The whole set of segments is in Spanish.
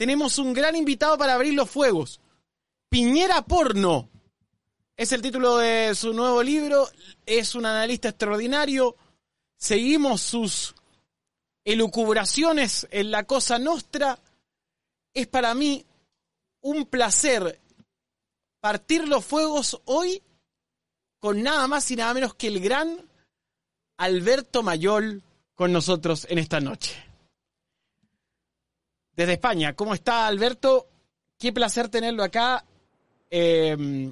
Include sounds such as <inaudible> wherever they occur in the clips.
tenemos un gran invitado para abrir los fuegos. Piñera Porno. Es el título de su nuevo libro. Es un analista extraordinario. Seguimos sus elucubraciones en la cosa nostra. Es para mí un placer partir los fuegos hoy con nada más y nada menos que el gran Alberto Mayol con nosotros en esta noche. Desde España, ¿cómo está Alberto? Qué placer tenerlo acá. Eh,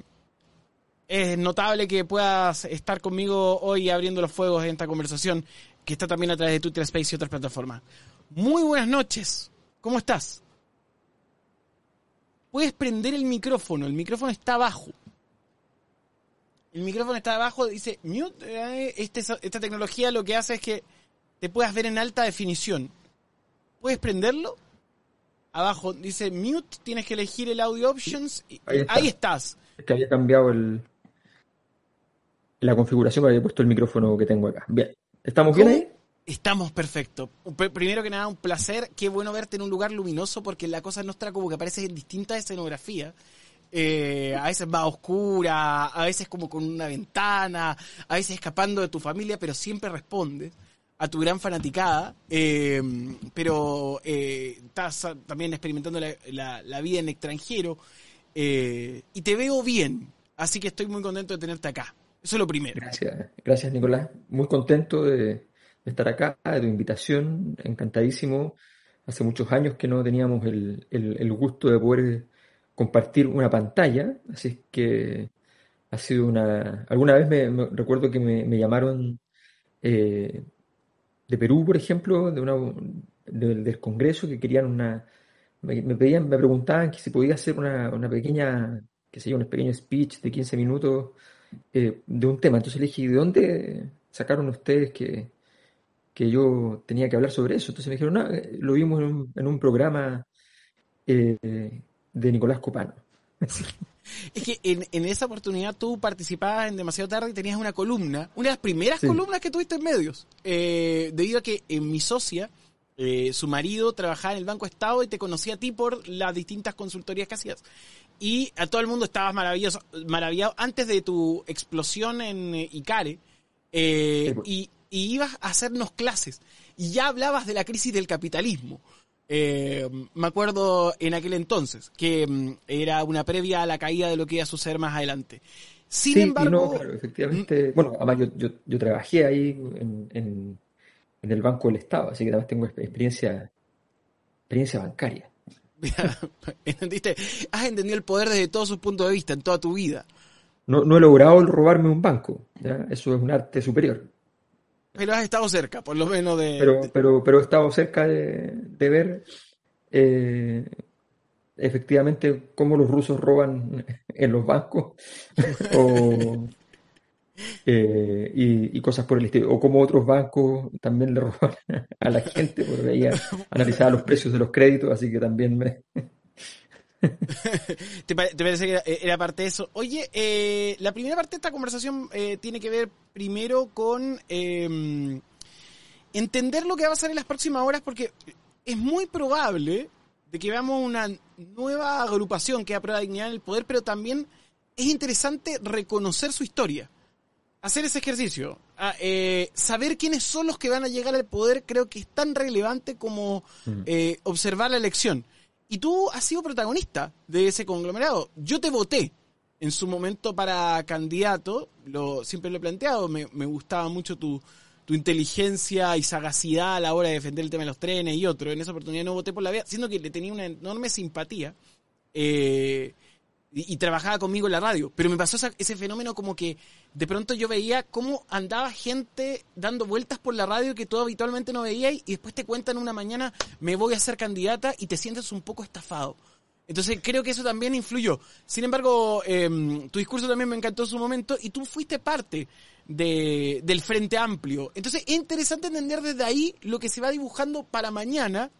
es notable que puedas estar conmigo hoy abriendo los fuegos en esta conversación que está también a través de Twitter Space y otras plataformas. Muy buenas noches. ¿Cómo estás? Puedes prender el micrófono. El micrófono está abajo. El micrófono está abajo, dice mute. Eh, este, esta tecnología lo que hace es que te puedas ver en alta definición. ¿Puedes prenderlo? Abajo dice mute, tienes que elegir el audio options. Y ahí, estás. Es que había cambiado el, la configuración, había puesto el micrófono que tengo acá. Bien. ¿Estamos bien ahí? Estamos perfecto. Primero que nada, un placer. Qué bueno verte en un lugar luminoso porque la cosa nuestra como que aparece en distintas escenografías. Eh, a veces va oscura, a veces como con una ventana, a veces escapando de tu familia, pero siempre responde a tu gran fanaticada. Eh, pero eh, estás también experimentando la, vida en extranjero y te veo bien, así que estoy muy contento de tenerte acá. Eso es lo primero. Gracias, gracias Nicolás. Muy contento de, estar acá, de tu invitación, encantadísimo. Hace muchos años que no teníamos el, el gusto de poder compartir una pantalla, así que ha sido una... Alguna vez me, recuerdo que me, llamaron eh, de Perú, por ejemplo, de una, del Congreso, que querían una... Me, pedían, me preguntaban que si podía hacer una, pequeña, que sé yo, un pequeño speech de 15 minutos eh, de un tema. Entonces le dije, ¿de dónde sacaron ustedes que, que yo tenía que hablar sobre eso? Entonces me dijeron, no, eh, lo vimos en un, programa de Nicolás Copano. <laughs> Es que en, esa oportunidad tú participabas en Demasiado Tarde y tenías una columna, una de las primeras columnas que tuviste en medios, eh, debido a que en mi socia, eh, su marido trabajaba en el Banco Estado y te conocía a ti por las distintas consultorías que hacías. Y a todo el mundo estabas maravilloso, maravillado antes de tu explosión en eh, Icare. Pues. y, y ibas a hacernos clases. Y ya hablabas de la crisis del capitalismo. Eh, me acuerdo en aquel entonces que mm, era una previa a la caída de lo que iba a suceder más adelante. Sin embargo. efectivamente. bueno, además yo, yo, trabajé ahí en, en, el Banco del Estado, así que además tengo experiencia, experiencia bancaria. <laughs> ¿Entendiste? Has entendido el poder desde todos sus puntos de vista en toda tu vida. No, no he logrado robarme un banco. Eso es un arte superior. Pero has estado cerca, por lo menos de... Pero, pero, pero he estado cerca de, ver eh, efectivamente cómo los rusos roban <laughs> en los bancos <laughs> eh, y, cosas por el estilo. O cómo otros bancos también le <laughs> roban a la gente, porque veía, analizaba los precios de los créditos, así que también me... <laughs> ¿Te, parece que era, parte de eso? Oye, eh, la primera parte de esta conversación eh, tiene que ver primero con em, entender lo que va a pasar en las próximas horas, porque es muy probable de que veamos una nueva agrupación que aprueba dignidad en el poder, pero también es interesante reconocer su historia. Hacer ese ejercicio, eh, saber quiénes son los que van a llegar al poder, creo que es tan relevante como mm. observar la elección. Y tú has sido protagonista de ese conglomerado. Yo te voté en su momento para candidato, lo, siempre lo he planteado, me, gustaba mucho tu, inteligencia y sagacidad a la hora de defender el tema de los trenes y otro. En esa oportunidad no voté por la vía, siendo que le tenía una enorme simpatía. Eh, y, trabajaba conmigo en la radio. Pero me pasó ese fenómeno como que de pronto yo veía cómo andaba gente dando vueltas por la radio que tú habitualmente no veías y después te cuentan una mañana me voy a ser candidata y te sientes un poco estafado. Entonces creo que eso también influyó. Sin embargo, em, tu discurso también me encantó en su momento y tú fuiste parte de, del Frente Amplio. Entonces es interesante entender desde ahí lo que se va dibujando para mañana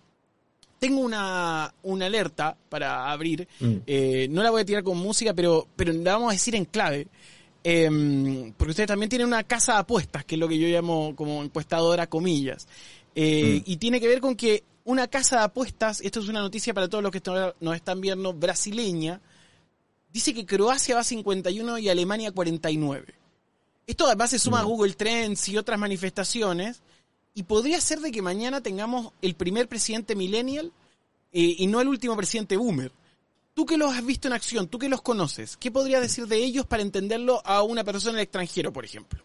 tengo una, una alerta para abrir. Mm. Eh, no la voy a tirar con música, pero, pero la vamos a decir en clave. Em, porque ustedes también tienen una casa de apuestas, que es lo que yo llamo como encuestadora comillas. Eh, mm. Y tiene que ver con que una casa de apuestas, esto es una noticia para todos los que nos están viendo, brasileña, dice que Croacia va a 51 y Alemania 49. Esto además se suma a mm. Google Trends y otras manifestaciones, y podría ser de que mañana tengamos el primer presidente millennial eh, y no el último presidente boomer. Tú que los has visto en acción, tú que los conoces, ¿qué podría decir de ellos para entenderlo a una persona en el extranjero, por ejemplo?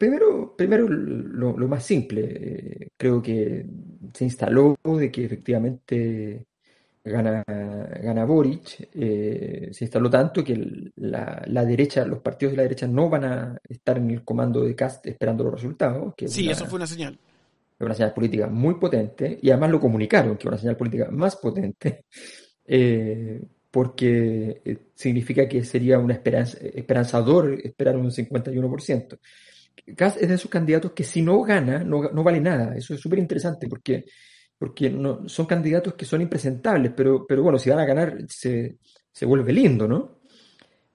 primero, primero lo, más simple, eh, creo que se instaló de que efectivamente gana, gana Boric, eh, se instaló tanto que la, derecha, los partidos de la derecha no van a estar en el comando de Cast esperando los resultados. Que sí, eso fue una señal. Una señal política muy potente y además lo comunicaron, que es una señal política más potente, <laughs> eh, porque significa que sería una esperanza, esperanzador esperar un 51%. Kass es de esos candidatos que si no gana, no, no vale nada. Eso es súper interesante porque, porque no, son candidatos que son impresentables, pero, pero bueno, si van a ganar se, se vuelve lindo, ¿no?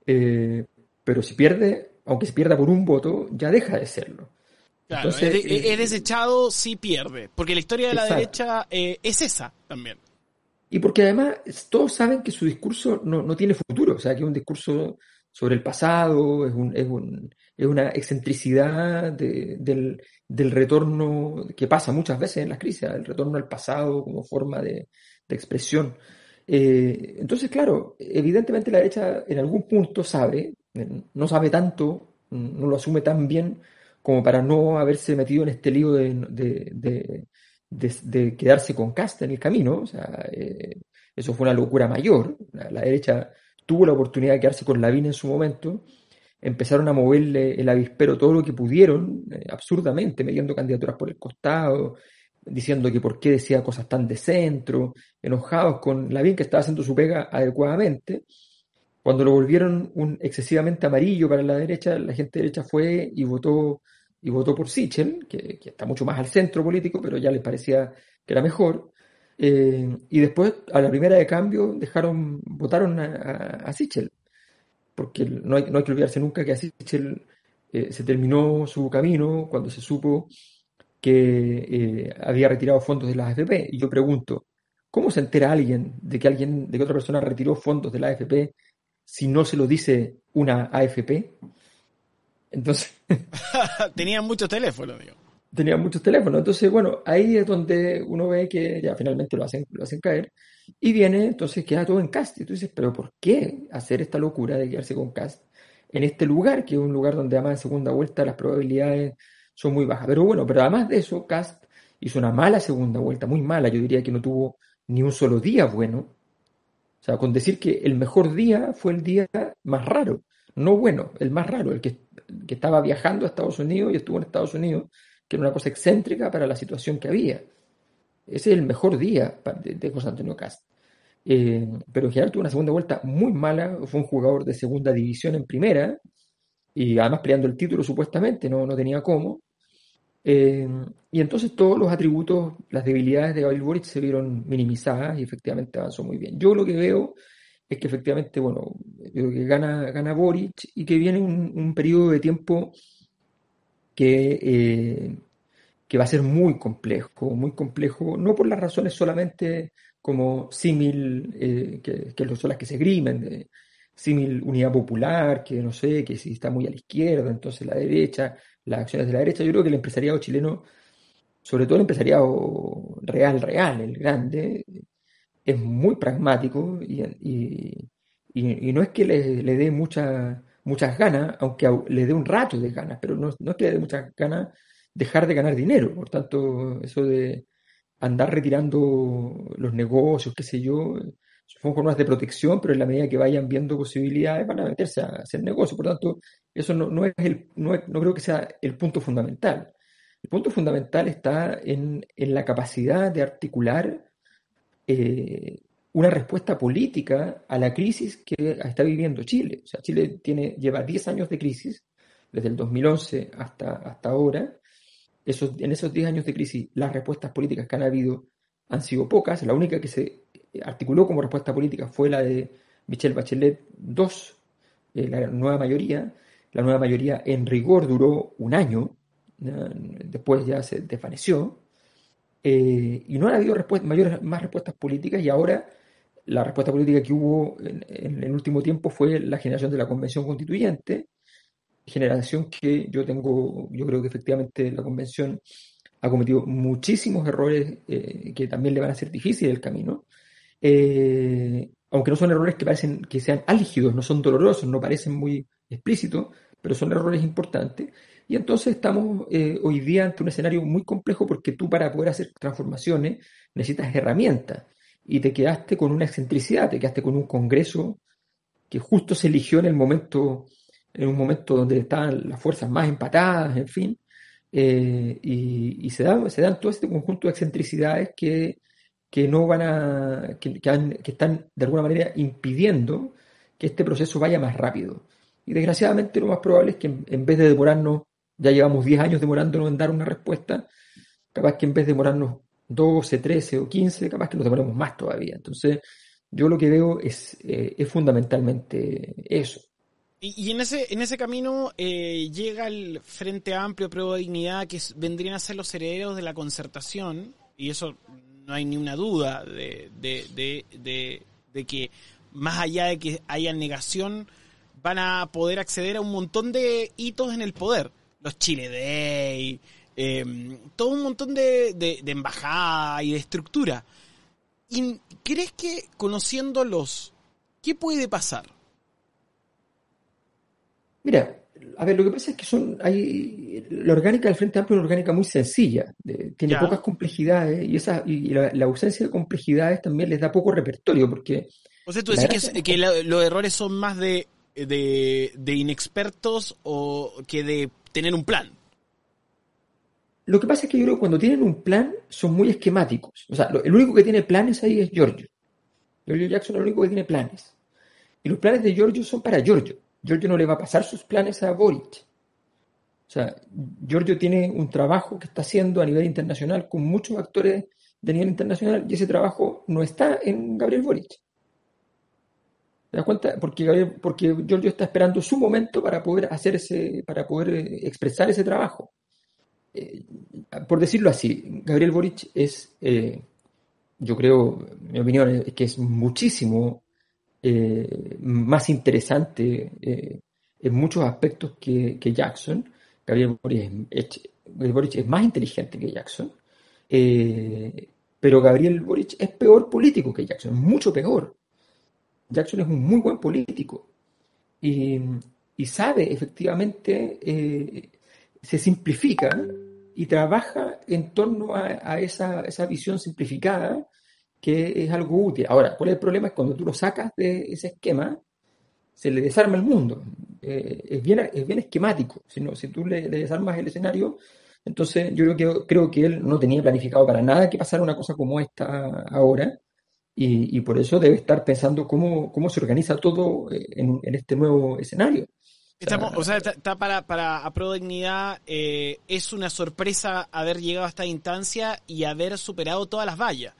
Eh, pero si pierde, aunque se pierda por un voto, ya deja de serlo. Claro, Entonces, es, desechado si pierde, porque la historia de la derecha eh, es esa también. Y porque además todos saben que su discurso no, no, tiene futuro, o sea, que es un discurso sobre el pasado, es, un, es, un, es una excentricidad del, del, retorno que pasa muchas veces en las crisis, el retorno al pasado como forma de, de expresión. Eh, entonces, claro, evidentemente la derecha en algún punto sabe, no sabe tanto, no lo asume tan bien como para no haberse metido en este lío de, de, de, quedarse con casta en el camino. O sea, eh, eso fue una locura mayor. la derecha tuvo la oportunidad de quedarse con Lavín en su momento, empezaron a moverle el avispero todo lo que pudieron, eh, absurdamente, metiendo candidaturas por el costado, diciendo que por qué decía cosas tan de centro, enojados con Lavín que estaba haciendo su pega adecuadamente. Cuando lo volvieron un excesivamente amarillo para la derecha, la gente derecha fue y votó y votó por Sichel, que, que, está mucho más al centro político, pero ya les parecía que era mejor. Eh, y después, a la primera de cambio, dejaron, votaron a, Sichel. Porque no hay, no hay, que olvidarse nunca que a Sichel eh, se terminó su camino cuando se supo que eh, había retirado fondos de la AFP. Y yo pregunto, ¿cómo se entera alguien de que alguien, de que otra persona retiró fondos de la AFP si no se lo dice una AFP? Entonces. <laughs> Tenían muchos teléfonos, digo tenía muchos teléfonos. Entonces, bueno, ahí es donde uno ve que ya finalmente lo hacen, lo hacen caer. Y viene, entonces queda todo en cast. Y tú dices, pero ¿por qué hacer esta locura de quedarse con cast en este lugar, que es un lugar donde además en segunda vuelta las probabilidades son muy bajas? Pero bueno, pero además de eso, cast hizo una mala segunda vuelta, muy mala. Yo diría que no tuvo ni un solo día bueno. O sea, con decir que el mejor día fue el día más raro, no bueno, el más raro, el que, que estaba viajando a Estados Unidos y estuvo en Estados Unidos que era una cosa excéntrica para la situación que había. Ese es el mejor día de, José Antonio Cast. Eh, pero en tuvo una segunda vuelta muy mala, fue un jugador de segunda división en primera, y además peleando el título supuestamente, no, no tenía cómo. Eh, y entonces todos los atributos, las debilidades de Gabriel Boric se vieron minimizadas y efectivamente avanzó muy bien. Yo lo que veo es que efectivamente, bueno, yo que gana, gana Boric y que viene un periodo de tiempo que, eh, que va a ser muy complejo, muy complejo, no por las razones solamente como símil, eh, que, que, son las que se grimen, de símil unidad popular, que no sé, que si está muy a la izquierda, entonces la derecha, las acciones de la derecha, yo creo que el empresariado chileno, sobre todo el empresariado real, real, el grande, es muy pragmático y, y, y, no es que le, le dé mucha muchas ganas, aunque le dé un rato de ganas, pero no, no es que le dé muchas ganas dejar de ganar dinero. Por tanto, eso de andar retirando los negocios, qué sé yo, son formas de protección, pero en la medida que vayan viendo posibilidades van a meterse a hacer negocio. Por tanto, eso no, no es el, no, no, creo que sea el punto fundamental. El punto fundamental está en, en la capacidad de articular eh, una respuesta política a la crisis que está viviendo Chile. O sea, Chile tiene, lleva 10 años de crisis, desde el 2011 hasta, hasta ahora. En esos 10 años de crisis, las respuestas políticas que han habido han sido pocas. La única que se articuló como respuesta política fue la de Michelle Bachelet II, eh, la nueva mayoría. La nueva mayoría, en rigor, duró un año, después ya se desvaneció. eh, y no han habido mayores, más respuestas políticas y ahora la respuesta política que hubo en, el último tiempo fue la generación de la Convención Constituyente, generación que yo tengo, yo creo que efectivamente la Convención ha cometido muchísimos errores eh, que también le van a ser difíciles el camino, eh, aunque no son errores que parecen que sean álgidos, no son dolorosos, no parecen muy explícitos, pero son errores importantes. Y entonces estamos eh, hoy día ante un escenario muy complejo porque tú para poder hacer transformaciones necesitas herramientas y te quedaste con una excentricidad, te quedaste con un Congreso que justo se eligió en el momento, en un momento donde estaban las fuerzas más empatadas, en fin, eh, y, se, dan, se dan todo este conjunto de excentricidades que, que no van a, que, están de alguna manera impidiendo que este proceso vaya más rápido. Y desgraciadamente lo más probable es que en, vez de demorarnos, ya llevamos 10 años demorándonos en dar una respuesta, capaz que en vez de demorarnos 12, 13 o 15, capaz que nos demoremos más todavía. Entonces, yo lo que veo es, eh, es fundamentalmente eso. Y, en ese en ese camino eh, llega el Frente Amplio Pro Dignidad, que vendrían a ser los herederos de la concertación, y eso no hay ni una duda de, de, de, de, que más allá de que haya negación, van a poder acceder a un montón de hitos en el poder. Los Chile Day, em, todo un montón de, de, de embajada y de estructura. ¿Y crees que conociéndolos, qué puede pasar? Mira, a ver, lo que pasa es que son, hay, la orgánica del Frente Amplio es una orgánica muy sencilla, tiene pocas complejidades y, esa, y la, ausencia de complejidades también les da poco repertorio porque... O sea, tú decís que, los errores son más de, de, inexpertos o que de tener un plan. Lo que pasa es que yo creo que cuando tienen un plan son muy esquemáticos. O sea, el único que tiene planes ahí es Giorgio. Giorgio Jackson es el único que tiene planes. Y los planes de Giorgio son para Giorgio. Giorgio no le va a pasar sus planes a Boric. O sea, Giorgio tiene un trabajo que está haciendo a nivel internacional con muchos actores de nivel internacional y ese trabajo no está en Gabriel Boric. ¿Te das cuenta? Porque, porque Giorgio está esperando su momento para poder hacer para poder eh, expresar ese trabajo. Eh, por decirlo así, Gabriel Boric es, eh, yo creo, mi opinión es que es muchísimo eh, más interesante en muchos aspectos que, Jackson. Gabriel Boric es, más inteligente que Jackson, pero Gabriel Boric es peor político que Jackson, mucho peor. Jackson es un muy buen político y, sabe efectivamente, se simplifica y trabaja en torno a, esa, esa, visión simplificada que es algo útil. Ahora, ¿cuál es el problema? Es cuando tú lo sacas de ese esquema, se le desarma el mundo. Eh, es, bien, es bien esquemático. Si, no, si tú le, desarmas el escenario, entonces yo creo que, creo que él no tenía planificado para nada que pasara una cosa como esta ahora. Y, por eso debe estar pensando cómo, cómo se organiza todo eh, en, este nuevo escenario. Estamos, o sea, está, para, para Pro Dignidad, eh, es una sorpresa haber llegado a esta instancia y haber superado todas las vallas.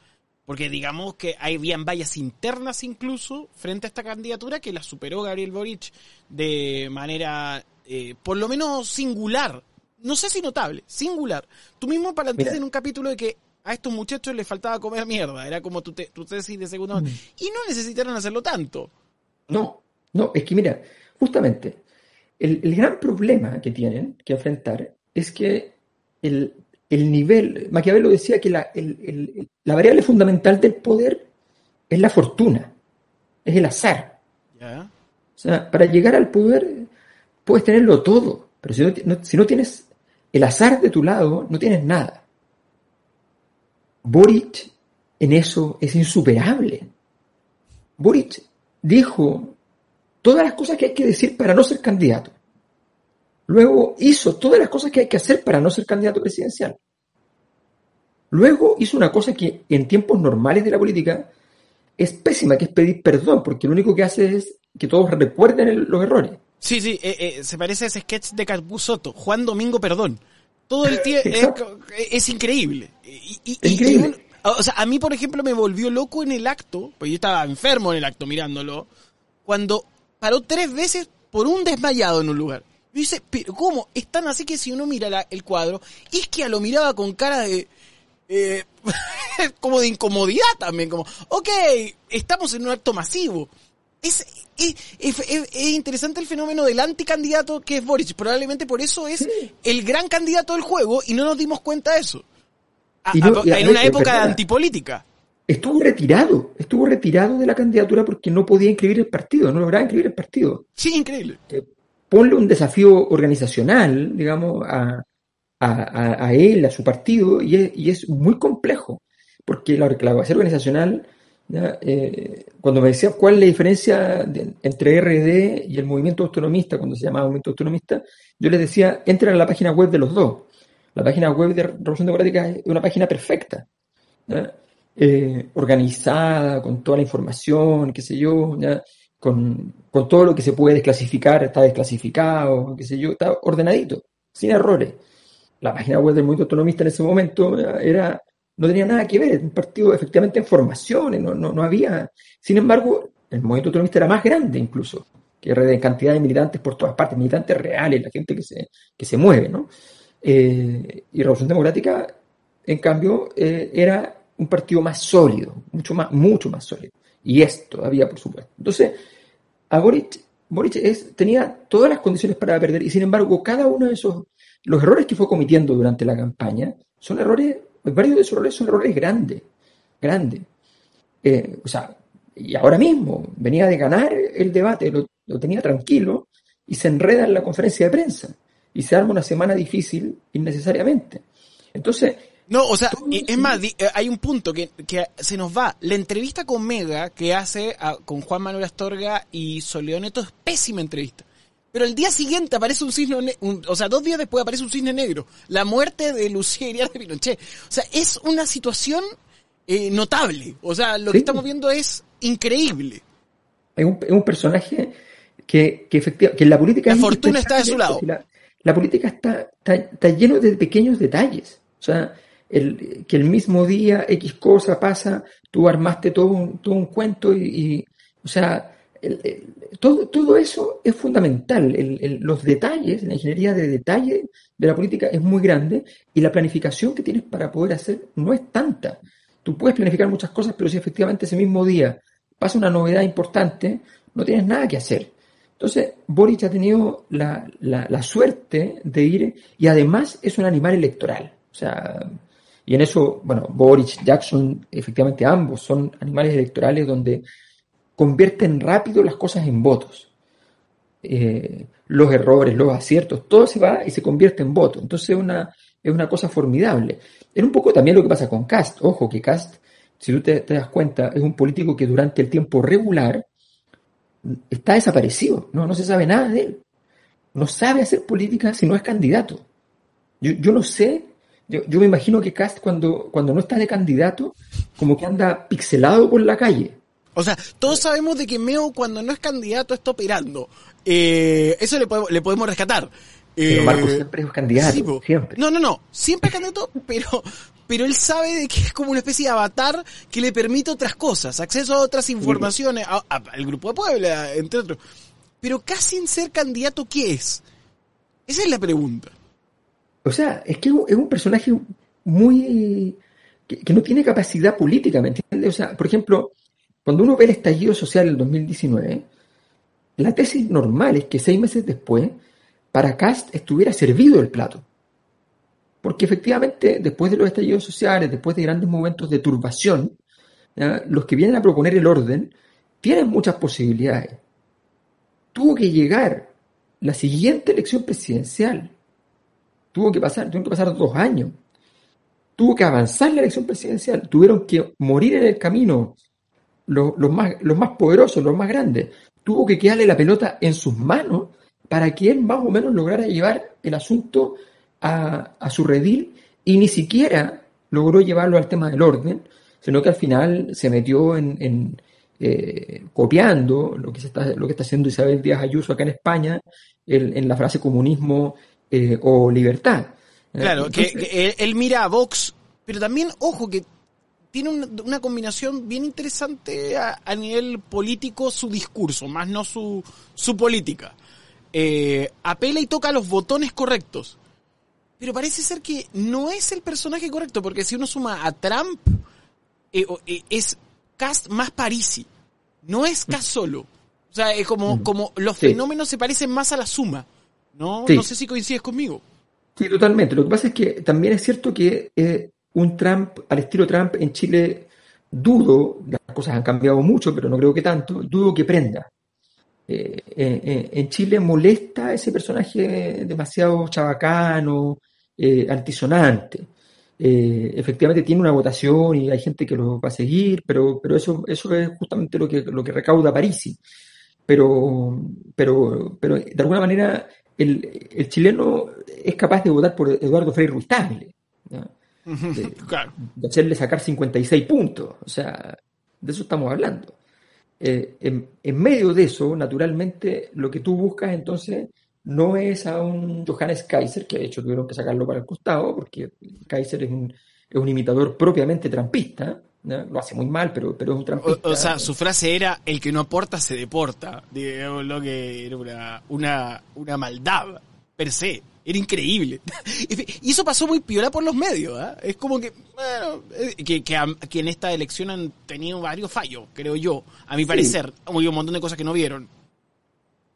Porque digamos que habían vallas internas incluso frente a esta candidatura que la superó Gabriel Boric de manera eh, por lo menos singular. No sé si notable, singular. Tú mismo planteaste en un capítulo de que a estos muchachos les faltaba comer mierda. Era como tu, te, tu tesis de segundo. Mm. Y no necesitaron hacerlo tanto. No, no, es que mira, justamente, el, el gran problema que tienen que enfrentar es que el el nivel, Maquiavelo decía que la, variable fundamental del poder es la fortuna, es el azar. O sea, para llegar al poder puedes tenerlo todo, pero si no, si no tienes el azar de tu lado, no tienes nada. Boric en eso es insuperable. Boric dijo todas las cosas que hay que decir para no ser candidato. Luego hizo todas las cosas que hay que hacer para no ser candidato presidencial. Luego hizo una cosa que en tiempos normales de la política es pésima, que es pedir perdón, porque lo único que hace es que todos recuerden los errores. Sí, sí, eh, eh, se parece a ese sketch de Soto, Juan Domingo Perdón. Todo el tiempo <laughs> es, increíble. increíble. o sea, a mí, por ejemplo, me volvió loco en el acto, porque yo estaba enfermo en el acto mirándolo, cuando paró tres veces por un desmayado en un lugar. Y dice, pero ¿cómo? Es tan así que si uno mira el cuadro, es que lo miraba con cara de... eh, <laughs> como de incomodidad también, como, ok, estamos en un acto masivo. Es, es, es, interesante el fenómeno del anticandidato que es Boric. Probablemente por eso es el gran candidato del juego y no nos dimos cuenta de eso. en una época de antipolítica. Estuvo retirado, estuvo retirado de la candidatura porque no podía inscribir el partido, no lograba inscribir el partido. Sí, increíble. Eh, ponle un desafío organizacional, digamos, a, a, él, a su partido, y es, y es muy complejo, porque la, la base organizacional, eh, cuando me decía cuál es la diferencia entre RD y el movimiento autonomista, cuando se llamaba movimiento autonomista, yo les decía, entren a la página web de los dos. La página web de Revolución Democrática es una página perfecta, eh, organizada, con toda la información, qué sé yo, Con, con todo lo que se puede desclasificar, está desclasificado, qué sé yo, está ordenadito, sin errores la página web del movimiento autonomista en ese momento era, no tenía nada que ver, un partido efectivamente en formación, no, no, había. Sin embargo, el movimiento autonomista era más grande incluso, que de cantidad de militantes por todas partes, militantes reales, la gente que se, que se mueve, ¿no? Eh, y Revolución Democrática, en cambio, eh, era un partido más sólido, mucho más, mucho más sólido. Y es todavía, por supuesto. Entonces, a Boric, Boric es, tenía todas las condiciones para perder, y sin embargo, cada uno de esos los errores que fue cometiendo durante la campaña son errores, varios de esos errores son errores grandes, grandes. Eh, o sea, y ahora mismo venía de ganar el debate, lo, tenía tranquilo y se enreda en la conferencia de prensa y se arma una semana difícil innecesariamente. Entonces... No, o sea, es más, eh, hay un punto que, se nos va. La entrevista con Mega que hace con Juan Manuel Astorga y Soleoneto es pésima entrevista. Pero el día siguiente aparece un cisne, o sea, dos días después aparece un cisne negro. La muerte de Lucía Iriar de Pinochet. O sea, es una situación eh, notable. O sea, lo que estamos viendo es increíble. Es un, personaje que, que efectivamente, que en la política... La fortuna está de su lado. La, política está, está, lleno de pequeños detalles. O sea, el, que el mismo día X cosa pasa, tú armaste todo un, todo un cuento y, y o sea, todo, todo eso es fundamental. los detalles, la ingeniería de detalle de la política es muy grande y la planificación que tienes para poder hacer no es tanta. Tú puedes planificar muchas cosas, pero si efectivamente ese mismo día pasa una novedad importante, no tienes nada que hacer. Entonces, Boric ha tenido la, la suerte de ir, y además es un animal electoral. O sea, y en eso, bueno, Boric, Jackson, efectivamente ambos son animales electorales donde convierten rápido las cosas en votos. Eh, los errores, los aciertos, todo se va y se convierte en votos. Entonces es una, es una cosa formidable. Es un poco también lo que pasa con Cast. Ojo que Cast, si tú te, das cuenta, es un político que durante el tiempo regular está desaparecido. No, no se sabe nada de él. No sabe hacer política si no es candidato. Yo, yo no sé, yo, yo, me imagino que Cast cuando, cuando no está de candidato, como que anda pixelado por la calle. O sea, todos sabemos de que Meo cuando no es candidato está operando. Eh, eso le podemos, le podemos rescatar. Pero Marcos eh, siempre es candidato, siempre. No, no, no, siempre es candidato, <laughs> pero, pero él sabe de que es como una especie de avatar que le permite otras cosas, acceso a otras informaciones, al grupo de Puebla, entre otros. Pero casi en ser candidato, ¿qué es? Esa es la pregunta. O sea, es que es un personaje muy... que, no tiene capacidad política, ¿me entiendes? O sea, por ejemplo, cuando uno ve el estallido social del 2019, la tesis normal es que seis meses después, para Cast estuviera servido el plato. Porque efectivamente, después de los estallidos sociales, después de grandes momentos de turbación, los que vienen a proponer el orden tienen muchas posibilidades. Tuvo que llegar la siguiente elección presidencial. Tuvo que pasar, tuvo que pasar dos años. Tuvo que avanzar la elección presidencial. Tuvieron que morir en el camino los, más, los más poderosos, los más grandes, tuvo que quedarle la pelota en sus manos para que él más o menos lograra llevar el asunto a, su redil y ni siquiera logró llevarlo al tema del orden, sino que al final se metió en, eh, copiando lo que, se está, lo que está haciendo Isabel Díaz Ayuso acá en España en la frase comunismo eh, o libertad. Claro, que, él mira a Vox, pero también, ojo, que tiene una, combinación bien interesante a, nivel político su discurso, más no su, su política. Eh, apela y toca los botones correctos. pero parece ser que no es el personaje correcto, porque si uno suma a Trump, eh, eh, es Cast más Parisi, no es Cast solo. O sea, es como, mm. como los fenómenos se parecen más a la suma, ¿no? No sé si coincides conmigo. Sí, totalmente. Lo que pasa es que también es cierto que eh, un Trump, al estilo Trump, en Chile dudo, las cosas han cambiado mucho, pero no creo que tanto, dudo que prenda. en Chile molesta ese personaje demasiado chabacano, eh, antisonante. Eh, efectivamente tiene una votación y hay gente que lo va a seguir, pero, pero eso, eso es justamente lo que, lo que recauda Parisi. Pero, pero, pero de alguna manera el, el chileno es capaz de votar por Eduardo Frei Ruiz <laughs> de, de, hacerle sacar 56 puntos. O sea, de eso estamos hablando. Eh, en, en, medio de eso, naturalmente, lo que tú buscas entonces no es a un Johannes Kaiser, que de hecho tuvieron que sacarlo para el costado, porque Kaiser es un, es un imitador propiamente trampista, lo hace muy mal, pero, pero es un trampista. O, sea, su frase era, el que no aporta se deporta, digamos lo que era una, una, maldad per se. Era increíble. <laughs> Y eso pasó muy piola por los medios. ¿ah? Es como que, bueno, eh, que, que, en esta elección han tenido varios fallos, creo yo. A mi parecer, hay un montón de cosas que no vieron.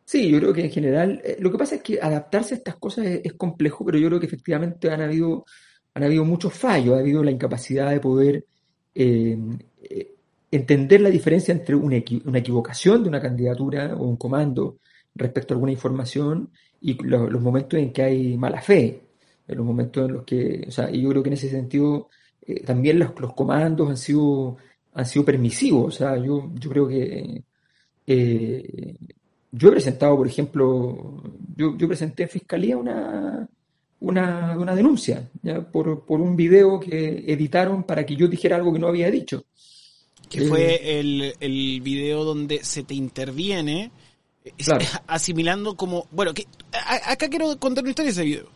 Sí, yo creo que en general, eh, lo que pasa es que adaptarse a estas cosas es, complejo, pero yo creo que efectivamente han habido, han habido muchos fallos, ha habido la incapacidad de poder eh, eh, entender la diferencia entre una, equivocación de una candidatura o un comando respecto a alguna información y los momentos en que hay mala fe, en los momentos en los que, o sea, y yo creo que en ese sentido también los, los, comandos han sido, han sido permisivos, o sea, yo, yo creo que yo he presentado, por ejemplo, yo, presenté en fiscalía una, una, una denuncia Por, por, un video que editaron para que yo dijera algo que no había dicho. Que fue eh, el, el video donde se te interviene <laughs> asimilando como... Bueno, que, acá quiero contar una historia de ese video.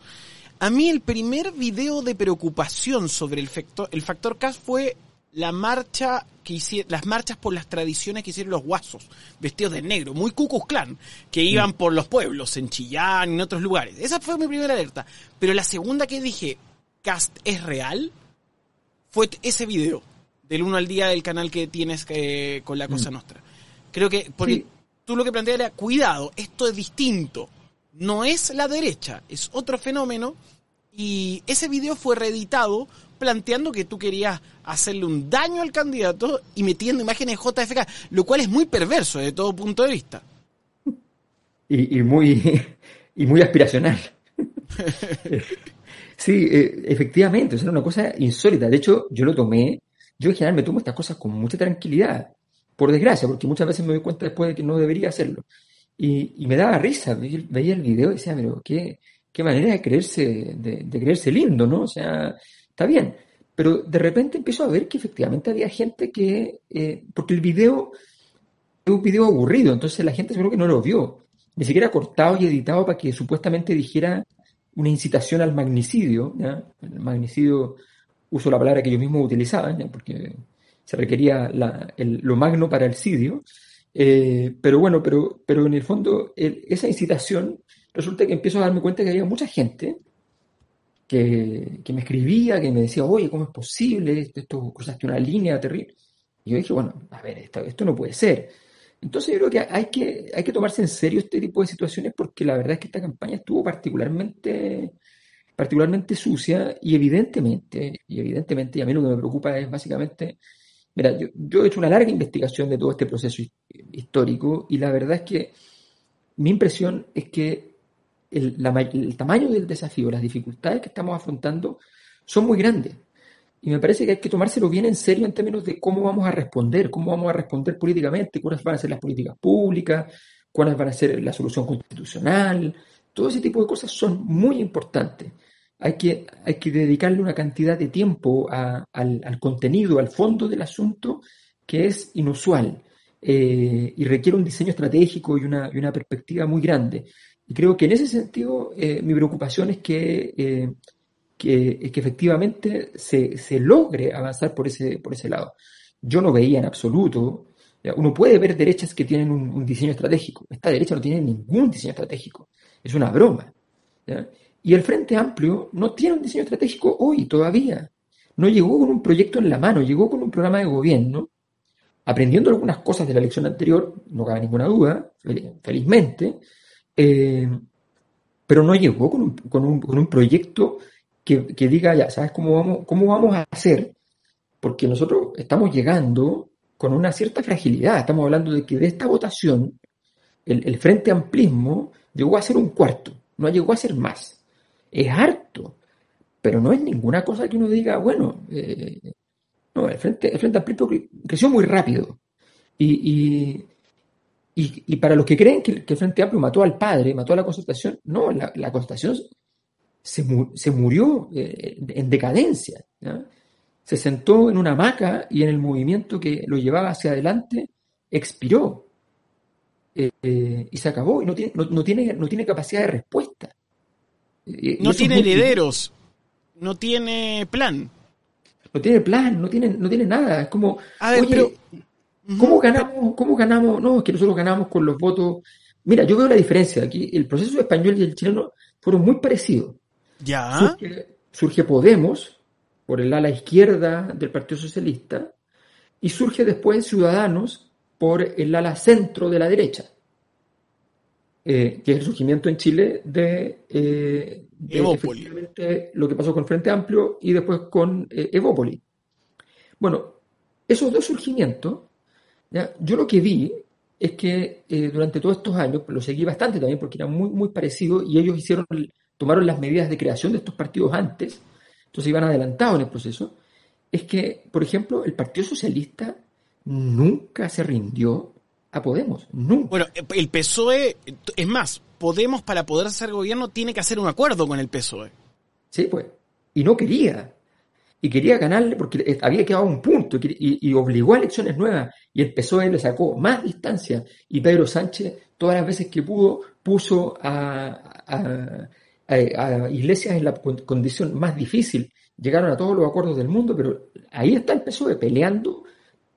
A mí el primer video de preocupación sobre el factor, el factor CAS fue la marcha que hicieron, las marchas por las tradiciones que hicieron los guasos, vestidos de negro, muy cucus clan, que iban mm. por los pueblos, en Chillán y en otros lugares. Esa fue mi primera alerta. Pero la segunda que dije, ¿Cast es real? Fue ese video, del 1 al día del canal que tienes eh, con la Cosa mm. Nostra. Creo que, porque tú lo que planteas era, cuidado, esto es distinto. No es la derecha, es otro fenómeno. Y ese video fue reeditado planteando que tú querías hacerle un daño al candidato y metiendo imágenes JFK, lo cual es muy perverso desde todo punto de vista. Y, muy, y muy aspiracional. <laughs> sí, eh, efectivamente, es una cosa insólita. De hecho, yo lo tomé, yo en general me tomo estas cosas con mucha tranquilidad, por desgracia, porque muchas veces me doy cuenta después de que no debería hacerlo. Y, me daba risa, veía el video y decía, pero qué, qué manera de creerse, de, de creerse lindo, ¿no? O sea, Está bien, pero de repente empiezo a ver que efectivamente había gente que, eh, porque el video es un video aburrido, entonces la gente seguro que no lo vio, ni siquiera cortado y editado para que supuestamente dijera una incitación al magnicidio, el magnicidio, uso la palabra que ellos mismos utilizaban, porque se requería lo magno para el sidio, eh, pero bueno, pero, pero en el fondo esa incitación resulta que empiezo a darme cuenta que había mucha gente que, me escribía, que me decía, oye, ¿cómo es posible? Esto, cruzaste una línea terrible. Y yo dije, bueno, a ver, esto, esto no puede ser. Entonces yo creo que hay, que hay que tomarse en serio este tipo de situaciones porque la verdad es que esta campaña estuvo particularmente, particularmente sucia y evidentemente, y evidentemente, y a mí lo que me preocupa es básicamente, mira, yo, yo he hecho una larga investigación de todo este proceso histórico y la verdad es que mi impresión es que el, tamaño del desafío, las dificultades que estamos afrontando son muy grandes. Y me parece que hay que tomárselo bien en serio en términos de cómo vamos a responder, cómo vamos a responder políticamente, cuáles van a ser las políticas públicas, cuáles van a ser la solución constitucional. Todo ese tipo de cosas son muy importantes. Hay que, hay que dedicarle una cantidad de tiempo al, contenido, al fondo del asunto, que es inusual eh, y requiere un diseño estratégico y una, y una perspectiva muy grande. Y creo que en ese sentido eh, mi preocupación es que, eh, que, que, efectivamente se, se, logre avanzar por ese, por ese lado. Yo no veía en absoluto, uno puede ver derechas que tienen un, diseño estratégico, esta derecha no tiene ningún diseño estratégico, es una broma. Y el Frente Amplio no tiene un diseño estratégico hoy todavía. No llegó con un proyecto en la mano, llegó con un programa de gobierno, aprendiendo algunas cosas de la elección anterior, no cabe ninguna duda, felizmente, eh, pero no llegó con un, proyecto que, diga, ya, ¿sabes cómo vamos, cómo vamos a hacer? Porque nosotros estamos llegando con una cierta fragilidad. Estamos hablando de que de esta votación, el, Frente Amplismo llegó a ser un cuarto, no llegó a ser más es harto, pero no es ninguna cosa que uno diga, bueno, eh, no, el Frente, el Frente Amplio creció muy rápido. Y, para los que creen que, el Frente Amplio mató al padre, mató a la concertación, no, la, la concertación se, se murió eh, en decadencia. Se sentó en una hamaca y en el movimiento que lo llevaba hacia adelante expiró. Eh, y se acabó y no tiene, no, tiene, no tiene capacidad de respuesta no tiene herederos, no tiene plan. No tiene plan, no tiene, no tiene nada. Es como, oye, ¿cómo ganamos? ¿Cómo ganamos? No, es que nosotros ganamos con los votos. Mira, yo veo la diferencia. Aquí el proceso español y el chileno fueron muy parecidos. Ya. surge Podemos por el ala izquierda del Partido Socialista y surge después Ciudadanos por el ala centro de la derecha. Eh, que es el surgimiento en Chile de, eh, lo que pasó con Frente Amplio y después con eh, Evópoli. Bueno, esos dos surgimientos, yo lo que vi es que eh, durante todos estos años, lo seguí bastante también porque era muy, muy parecido y ellos hicieron, tomaron las medidas de creación de estos partidos antes, entonces iban adelantados en el proceso, es que, por ejemplo, el Partido Socialista nunca se rindió a Podemos. No. Bueno, el PSOE, es más, Podemos para poder hacer gobierno tiene que hacer un acuerdo con el PSOE. Sí, pues. Y no quería. Y quería ganarle porque había quedado un punto y, obligó a elecciones nuevas. Y el PSOE le sacó más distancia. Y Pedro Sánchez, todas las veces que pudo, puso a, a Iglesias en la condición más difícil. Llegaron a todos los acuerdos del mundo, pero ahí está el PSOE peleando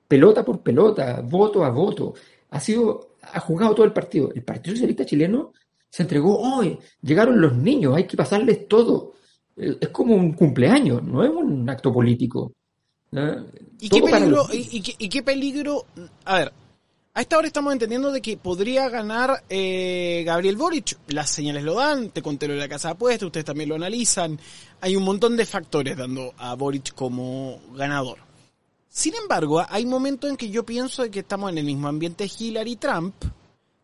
pelota por pelota, voto a voto ha sido, ha jugado todo el partido. El Partido Socialista chileno se entregó hoy, llegaron los niños, hay que pasarles todo. Es como un cumpleaños, no es un acto político. ¿Y qué, peligro, y, qué, peligro? A ver, a esta hora estamos entendiendo de que podría ganar eh, Gabriel Boric. Las señales lo dan, te conté lo de la casa de apuestas, ustedes también lo analizan. Hay un montón de factores dando a Boric como ganador. Sin embargo, hay momentos en que yo pienso que estamos en el mismo ambiente Hillary-Trump,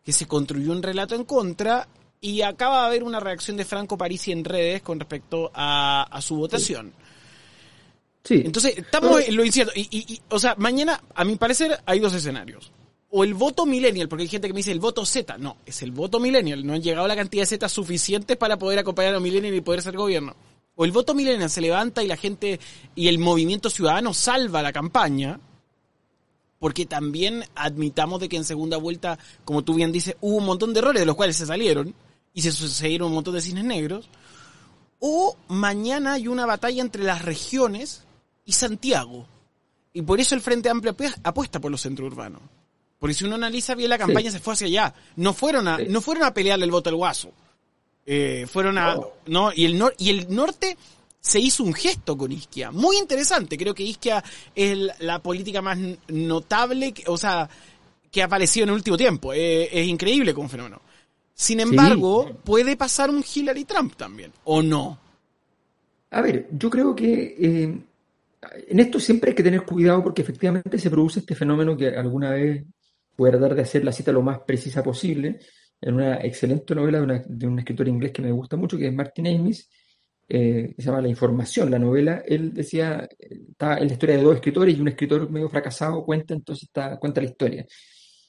que se construyó un relato en contra y acaba de haber una reacción de Franco Parisi en redes con respecto a, su votación. Sí. Entonces, estamos en lo incierto. Y, o sea, mañana, a mi parecer, hay dos escenarios. O el voto millennial, porque hay gente que me dice el voto Z. No, es el voto millennial. No han llegado la cantidad de Z suficientes para poder acompañar a millennial y poder ser gobierno o el voto milenial se levanta y la gente y el movimiento ciudadano salva la campaña, porque también admitamos de que en segunda vuelta, como tú bien dices, hubo un montón de errores de los cuales se salieron y se sucedieron un montón de cisnes negros, o mañana hay una batalla entre las regiones y Santiago. Y por eso el Frente Amplio apuesta por los centros urbanos. Porque si uno analiza bien la campaña, se fue hacia allá. No fueron a, no fueron a pelearle el voto al guaso. Eh, fueron a. No. y, el y el norte se hizo un gesto con Isquia. Muy interesante. Creo que Isquia es la política más notable, o sea, que ha aparecido en el último tiempo. Eh, es increíble como fenómeno. Sin embargo, puede pasar un Hillary Trump también, ¿o no? A ver, yo creo que eh, en esto siempre hay que tener cuidado porque efectivamente se produce este fenómeno que alguna vez voy a tratar de hacer la cita lo más precisa posible, en una excelente novela de, un escritor inglés que me gusta mucho, que es Martin Amis, eh, que se llama La Información. La novela, él decía, está en la historia de dos escritores y un escritor medio fracasado cuenta, entonces está, cuenta la historia.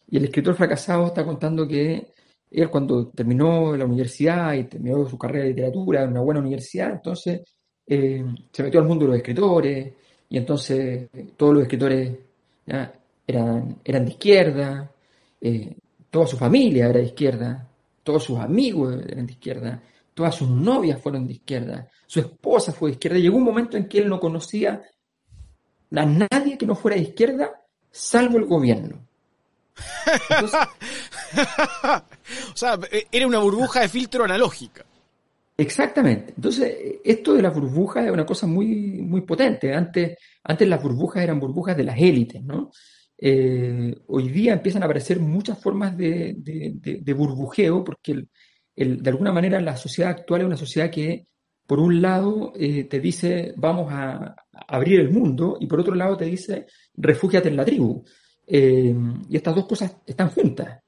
Y el escritor fracasado está contando que él cuando terminó la universidad y terminó su carrera de literatura en una buena universidad, entonces eh, se metió al mundo de los escritores y entonces todos los escritores eran, eran de izquierda, eh, toda su familia era de izquierda, todos sus amigos eran de izquierda, todas sus novias fueron de izquierda, su esposa fue de izquierda. Llegó un momento en que él no conocía a nadie que no fuera de izquierda, salvo el gobierno. <laughs> <laughs> o sea, era una burbuja de filtro analógica. Exactamente. Entonces, esto de las burbujas es una cosa muy, muy potente. Antes, antes las burbujas eran burbujas de las élites, ¿no? Eh, hoy día empiezan a aparecer muchas formas de, burbujeo, porque de alguna manera la sociedad actual es una sociedad que, por un lado, eh, te dice vamos a, abrir el mundo, y por otro lado te dice refúgiate en la tribu. Eh, y estas dos cosas están juntas.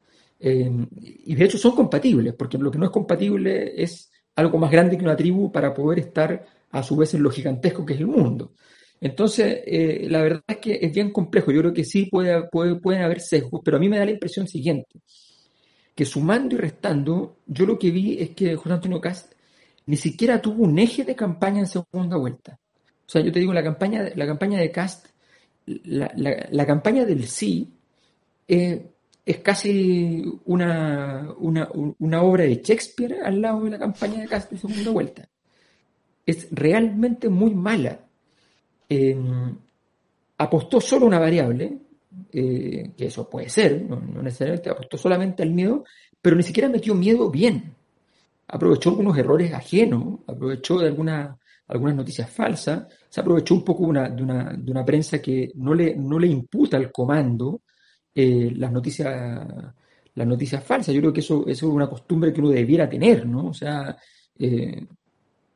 Y de hecho son compatibles, porque lo que no es compatible es algo más grande que una tribu para poder estar a su vez en lo gigantesco que es el mundo. Entonces, eh, la verdad es que es bien complejo. Yo creo que sí puede, puede, pueden haber sesgos, pero a mí me da la impresión siguiente, que sumando y restando, yo lo que vi es que José Antonio Cast ni siquiera tuvo un eje de campaña en segunda vuelta. O sea, yo te digo, la campaña, la campaña de Cast, la, campaña del sí, eh, es casi una, una, obra de Shakespeare al lado de la campaña de Cast de segunda vuelta. Es realmente muy mala. Em, apostó solo una variable, eh, que eso puede ser, no, necesariamente apostó solamente al miedo, pero ni siquiera metió miedo bien. Aprovechó algunos errores ajenos, aprovechó de alguna, algunas noticias falsas, se aprovechó un poco una, de, una, de, una, prensa que no le, no le imputa al comando eh, las noticias las noticias falsas. Yo creo que eso, eso, es una costumbre que uno debiera tener, ¿no? O sea, eh,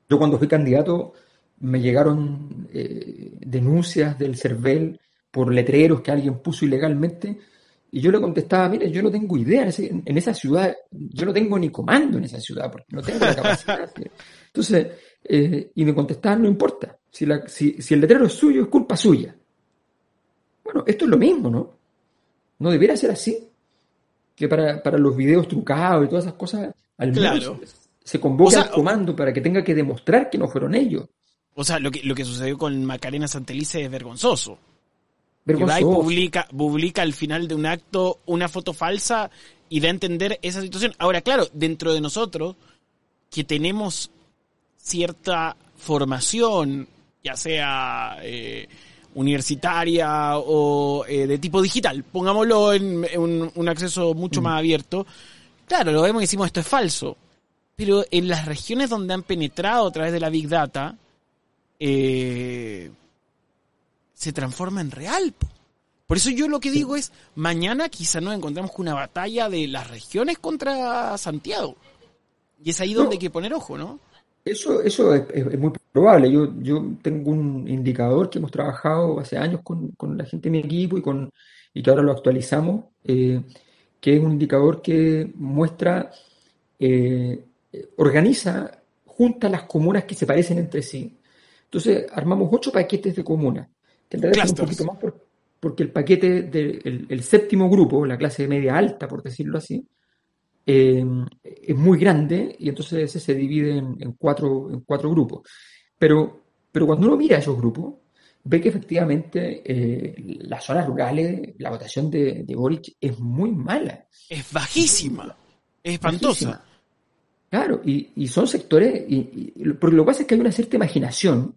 yo cuando fui candidato me llegaron eh, denuncias del CERVEL por letreros que alguien puso ilegalmente y yo le contestaba, mire, yo no tengo idea, en, esa ciudad, yo no tengo ni comando en esa ciudad porque no tengo la capacidad. <laughs> Entonces, y me contestaban, no importa, si, la, si, si el letrero es suyo, es culpa suya. Bueno, esto es lo mismo, ¿no? No debería ser así. Que para, los videos trucados y todas esas cosas, al menos se convoca al comando para que tenga que demostrar que no fueron ellos. O sea, lo que, lo que sucedió con Macarena Santelice es vergonzoso. Vergonzoso. Y publica, publica al final de un acto una foto falsa y da a entender esa situación. Ahora, claro, dentro de nosotros, que tenemos cierta formación, ya sea eh, universitaria o eh, de tipo digital, pongámoslo en, un, acceso mucho mm. más abierto, claro, lo vemos y decimos esto es falso. Pero en las regiones donde han penetrado a través de la Big Data, eh, se transforma en real. Por eso yo lo que digo es, mañana quizá nos encontramos con una batalla de las regiones contra Santiago. Y es ahí donde hay que poner ojo, ¿no? Eso, eso es, muy probable. Yo, yo tengo un indicador que hemos trabajado hace años con, la gente de mi equipo y, con, y que ahora lo actualizamos, eh, que es un indicador que muestra, eh, organiza, junta las comunas que se parecen entre sí. Entonces, armamos ocho paquetes de comunas, que en realidad un poquito más porque el paquete del séptimo grupo, la clase media alta, por decirlo así, Em, es muy grande y entonces se divide en, cuatro, en cuatro grupos. Pero, pero cuando uno mira esos grupos, ve que efectivamente eh, las zonas rurales, la votación de, de, Boric es muy mala. Es bajísima, es espantosa. Claro, y, son sectores, y, porque lo que pasa es que hay una cierta imaginación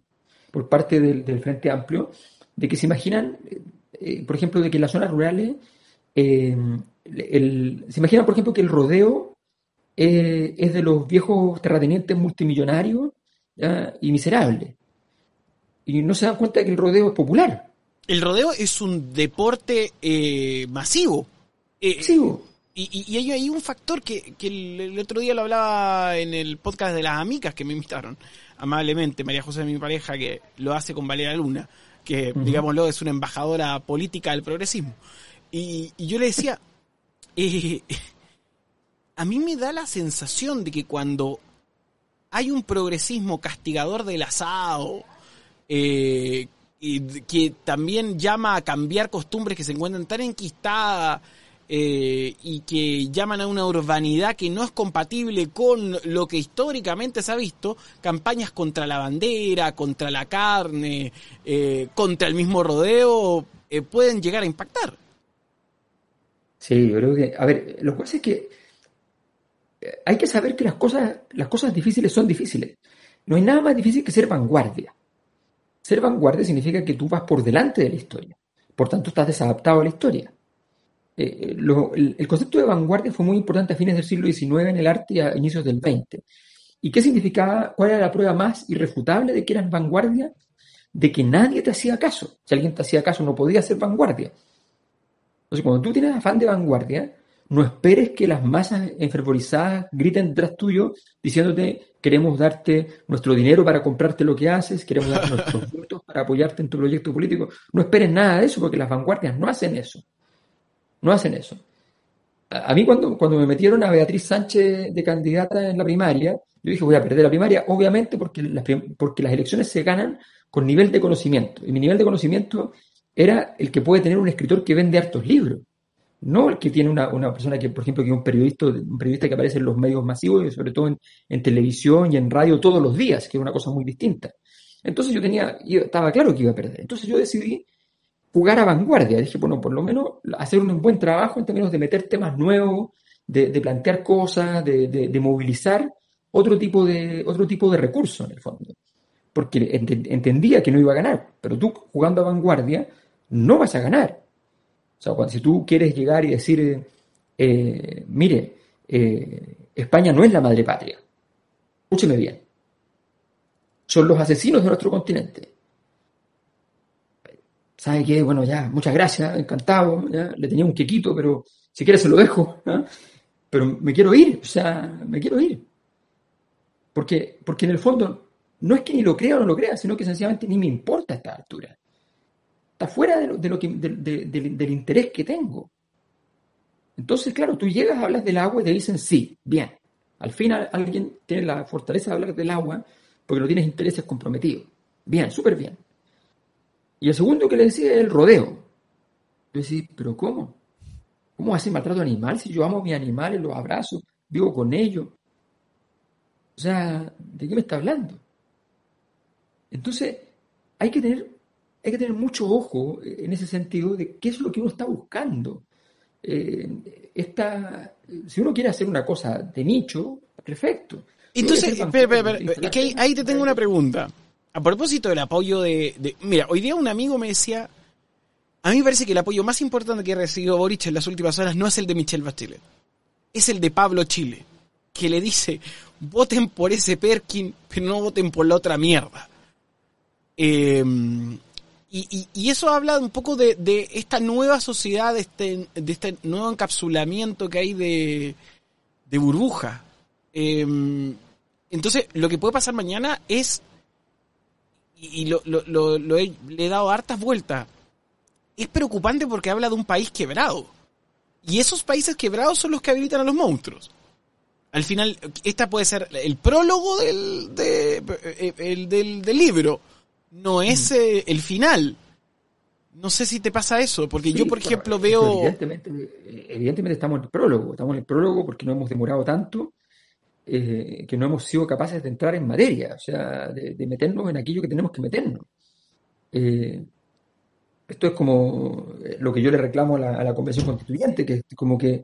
por parte del, Frente Amplio de que se imaginan, eh, por ejemplo, de que las zonas rurales eh, se imagina, por ejemplo, que el rodeo eh, es de los viejos terratenientes multimillonarios y miserables. Y no se dan cuenta de que el rodeo es popular. El rodeo es un deporte eh, masivo. Eh, masivo. Y, hay, hay, un factor que, el, otro día lo hablaba en el podcast de las amigas que me invitaron amablemente, María José, mi pareja, que lo hace con Valeria Luna, que, digámoslo, es una embajadora política del progresismo. Y, y yo le decía, eh, <laughs> a mí me da la sensación de que cuando hay un progresismo castigador del asado, eh, que también llama a cambiar costumbres que se encuentran tan enquistadas eh, y que llaman a una urbanidad que no es compatible con lo que históricamente se ha visto, campañas contra la bandera, contra la carne, contra el mismo rodeo, pueden llegar a impactar. Sí, yo creo que, a ver, lo que pasa es que eh, hay que saber que las cosas, las cosas difíciles son difíciles. No hay nada más difícil que ser vanguardia. Ser vanguardia significa que tú vas por delante de la historia. Por tanto, estás desadaptado a la historia. Eh, el, concepto de vanguardia fue muy importante a fines del siglo XIX en el arte y a inicios del XX. ¿Y qué significaba? ¿Cuál era la prueba más irrefutable de que eras vanguardia? De que nadie te hacía caso. Si alguien te hacía caso, no podía ser vanguardia. Entonces, cuando tú tienes afán de vanguardia, no esperes que las masas enfervorizadas griten tras tuyo diciéndote queremos darte nuestro dinero para comprarte lo que haces, queremos darte <laughs> nuestros votos para apoyarte en tu proyecto político. No esperes nada de eso porque las vanguardias no hacen eso. No hacen eso. A mí cuando, cuando me metieron a Beatriz Sánchez de candidata en la primaria, yo dije voy a perder la primaria, obviamente porque las, porque las elecciones se ganan con nivel de conocimiento. Y mi nivel de conocimiento era el que puede tener un escritor que vende hartos libros no el que tiene una, una, persona que, por ejemplo, que es un periodista, un periodista que aparece en los medios masivos y sobre todo en, televisión y en radio todos los días, que es una cosa muy distinta. Entonces yo tenía, estaba claro que iba a perder. Entonces yo decidí jugar a vanguardia. Dije, bueno, por lo menos hacer un buen trabajo en términos de meter temas nuevos, de, de plantear cosas, de, de, de, movilizar otro tipo de, otro tipo de recursos en el fondo. Porque entendía que no iba a ganar, pero tú jugando a vanguardia no vas a ganar o sea, cuando, si tú quieres llegar y decir, eh, mire, eh, España no es la madre patria, escúcheme bien, son los asesinos de nuestro continente. ¿Sabe qué? Bueno, ya, muchas gracias, encantado, le tenía un quequito, pero si quiere se lo dejo, pero me quiero ir, o sea, me quiero ir. Porque, porque en el fondo no es que ni lo crea o no lo crea, sino que sencillamente ni me importa a esta altura está fuera de lo, del interés que tengo. Entonces, claro, tú llegas, hablas del agua y te dicen sí, bien. Al final alguien tiene la fortaleza de hablar del agua porque no tienes intereses comprometidos. Bien, súper bien. Y el segundo que le decía es el rodeo. Yo decía, pero ¿cómo? ¿Cómo hace maltrato animal si yo amo a mis animales, los abrazo, vivo con ellos? O sea, ¿de qué me está hablando? Entonces, hay que tener hay que tener mucho ojo en ese sentido de qué es lo que uno está buscando. Eh, si uno quiere hacer una cosa de nicho, perfecto. Entonces, espera, espera, espera, ahí, te tengo una pregunta. A propósito del apoyo de, Mira, hoy día un amigo me decía, a mí me parece que el apoyo más importante que ha recibido Boric en las últimas horas no es el de Michelle Bachelet, es el de Pablo Chile, que le dice, voten por ese Perkin, pero no voten por la otra mierda. Eh, y, eso habla un poco de, esta nueva sociedad, de este, de este nuevo encapsulamiento que hay de, burbuja. Em, entonces, lo que puede pasar mañana es, y lo, he, le he dado hartas vueltas, es preocupante porque habla de un país quebrado. Y esos países quebrados son los que habilitan a los monstruos. Al final, esta puede ser el prólogo del, eh, del, del libro no es mm. eh, el final. No sé si te pasa eso, porque yo, por ejemplo, veo... Evidentemente, estamos en el prólogo, estamos en el prólogo porque no hemos demorado tanto eh, que no hemos sido capaces de entrar en materia, o sea, de, meternos en aquello que tenemos que meternos. Eh, esto es como lo que yo le reclamo a la, a la, Convención Constituyente, que es como que,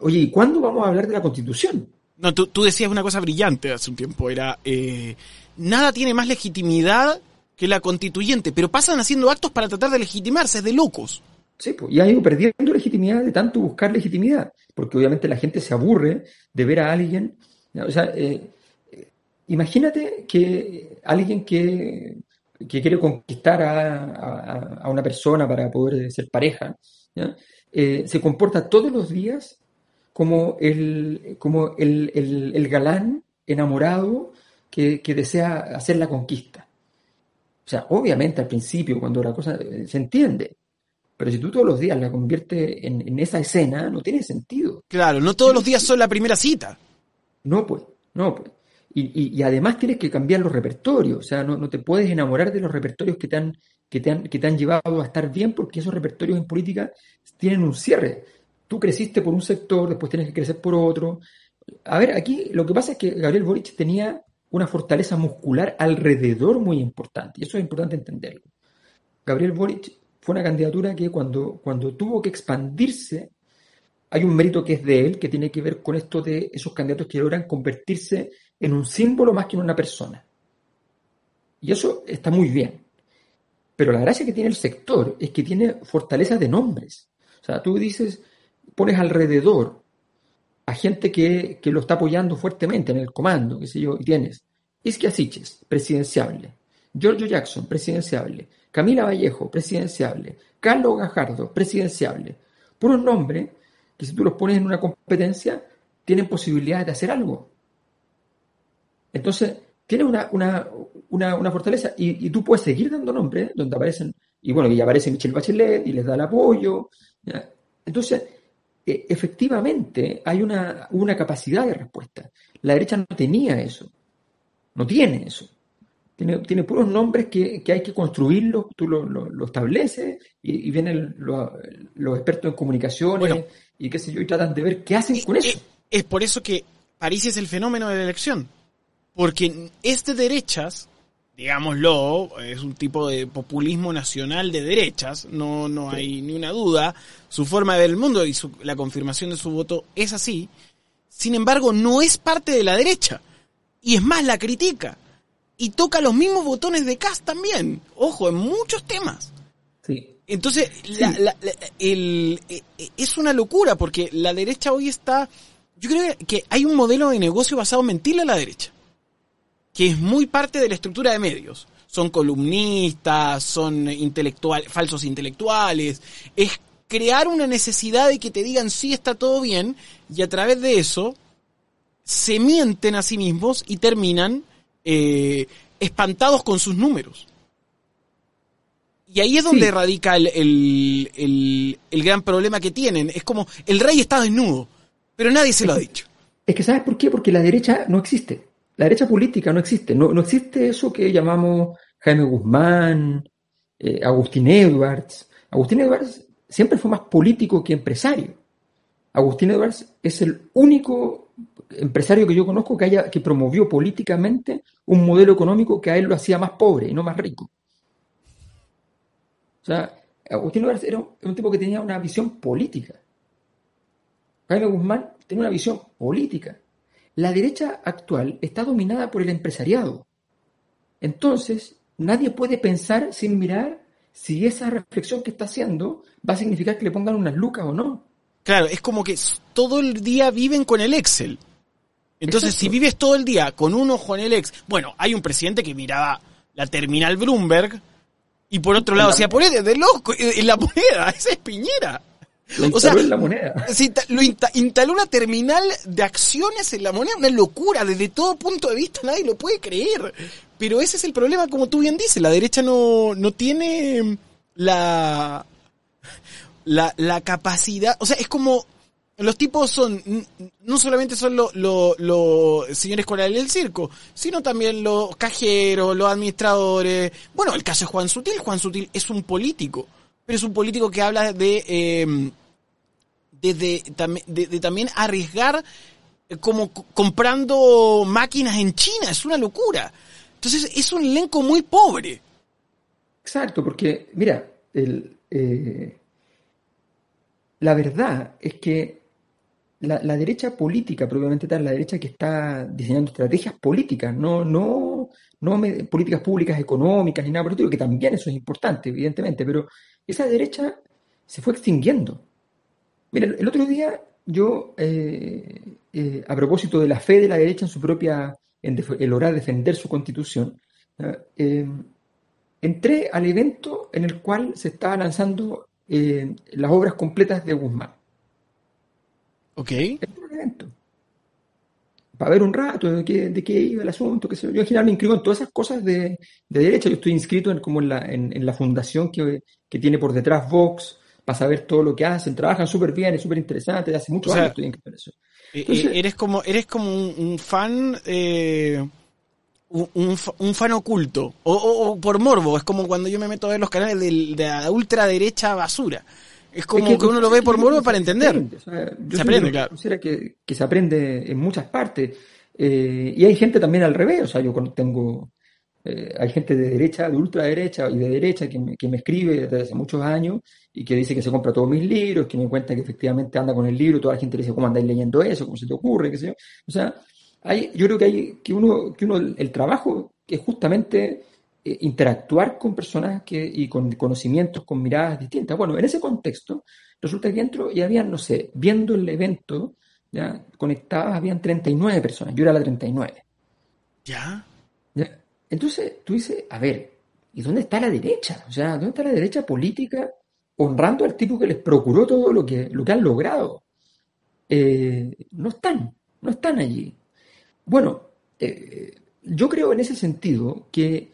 oye, ¿y cuándo vamos a hablar de la Constitución? No, tú, tú decías una cosa brillante hace un tiempo, era, nada tiene más legitimidad que la constituyente, pero pasan haciendo actos para tratar de legitimarse, es de locos. Sí, pues, y ha ido perdiendo legitimidad de tanto buscar legitimidad, porque obviamente la gente se aburre de ver a alguien. O sea, eh, imagínate que alguien que, quiere conquistar a, una persona para poder ser pareja, eh, se comporta todos los días como el, como el, galán enamorado que, que desea hacer la conquista. O sea, obviamente al principio, cuando la cosa eh, se entiende, pero si tú todos los días la conviertes en, esa escena, no tiene sentido. Claro, no todos los días son la primera cita. No, pues, no, pues. Y, y, además tienes que cambiar los repertorios, o sea, no, no, te puedes enamorar de los repertorios que te, han, que, te han, que te han llevado a estar bien, porque esos repertorios en política tienen un cierre. Tú creciste por un sector, después tienes que crecer por otro. A ver, aquí lo que pasa es que Gabriel Boric tenía una fortaleza muscular alrededor muy importante. Y eso es importante entenderlo. Gabriel Boric fue una candidatura que cuando, cuando tuvo que expandirse, hay un mérito que es de él, que tiene que ver con esto de esos candidatos que logran convertirse en un símbolo más que en una persona. Y eso está muy bien. Pero la gracia que tiene el sector es que tiene fortaleza de nombres. O sea, tú dices, pones alrededor a gente que, que, lo está apoyando fuertemente en el comando, qué sé yo, y tienes Isquia Siches, presidenciable, Giorgio Jackson, presidenciable, Camila Vallejo, presidenciable, Carlos Gajardo, presidenciable. Puros nombres que si tú los pones en una competencia, tienen posibilidades de hacer algo. Entonces, tiene una, una, una, fortaleza y, y, tú puedes seguir dando nombres donde aparecen, y bueno, y aparece Michelle Bachelet y les da el apoyo. Entonces, e, efectivamente, hay una, una capacidad de respuesta. La derecha no tenía eso, no tiene eso. Tiene, tiene puros nombres que, que hay que construirlos, tú lo, lo, estableces y, vienen los, expertos en comunicaciones y qué sé yo, y tratan de ver qué hacen con eso. Es por eso que París es el fenómeno de la elección. Porque es de derechas, digámoslo, es un tipo de populismo nacional de derechas, no, no hay ni una duda, su forma de ver el mundo y la confirmación de su voto es así. Sin embargo, no es parte de la derecha. Y es más, la critica. Y toca los mismos botones de Cast también. Ojo, en muchos temas. Sí. Entonces, e, e, es una locura porque la derecha hoy está... Yo creo que hay un modelo de negocio basado en mentirle a la derecha que es muy parte de la estructura de medios. Son columnistas, son intelectuales, falsos intelectuales. Es crear una necesidad de que te digan sí está todo bien y a través de eso se mienten a sí mismos y terminan eh, espantados con sus números. Y ahí es donde radica el, el, el, gran problema que tienen. Es como el rey está desnudo, pero nadie se lo ha dicho. Es que ¿sabes por qué? Porque la derecha no existe la derecha política no existe. No, existe eso que llamamos Jaime Guzmán, eh, Agustín Edwards. Agustín Edwards siempre fue más político que empresario. Agustín Edwards es el único empresario que yo conozco que, haya, que promovió políticamente un modelo económico que a él lo hacía más pobre y no más rico. O sea, Agustín Edwards era un tipo que tenía una visión política. Jaime Guzmán tenía una visión política. La derecha actual está dominada por el empresariado. Entonces, nadie puede pensar sin mirar si esa reflexión que está haciendo va a significar que le pongan unas lucas o no. Claro, es como que todo el día viven con el Excel. Entonces, si vives todo el día con un ojo en el Excel, bueno, hay un presidente que miraba la terminal Bloomberg y por otro lado decía, ponete de loco, en la moneda, <laughs> esa es Piñera o sea, en la moneda. lo instaló una terminal de acciones en la moneda, una locura, desde todo punto de vista nadie lo puede creer. Pero ese es el problema, como tú bien dices, la derecha no, no tiene la, la, la capacidad, o sea, es como, los tipos son, no solamente son los lo, señores corales del circo, sino también los cajeros, los administradores. Bueno, el caso de Juan Sutil, Juan Sutil es un político, es un político que habla de... Eh, de, también arriesgar eh, como comprando máquinas en China, es una locura. Entonces es un elenco muy pobre. Exacto, porque mira, el, eh, la verdad es que la, derecha política, probablemente tal, la derecha que está diseñando estrategias políticas, no, no, no políticas públicas económicas ni nada por que también eso es importante, evidentemente, pero esa derecha se fue extinguiendo. Mira, el otro día yo, eh, eh, a propósito de la fe de la derecha en su propia, en el de defender su constitución, eh, entré al evento en el cual se estaba lanzando las obras completas de Guzmán. Ok. Para ver un rato de qué, de qué iba el asunto, que Yo en general me inscribo en todas esas cosas de, derecha. Yo estoy inscrito en, como en la, en, la fundación que, que tiene por detrás Vox, para saber todo lo que hacen, trabajan súper bien, es súper interesante, hace muchos años estoy en eso. Eh, eh, eres como, eres como un, fan, eh, un, un, fan oculto, o, por morbo, es como cuando yo me meto a ver los canales de, de la ultraderecha basura. Es como que, uno lo ve por morbo para entender. se aprende, claro. Que, que, se aprende en muchas partes. y hay gente también al revés, o sea, yo tengo eh, hay gente de derecha, de ultraderecha y de derecha que me, que me, escribe desde hace muchos años y que dice que se compra todos mis libros, que me cuenta que efectivamente anda con el libro, toda la gente le dice, ¿cómo andáis leyendo eso? ¿Cómo se te ocurre? ¿Qué sé yo? O sea, hay, yo creo que hay que uno, que uno el trabajo es justamente eh, interactuar con personas que, y con conocimientos, con miradas distintas. Bueno, en ese contexto, resulta que entro y habían, no sé, viendo el evento, ¿ya? conectadas habían 39 personas, yo era la 39. ¿Ya? ¿ya? Entonces tú dices, a ver, ¿y dónde está la derecha? O sea, ¿dónde está la derecha política honrando al tipo que les procuró todo lo que, lo que han logrado? Eh, no están, no están allí. Bueno, eh, yo creo en ese sentido que,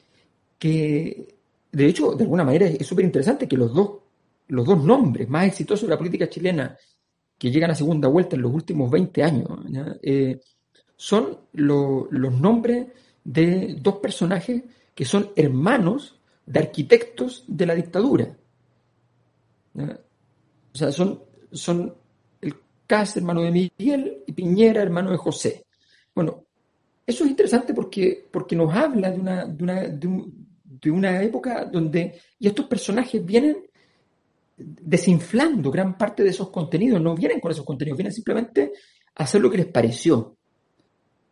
que, de hecho, de alguna manera es súper interesante que los dos, los dos nombres más exitosos de la política chilena que llegan a segunda vuelta en los últimos 20 años eh, son los nombres de dos personajes que son hermanos de arquitectos de la dictadura. O sea, son, son el Cas, hermano de Miguel, y Piñera, hermano de José. Bueno, eso es interesante porque, porque nos habla de una, de una, de una época donde y estos personajes vienen desinflando gran parte de esos contenidos, no vienen con esos contenidos, vienen simplemente a hacer lo que les pareció,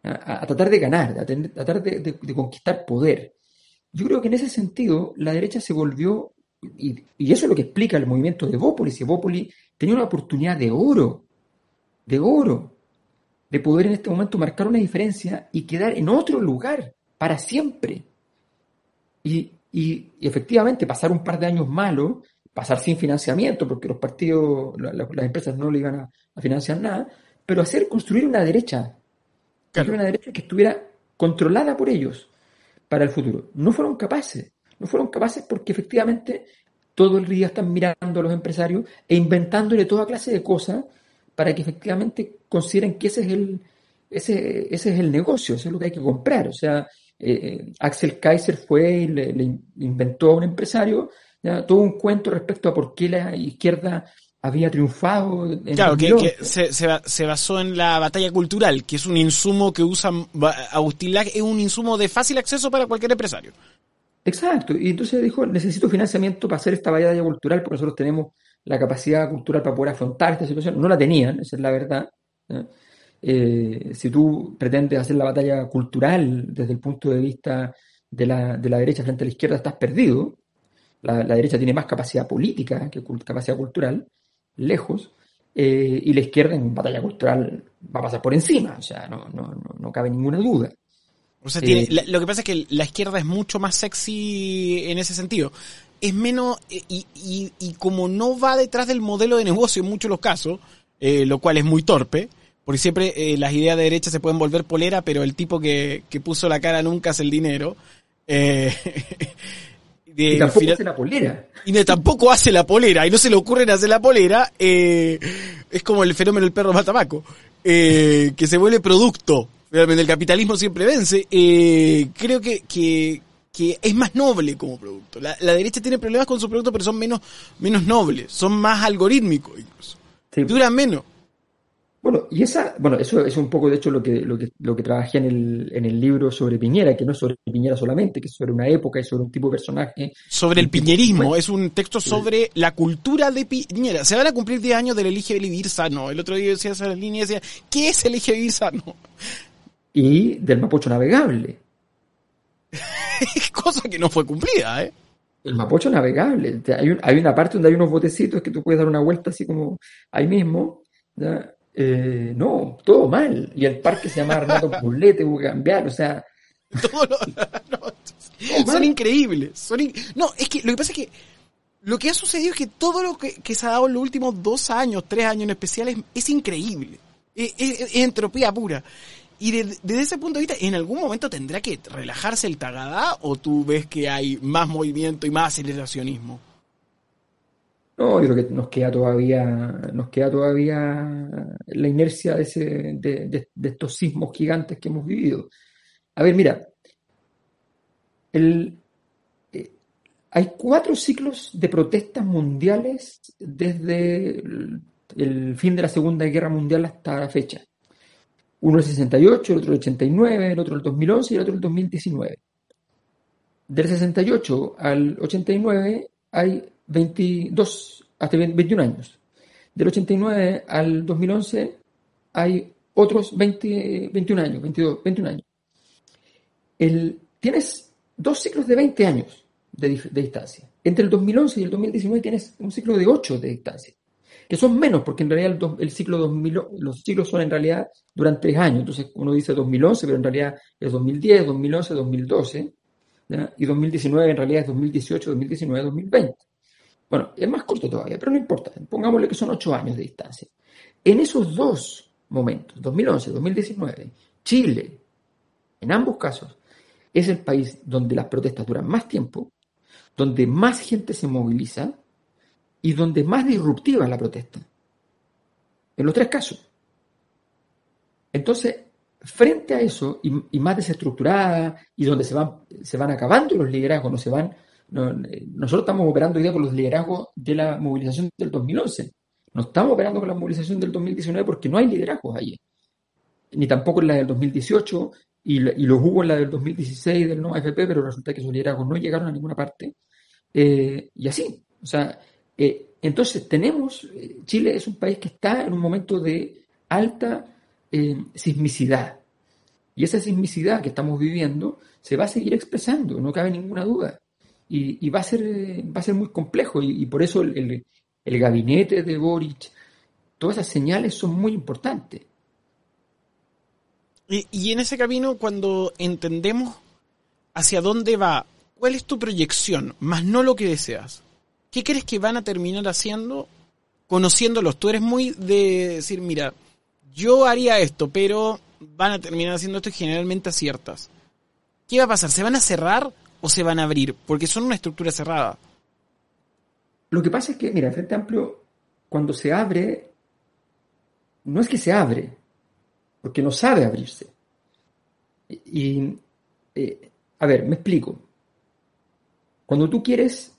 a, tratar de ganar, a, tratar de, conquistar poder. Yo creo que en ese sentido la derecha se volvió, y, eso es lo que explica el movimiento de Bópolis, y Bópolis tenía una oportunidad de oro, de oro, de poder en este momento marcar una diferencia y quedar en otro lugar para siempre. Y, efectivamente pasar un par de años malos, pasar sin financiamiento, porque los partidos, las empresas no le iban a, financiar nada, pero hacer construir una derecha, una derecha que estuviera controlada por ellos para el futuro. No fueron capaces, no fueron capaces porque efectivamente todo el día están mirando a los empresarios e inventándole toda clase de cosas para que efectivamente consideren que ese es el, ese, ese es el negocio, eso es lo que hay que comprar. O sea, eh, eh, Axel Kaiser fue y le, inventó a un empresario todo un cuento respecto a por qué la izquierda había triunfado. claro, que, se, se, basó en la batalla cultural, que es un insumo que usa Agustín Lack, es un insumo de fácil acceso para cualquier empresario. Exacto, y entonces dijo, necesito financiamiento para hacer esta batalla cultural porque nosotros tenemos la capacidad cultural para poder afrontar esta situación. No la tenían, esa es la verdad. Eh, si tú pretendes hacer la batalla cultural desde el punto de vista de la, de la derecha frente a la izquierda, estás perdido. La, derecha tiene más capacidad política que capacidad cultural, lejos, eh, y la izquierda en batalla cultural va a pasar por encima, o sea, no, no, no, cabe ninguna duda. O sea, tiene, eh, lo que pasa es que la izquierda es mucho más sexy en ese sentido es menos, y, y, y, como no va detrás del modelo de negocio en muchos de los casos, eh, lo cual es muy torpe, porque siempre eh, las ideas de derecha se pueden volver polera, pero el tipo que, que puso la cara nunca hace el dinero. Eh, <laughs> y tampoco hace la polera. Y tampoco hace la polera, y no se le ocurre hacer la polera, eh, es como el fenómeno del perro matabaco, eh, que se vuelve producto. Realmente el capitalismo siempre vence. Eh, creo que, que, que es más noble como producto. La, derecha tiene problemas con su producto, pero son menos, menos nobles, son más algorítmicos incluso. Duran menos. Bueno, y esa, bueno, eso es un poco de hecho lo que, lo que, lo que trabajé en el, en el libro sobre Piñera, que no es sobre Piñera solamente, que es sobre una época y sobre un tipo de personaje. Sobre el piñerismo, es un texto sobre la cultura de Piñera. Se van a cumplir 10 años del Elige Vivir Sano. El otro día decía esa línea decía, ¿qué es Elige Vivir Sano? Y del Mapocho Navegable. <laughs> Cosa que no fue cumplida, ¿eh? El Mapocho navegable. Hay, hay, una parte donde hay unos botecitos que tú puedes dar una vuelta así como ahí mismo. Eh, no, todo mal. Y el parque se llama Renato Pulete, hubo que cambiar, o sea. <laughs> <laughs> son increíbles. Son no, es que lo que pasa es que lo que ha sucedido es que todo lo que, se ha dado en los últimos dos años, tres años en especial, es, increíble. es, entropía pura. Y desde ese punto de vista, ¿en algún momento tendrá que relajarse el Tagadá o tú ves que hay más movimiento y más aceleracionismo? No, yo creo que nos queda todavía, nos queda todavía la inercia de, ese, de, estos sismos gigantes que hemos vivido. A ver, mira, el, eh, hay cuatro ciclos de protestas mundiales desde el fin de la Segunda Guerra Mundial hasta la fecha. Uno el 68, el otro el 89, el otro el 2011 y el otro el 2019. Del 68 al 89 hay 22, hasta 21 años. Del 89 al 2011 hay otros 20, 21 años, 22, 21 años. El, tienes dos ciclos de 20 años de, de, distancia. Entre el 2011 y el 2019 tienes un ciclo de 8 de distancia. que son menos, porque en realidad el, ciclo 2000, los ciclos son en realidad durante tres años. Entonces uno dice 2011, pero en realidad es 2010, 2011, 2012. Y 2019 en realidad es 2018, 2019, 2020. Bueno, es más corto todavía, pero no importa. Pongámosle que son ocho años de distancia. En esos dos momentos, 2011, 2019, Chile, en ambos casos, es el país donde las protestas duran más tiempo, donde más gente se moviliza y donde más disruptiva es la protesta. En los tres casos. Entonces, frente a eso, y, más desestructurada, y donde se van, se van acabando los liderazgos, no se van. Nosotros estamos operando hoy día con los liderazgos de la movilización del 2011. No estamos operando con la movilización del 2019 porque no hay liderazgos allí. Ni tampoco en la del 2018, y, los hubo en la del 2016 del no AFP, pero resulta que esos liderazgos no llegaron a ninguna parte. Eh, y así. O sea, eh, entonces tenemos, eh, Chile es un país que está en un momento de alta sismicidad. Y esa sismicidad que estamos viviendo se va a seguir expresando, no cabe ninguna duda. Y, va, a ser, va a ser muy complejo y, por eso el, el, gabinete de Boric, todas esas señales son muy importantes. Y, en ese camino, cuando entendemos hacia dónde va, cuál es tu proyección, más no lo que deseas, ¿qué crees que van a terminar haciendo conociéndolos? Tú eres muy de decir, mira, yo haría esto, pero van a terminar haciendo esto y generalmente aciertas. ¿Qué va a pasar? ¿Se van a cerrar se van a abrir? Porque son una estructura cerrada. Lo que pasa es que, mira, Frente Amplio, cuando se abre, no es que se abre, porque no sabe abrirse. Y, eh, a ver, me explico. Cuando tú quieres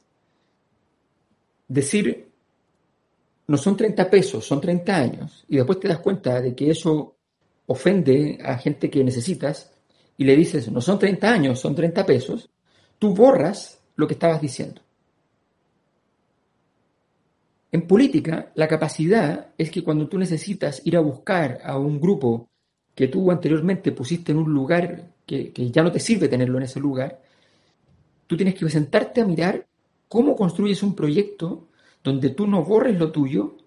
decir, no son 30 pesos, son 30 años, y después te das cuenta de que eso ofende a gente que necesitas, y le dices, no son 30 años, son 30 pesos, tú borras lo que estabas diciendo. En política, la capacidad es que cuando tú necesitas ir a buscar a un grupo que tú anteriormente pusiste en un lugar que, ya no te sirve tenerlo en ese lugar, tú tienes que sentarte a mirar cómo construyes un proyecto donde tú no borres lo tuyo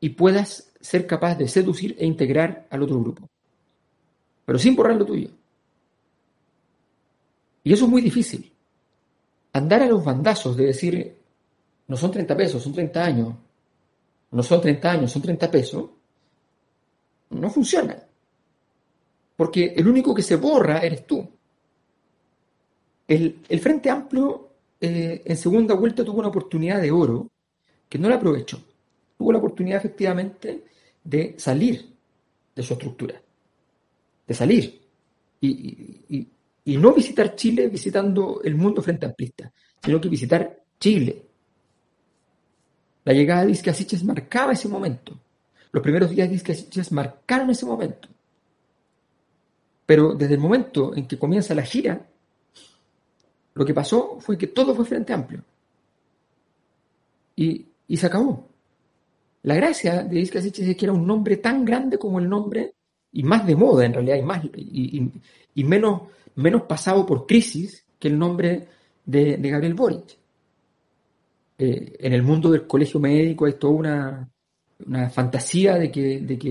y puedas ser capaz de seducir e integrar al otro grupo. Pero sin borrar lo tuyo. Y eso es muy difícil. Andar a los bandazos de decir, no son 30 pesos, son 30 años, no son 30 años, son 30 pesos, no funciona porque el único que se borra eres tú. El, Frente Amplio eh, en segunda vuelta tuvo una oportunidad de oro que no la aprovechó. Tuvo la oportunidad efectivamente de salir de su estructura, de salir y, no visitar Chile visitando el mundo frente amplista, sino que visitar Chile. La llegada de Iscasiches marcaba ese momento. Los primeros días de Iscasiches marcaron ese momento. Pero desde el momento en que comienza la gira, lo que pasó fue que todo fue Frente Amplio. Y, se acabó. La gracia de Iscasiches es que era un nombre tan grande como el nombre, y más de moda en realidad, y, más, y, menos, menos pasado por crisis que el nombre de, Gabriel Boric. Eh, en el mundo del colegio médico hay toda una, una fantasía de que, de que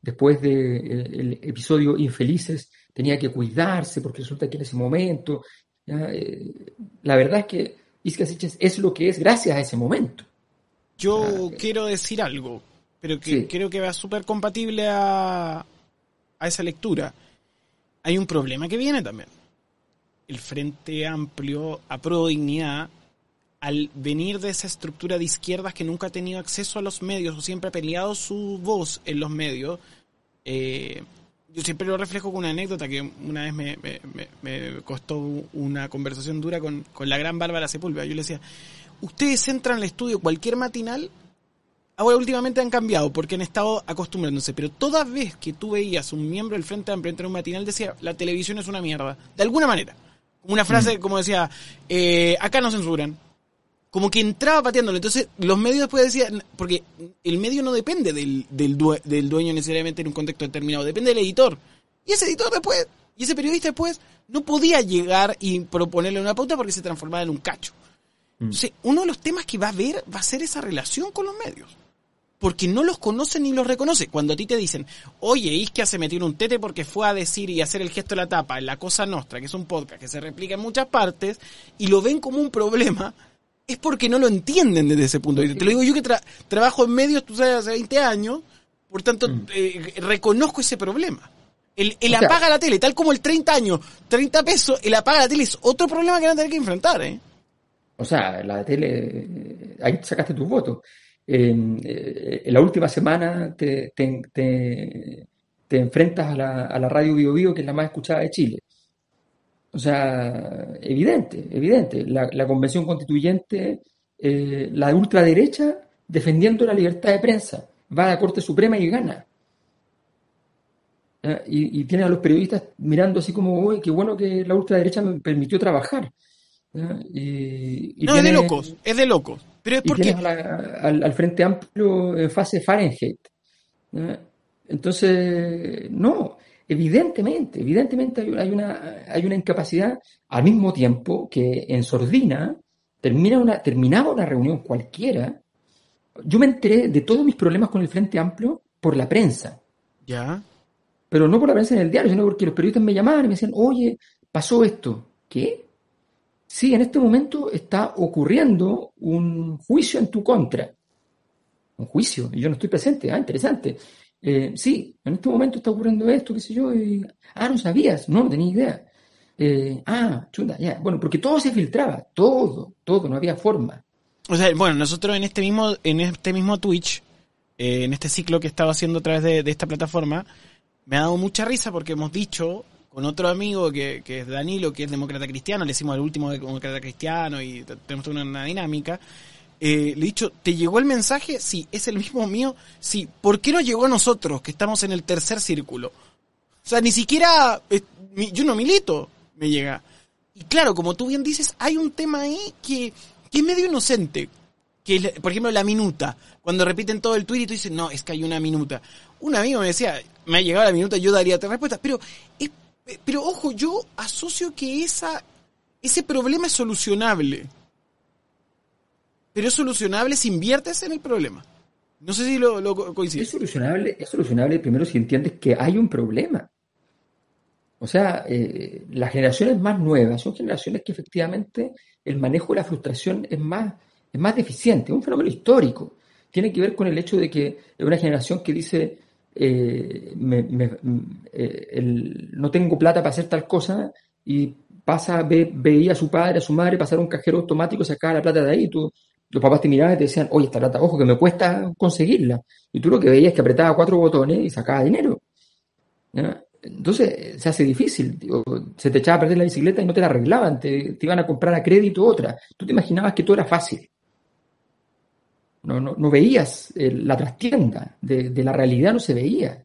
después del episodio Infelices, tenía que cuidarse porque resulta que en ese momento, eh, la verdad es que Isca es lo que es gracias a ese momento. Yo quiero decir algo, pero que creo que va súper compatible a, a esa lectura. Hay un problema que viene también. El Frente Amplio a Pro Dignidad al venir de esa estructura de izquierdas que nunca ha tenido acceso a los medios o siempre ha peleado su voz en los medios, eh, yo siempre lo reflejo con una anécdota que una vez me, me, costó una conversación dura con, la gran Bárbara Sepúlveda. Yo le decía, ustedes entran al estudio cualquier matinal, ahora últimamente han cambiado porque han estado acostumbrándose, pero toda vez que tú veías un miembro del Frente Amplio entrar un matinal decía, la televisión es una mierda, de alguna manera. Una frase mm. como decía, eh, acá no censuran, como que entraba pateándolo. Entonces, los medios después decían, porque el medio no depende del, del, dueño necesariamente en un contexto determinado, depende del editor. Y ese editor después, y ese periodista después, no podía llegar y proponerle una pauta porque se transformaba en un cacho. Entonces, uno de los temas que va a ver va a ser esa relación con los medios. Porque no los conoce ni los reconoce. Cuando a ti te dicen, oye, Isquia se metió en un tete porque fue a decir y hacer el gesto de la tapa en La Cosa Nostra, que es un podcast que se replica en muchas partes, y lo ven como un problema, es porque no lo entienden desde ese punto de vista. Te lo digo yo que trabajo en medios, tú sabes, hace 20 años, por tanto, mm. eh, reconozco ese problema. El, el apaga la tele, tal como el 30 años, 30 pesos, el apaga la tele es otro problema que van a tener que enfrentar, ¿eh? O sea, la tele, ahí sacaste tus votos. Eh, en la última semana te, te, enfrentas a la, a la radio Bio, Bio que es la más escuchada de Chile. O sea, evidente, evidente. La, la convención constituyente, eh, la ultraderecha defendiendo la libertad de prensa, va a la Corte Suprema y gana. Y, tiene a los periodistas mirando así como, uy, qué bueno que la ultraderecha me permitió trabajar. Y, no, es de locos, es de locos. Pero es porque... al, Frente Amplio en fase Fahrenheit. Entonces, no, evidentemente, evidentemente hay, una, hay una incapacidad al mismo tiempo que en Sordina termina una, terminaba una reunión cualquiera. Yo me enteré de todos mis problemas con el Frente Amplio por la prensa. Ya. Pero no por la prensa en el diario, sino porque los periodistas me llamaban y me decían, oye, pasó esto. ¿Qué? Sí, en este momento está ocurriendo un juicio en tu contra. Un juicio, y yo no estoy presente. Ah, interesante. Eh, sí, en este momento está ocurriendo esto, qué sé yo. Y, ah, no sabías, no, no tenía idea. Eh, ah, chuta, ya. Bueno, porque todo se filtraba, todo, todo, no había forma. O sea, bueno, nosotros en este mismo, en este mismo Twitch, eh, en este ciclo que estaba haciendo a través de esta plataforma, me ha dado mucha risa porque hemos dicho con otro amigo que, es Danilo, que es demócrata cristiano, le decimos al último demócrata cristiano y tenemos una, dinámica. Eh, le he dicho, ¿te llegó el mensaje? Sí, es el mismo mío. Sí, ¿por qué no llegó a nosotros, que estamos en el tercer círculo? O sea, ni siquiera yo no milito, me llega. Y claro, como tú bien dices, hay un tema ahí que, que es medio inocente. Que es, por ejemplo, la minuta. Cuando repiten todo el tweet y tú dices, no, es que hay una minuta un amigo me decía, me ha llegado la minuta, yo daría tres respuestas, pero, pero ojo, yo asocio que esa, ese problema es solucionable. Pero es solucionable si inviertes en el problema. No sé si lo, lo coincide. Es solucionable, es solucionable primero si entiendes que hay un problema. O sea, eh, las generaciones más nuevas son generaciones que efectivamente el manejo de la frustración es más, es más deficiente, es un fenómeno histórico. Tiene que ver con el hecho de que es una generación que dice, eh, eh, no tengo plata para hacer tal cosa y pasa, ve, veía a su padre, a su madre pasar un cajero automático, sacaba la plata de ahí y los papás te miraban y te decían, oye, esta plata, ojo, que me cuesta conseguirla. Y tú lo que veías es que apretaba cuatro botones y sacaba dinero. Entonces se hace difícil. se te echaba a perder la bicicleta y no te la arreglaban, te, te iban a comprar a crédito otra. Tú te imaginabas que todo era fácil no, no, no veías eh, la trastienda de, de, la realidad, no se veía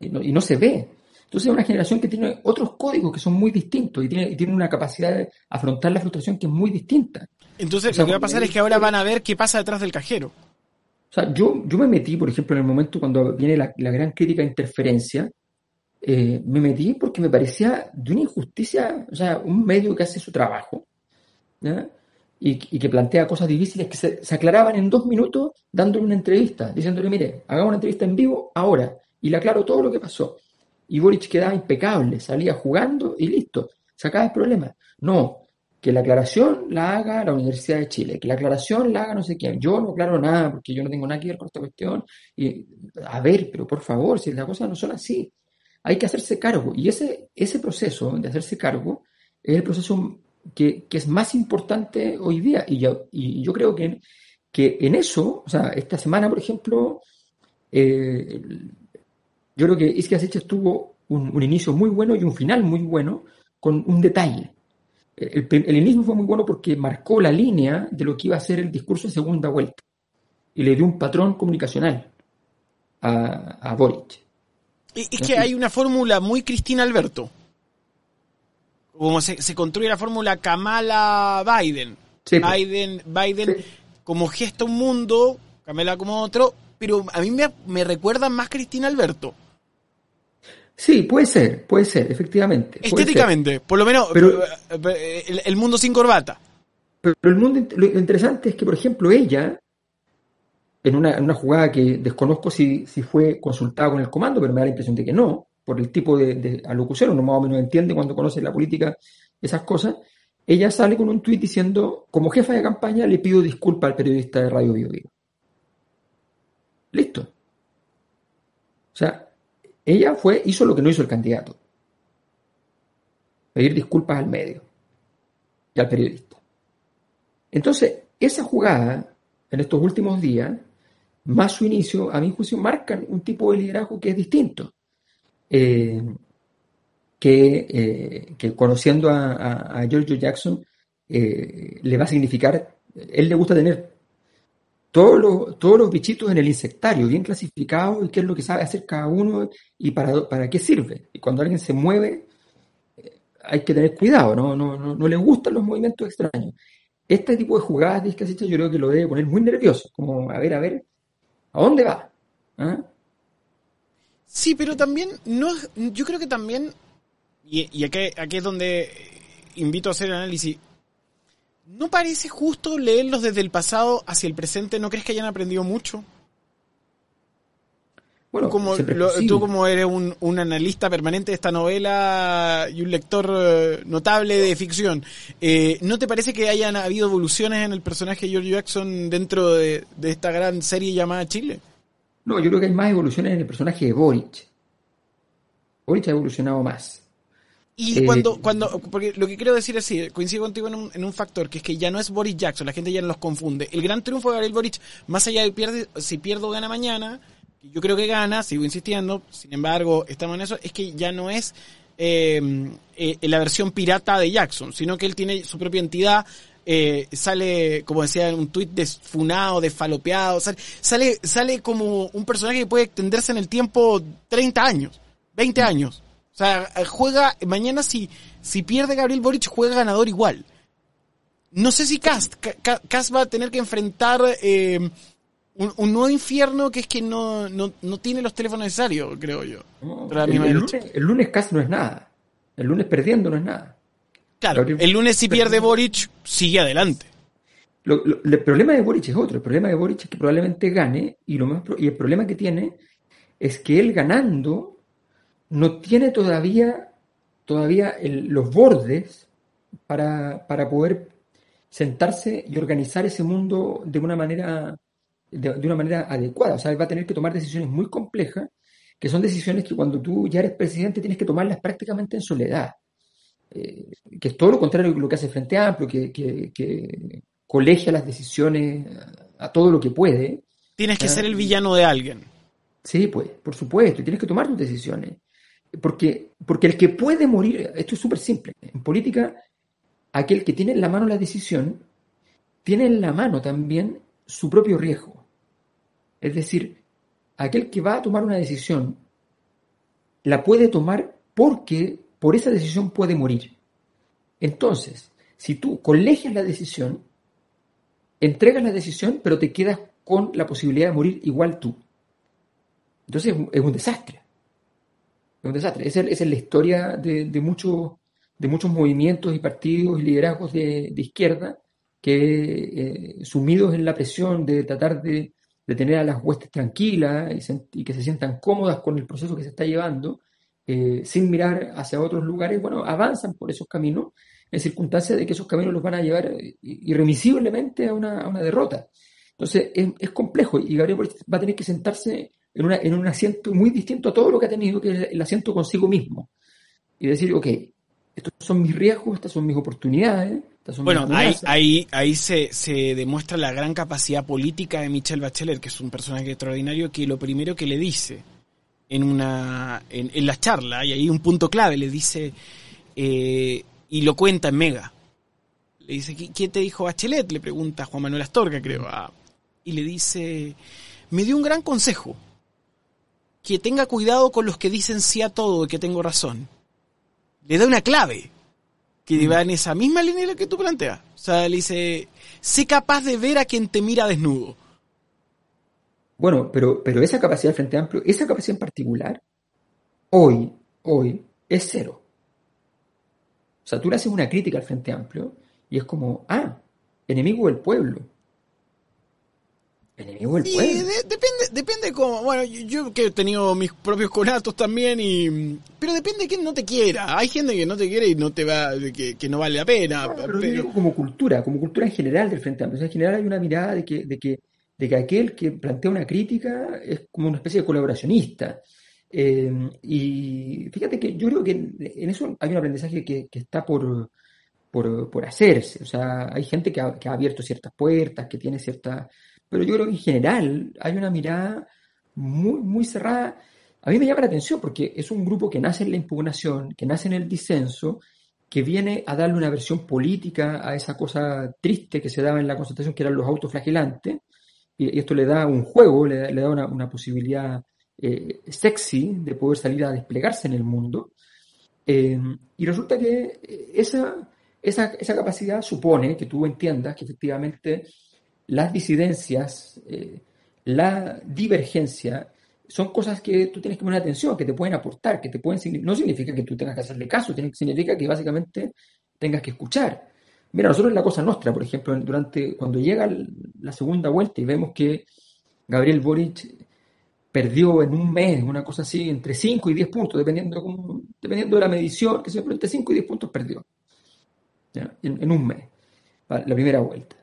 y no, y no, se ve. Entonces es una generación que tiene otros códigos que son muy distintos y tiene, y tiene una capacidad de afrontar la frustración que es muy distinta. Entonces lo que va a pasar es que ahora van a ver qué pasa detrás del cajero. O sea, yo, yo me metí, por ejemplo, en el momento cuando viene la, la gran crítica de interferencia, eh, me metí porque me parecía de una injusticia, o sea, un medio que hace su trabajo, ¿ya? Y, que plantea cosas difíciles que se, aclaraban en dos minutos dándole una entrevista, diciéndole, mire, hagamos una entrevista en vivo ahora y le aclaro todo lo que pasó. Y Boric quedaba impecable, salía jugando y listo, sacaba el problema. No, que la aclaración la haga la Universidad de Chile, que la aclaración la haga no sé quién. Yo no aclaro nada porque yo no tengo nada que ver con esta cuestión. Y, a ver, pero por favor, si las cosas no son así, hay que hacerse cargo. Y ese, ese proceso de hacerse cargo es el proceso que, es más importante hoy día. Y yo, y yo creo que, que en eso, o sea, esta semana, por ejemplo, eh, yo creo que Isquias Eches tuvo un, inicio muy bueno y un final muy bueno con un detalle. El, inicio fue muy bueno porque marcó la línea de lo que iba a ser el discurso de segunda vuelta y le dio un patrón comunicacional a, a Boric. Es que hay una fórmula muy Cristina Alberto como se, construye la fórmula Kamala-Biden. Biden, Biden como gesta un mundo, Kamala como otro, pero a mí me, me recuerda más Cristina Alberto. Sí, puede ser, puede ser, efectivamente. Estéticamente, por lo menos pero, eh, el, mundo sin corbata. pero el mundo, lo interesante es que, por ejemplo, ella, en una, jugada que desconozco si, fue consultada con el comando, pero me da la impresión de que no, por el tipo de, alocución, uno más o menos entiende cuando conoce la política esas cosas, ella sale con un tuit diciendo, como jefa de campaña le pido disculpas al periodista de Radio Bio, Listo. O sea, ella fue, hizo lo que no hizo el candidato. Pedir disculpas al medio y al periodista. Entonces, esa jugada, en estos últimos días, más su inicio, a mi juicio, marcan un tipo de liderazgo que es distinto. Eh, eh, que, conociendo a, a, Giorgio Jackson eh, le va a significar, él le gusta tener todos los, todos los bichitos en el insectario, bien clasificados, y qué es lo que sabe hacer cada uno y para, para qué sirve. Y cuando alguien se mueve, hay que tener cuidado, no, no, no, no le gustan los movimientos extraños este tipo de jugadas de yo creo que lo debe poner muy nervioso, como a ver, a ver, ¿a dónde va? ¿Ah? Sí, pero también, no, yo creo que también, y, aquí, aquí es donde invito a hacer el análisis, ¿no parece justo leerlos desde el pasado hacia el presente? ¿No crees que hayan aprendido mucho? Bueno, como, tú como eres un, analista permanente de esta novela y un lector eh, notable de ficción, eh, ¿no te parece que hayan habido evoluciones en el personaje de George Jackson dentro de, esta gran serie llamada Chile? No, yo creo que hay más evoluciones en el personaje de Boric. Boric ha evolucionado más. Y eh, cuando, cuando, porque lo que quiero decir es, sí, coincido contigo en un, en un, factor, que es que ya no es Boris Jackson, la gente ya no los confunde. El gran triunfo de Gabriel Boric, más allá de pierde, si pierdo o gana mañana, yo creo que gana, sigo insistiendo, sin embargo, estamos en eso, es que ya no es eh, eh, la versión pirata de Jackson, sino que él tiene su propia entidad, eh, sale, como decía en un tuit, desfunado, desfalopeado, sale, sale, sale como un personaje que puede extenderse en el tiempo 30 años, 20 años. O sea, juega, mañana si, si pierde Gabriel Boric, juega ganador igual. No sé si Cast, Cast va a tener que enfrentar eh, un, nuevo infierno que es que no, no, no tiene los teléfonos necesarios, creo yo. el, lunes, casi no es nada. El lunes perdiendo no es nada. Claro, el lunes si pierde Boric, sigue adelante. el problema de Boric es otro. El problema de Boric es que probablemente gane y, lo más, y el problema que tiene es que él ganando no tiene todavía, todavía los bordes para, para poder sentarse y organizar ese mundo de una manera de, una manera adecuada. O sea, él va a tener que tomar decisiones muy complejas, que son decisiones que cuando tú ya eres presidente tienes que tomarlas prácticamente en soledad. Eh, que es todo lo contrario de lo que hace Frente Amplio, que, que, colegia las decisiones a, todo lo que puede. Tienes que ser el villano de alguien. Sí, pues, por supuesto, y tienes que tomar tus decisiones. Porque, porque el que puede morir, esto es súper simple, en política, aquel que tiene en la mano la decisión, tiene en la mano también su propio riesgo. Es decir, aquel que va a tomar una decisión la puede tomar porque por esa decisión puede morir. Entonces, si tú colegias la decisión, entregas la decisión, pero te quedas con la posibilidad de morir igual tú. Entonces es un desastre. Es un desastre. Esa es, la historia de, muchos, de muchos movimientos y partidos y liderazgos de, izquierda que, eh, sumidos en la presión de tratar de de tener a las huestes tranquilas y, que se sientan cómodas con el proceso que se está llevando, eh, sin mirar hacia otros lugares, bueno, avanzan por esos caminos en circunstancias de que esos caminos los van a llevar eh, irremisiblemente a una, derrota. Entonces es, complejo y Gabriel va a tener que sentarse en, una, en un asiento muy distinto a todo lo que ha tenido, que es el asiento consigo mismo. Y decir, ok, estos son mis riesgos, estas son mis oportunidades, bueno, ahí, ahí, ahí se, se, demuestra la gran capacidad política de Michelle Bachelet, que es un personaje extraordinario, que lo primero que le dice en una en, en la charla, y ahí un punto clave, le dice, eh, y lo cuenta en Mega. Le dice, ¿quién te dijo Bachelet? Le pregunta Juan Manuel Astorga, creo. y le dice, me dio un gran consejo, que tenga cuidado con los que dicen sí a todo y que tengo razón. Le da una clave que va en esa misma línea que tú planteas. O sea, le dice, sé capaz de ver a quien te mira desnudo. Bueno, pero, pero esa capacidad del Frente Amplio, esa capacidad en particular, hoy, hoy, es cero. O sea, tú le haces una crítica al Frente Amplio y es como, ah, enemigo del pueblo. Enemigo del Y pueblo. de- depende, depende cómo. Bueno, yo, yo que he tenido mis propios conatos también, y pero depende de quién no te quiera. Hay gente que no te quiere y no te va, que, que no vale la pena. No, pero yo pero- digo como cultura, como cultura en general del Frente Amplio. O sea, en general hay una mirada de que, de que, de que aquel que plantea una crítica es como una especie de colaboracionista. Eh, y fíjate que yo creo que en, eso hay un aprendizaje que, está por, por, por hacerse. O sea, hay gente que ha, abierto ciertas puertas, que tiene cierta... Pero yo creo que en general hay una mirada muy, muy cerrada. A mí me llama la atención porque es un grupo que nace en la impugnación, que nace en el disenso, que viene a darle una versión política a esa cosa triste que se daba en la Constitución, que eran los autoflagelantes, y, esto le da un juego, le da, una, una posibilidad eh, sexy de poder salir a desplegarse en el mundo. Eh, y resulta que eh, esa, esa, esa capacidad supone que tú entiendas que efectivamente las disidencias, eh, la divergencia, son cosas que tú tienes que poner atención, que te pueden aportar, que te pueden no significa que tú tengas que hacerle caso, significa que básicamente tengas que escuchar. Mira, nosotros en la Cosa Nostra, por ejemplo, durante cuando llega la segunda vuelta y vemos que Gabriel Boric perdió en un mes, una cosa así, entre 5 y 10 puntos, dependiendo, dependiendo de la medición, que se entre 5 y 10 puntos perdió. En, un mes, la primera vuelta.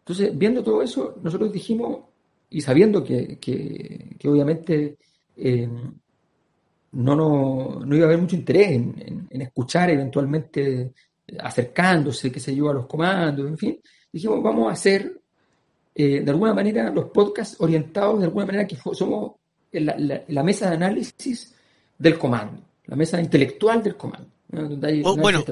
Entonces, viendo todo eso, nosotros dijimos, y sabiendo que, que- obviamente eh, no, no, no iba a haber mucho interés en escuchar eventualmente acercándose, qué sé yo, a los comandos, en fin, dijimos, vamos a hacer eh, de alguna manera los podcasts orientados de alguna manera que somos la, la- la mesa de análisis del comando, la mesa intelectual del comando. ¿no? Donde hay Oh, bueno.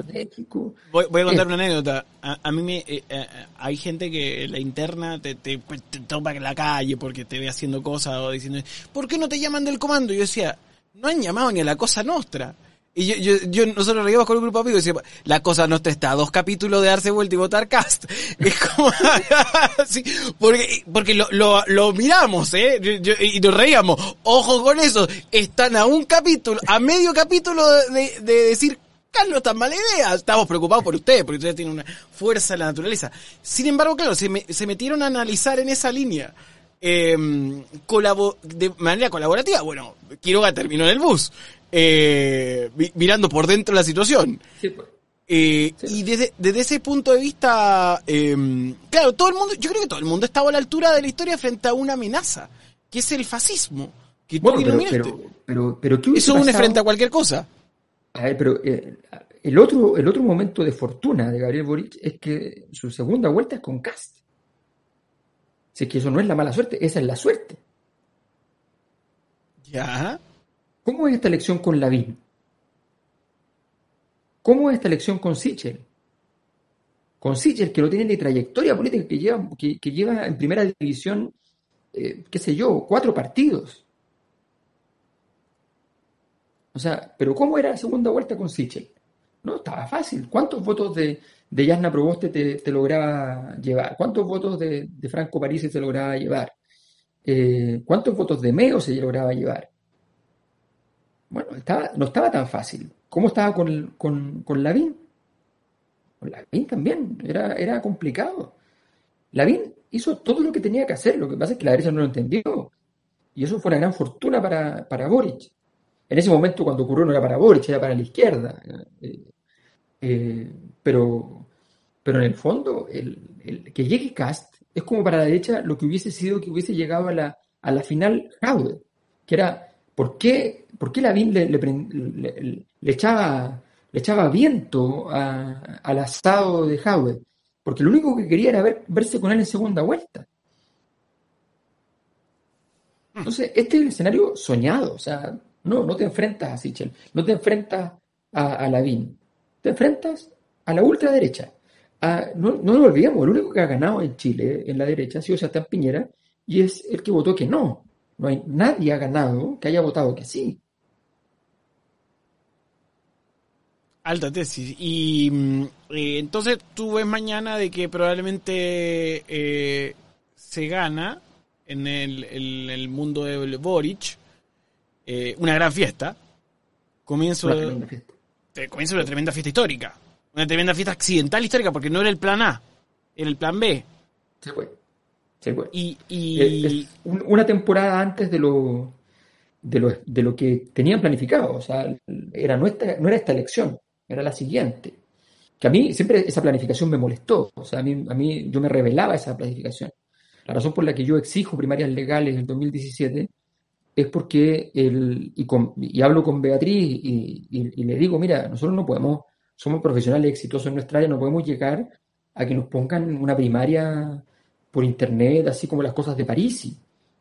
Voy, voy a contar Eh. una anécdota. A, a mí me, eh, eh, hay gente que la interna te, te, pues, te toma en la calle porque te ve haciendo cosas o diciendo, ¿por qué no te llaman del comando? Y yo decía, no han llamado ni a la cosa nostra. Y yo, yo, yo nosotros reíamos con un grupo de amigos y decíamos, la cosa nostra está a dos capítulos de darse vuelta y votar cast. <laughs> Es como, <laughs> así, porque, porque lo, lo, miramos, ¿eh? Yo- y nos reíamos. Ojo con eso, están a un capítulo, a medio capítulo de, de decir Carlos, está mala idea. Estamos preocupados por ustedes, porque ustedes tienen una fuerza en la naturaleza. Sin embargo, claro, se, me- se metieron a analizar en esa línea. eh, colabo- de manera colaborativa. Bueno, Quiroga terminó en el bus, eh, mi- mirando por dentro la situación. Sí, pues. Eh, Sí. Y desde, desde ese punto de vista, eh, claro, todo el mundo, yo creo que todo el mundo estaba a la altura de la historia frente a una amenaza, que es el fascismo. Que Bueno, pero, pero, pero, pero ¿qué hubiese Eso une frente a cualquier cosa. A ver, pero eh, el otro, el otro momento de fortuna de Gabriel Boric es que su segunda vuelta es con Cast. Si es que eso no es la mala suerte, esa es la suerte. Ya. ¿Cómo es esta elección con Lavín? ¿Cómo es esta elección con Sichel? Con Sichel, que no tiene ni trayectoria política, que lleva, que, lleva en primera división, eh, qué sé yo, cuatro partidos. O sea, pero ¿cómo era la segunda vuelta con Sichel? No, estaba fácil. ¿Cuántos votos de, de Yasna Proboste te, te lograba llevar? ¿Cuántos votos de, de Franco Parisi te lograba llevar? Eh, ¿cuántos votos de Meo se lograba llevar? Bueno, no estaba tan fácil. ¿Cómo estaba con, con, con Lavín? Con Lavín también, era, era complicado. Lavín hizo todo lo que tenía que hacer, lo que pasa es que la derecha no lo entendió. Y eso fue una gran fortuna para, para Boric. En ese momento, cuando ocurrió, no era para Boric, era para la izquierda. Eh, eh, pero, pero en el fondo, el, el que llegue Cast es como para la derecha lo que hubiese sido que hubiese llegado a la, a la final Jaude, que era ¿por qué, por qué Lavín le, le, pren- le- le echaba, le echaba viento a- al asado de Jaude? Porque lo único que quería era ver- verse con él en segunda vuelta. Entonces, este es el escenario soñado. O sea, no, no te enfrentas a Sichel, no te enfrentas a, a Lavín, te enfrentas a la ultraderecha. A- no, no nos olvidemos, el único que ha ganado en Chile, en la derecha, ha sido Sebastián Piñera, y es el que votó que no. No hay nadie ha ganado que haya votado que sí. Alta tesis. Y mm, eh, entonces tú ves mañana de que probablemente eh, se gana en el, el- el mundo de Boric eh, una gran fiesta. Comienzo, Una tremenda fiesta. comienza una tremenda fiesta histórica. Una tremenda fiesta accidental histórica porque no era el plan A. Era el plan B. Se fue. Fue. Y, y... una temporada antes de lo, de lo, de lo que tenían planificado. O sea, era nuestra, no era esta elección, era la siguiente. Que a mí siempre esa planificación me molestó. O sea, a mí, a mí yo me revelaba esa planificación. La razón por la que yo exijo primarias legales en 2017 es porque, el, y, y hablo con Beatriz y, le digo, mira, nosotros no podemos, somos profesionales exitosos en nuestra área, no podemos llegar a que nos pongan una primaria por internet, así como las cosas de París.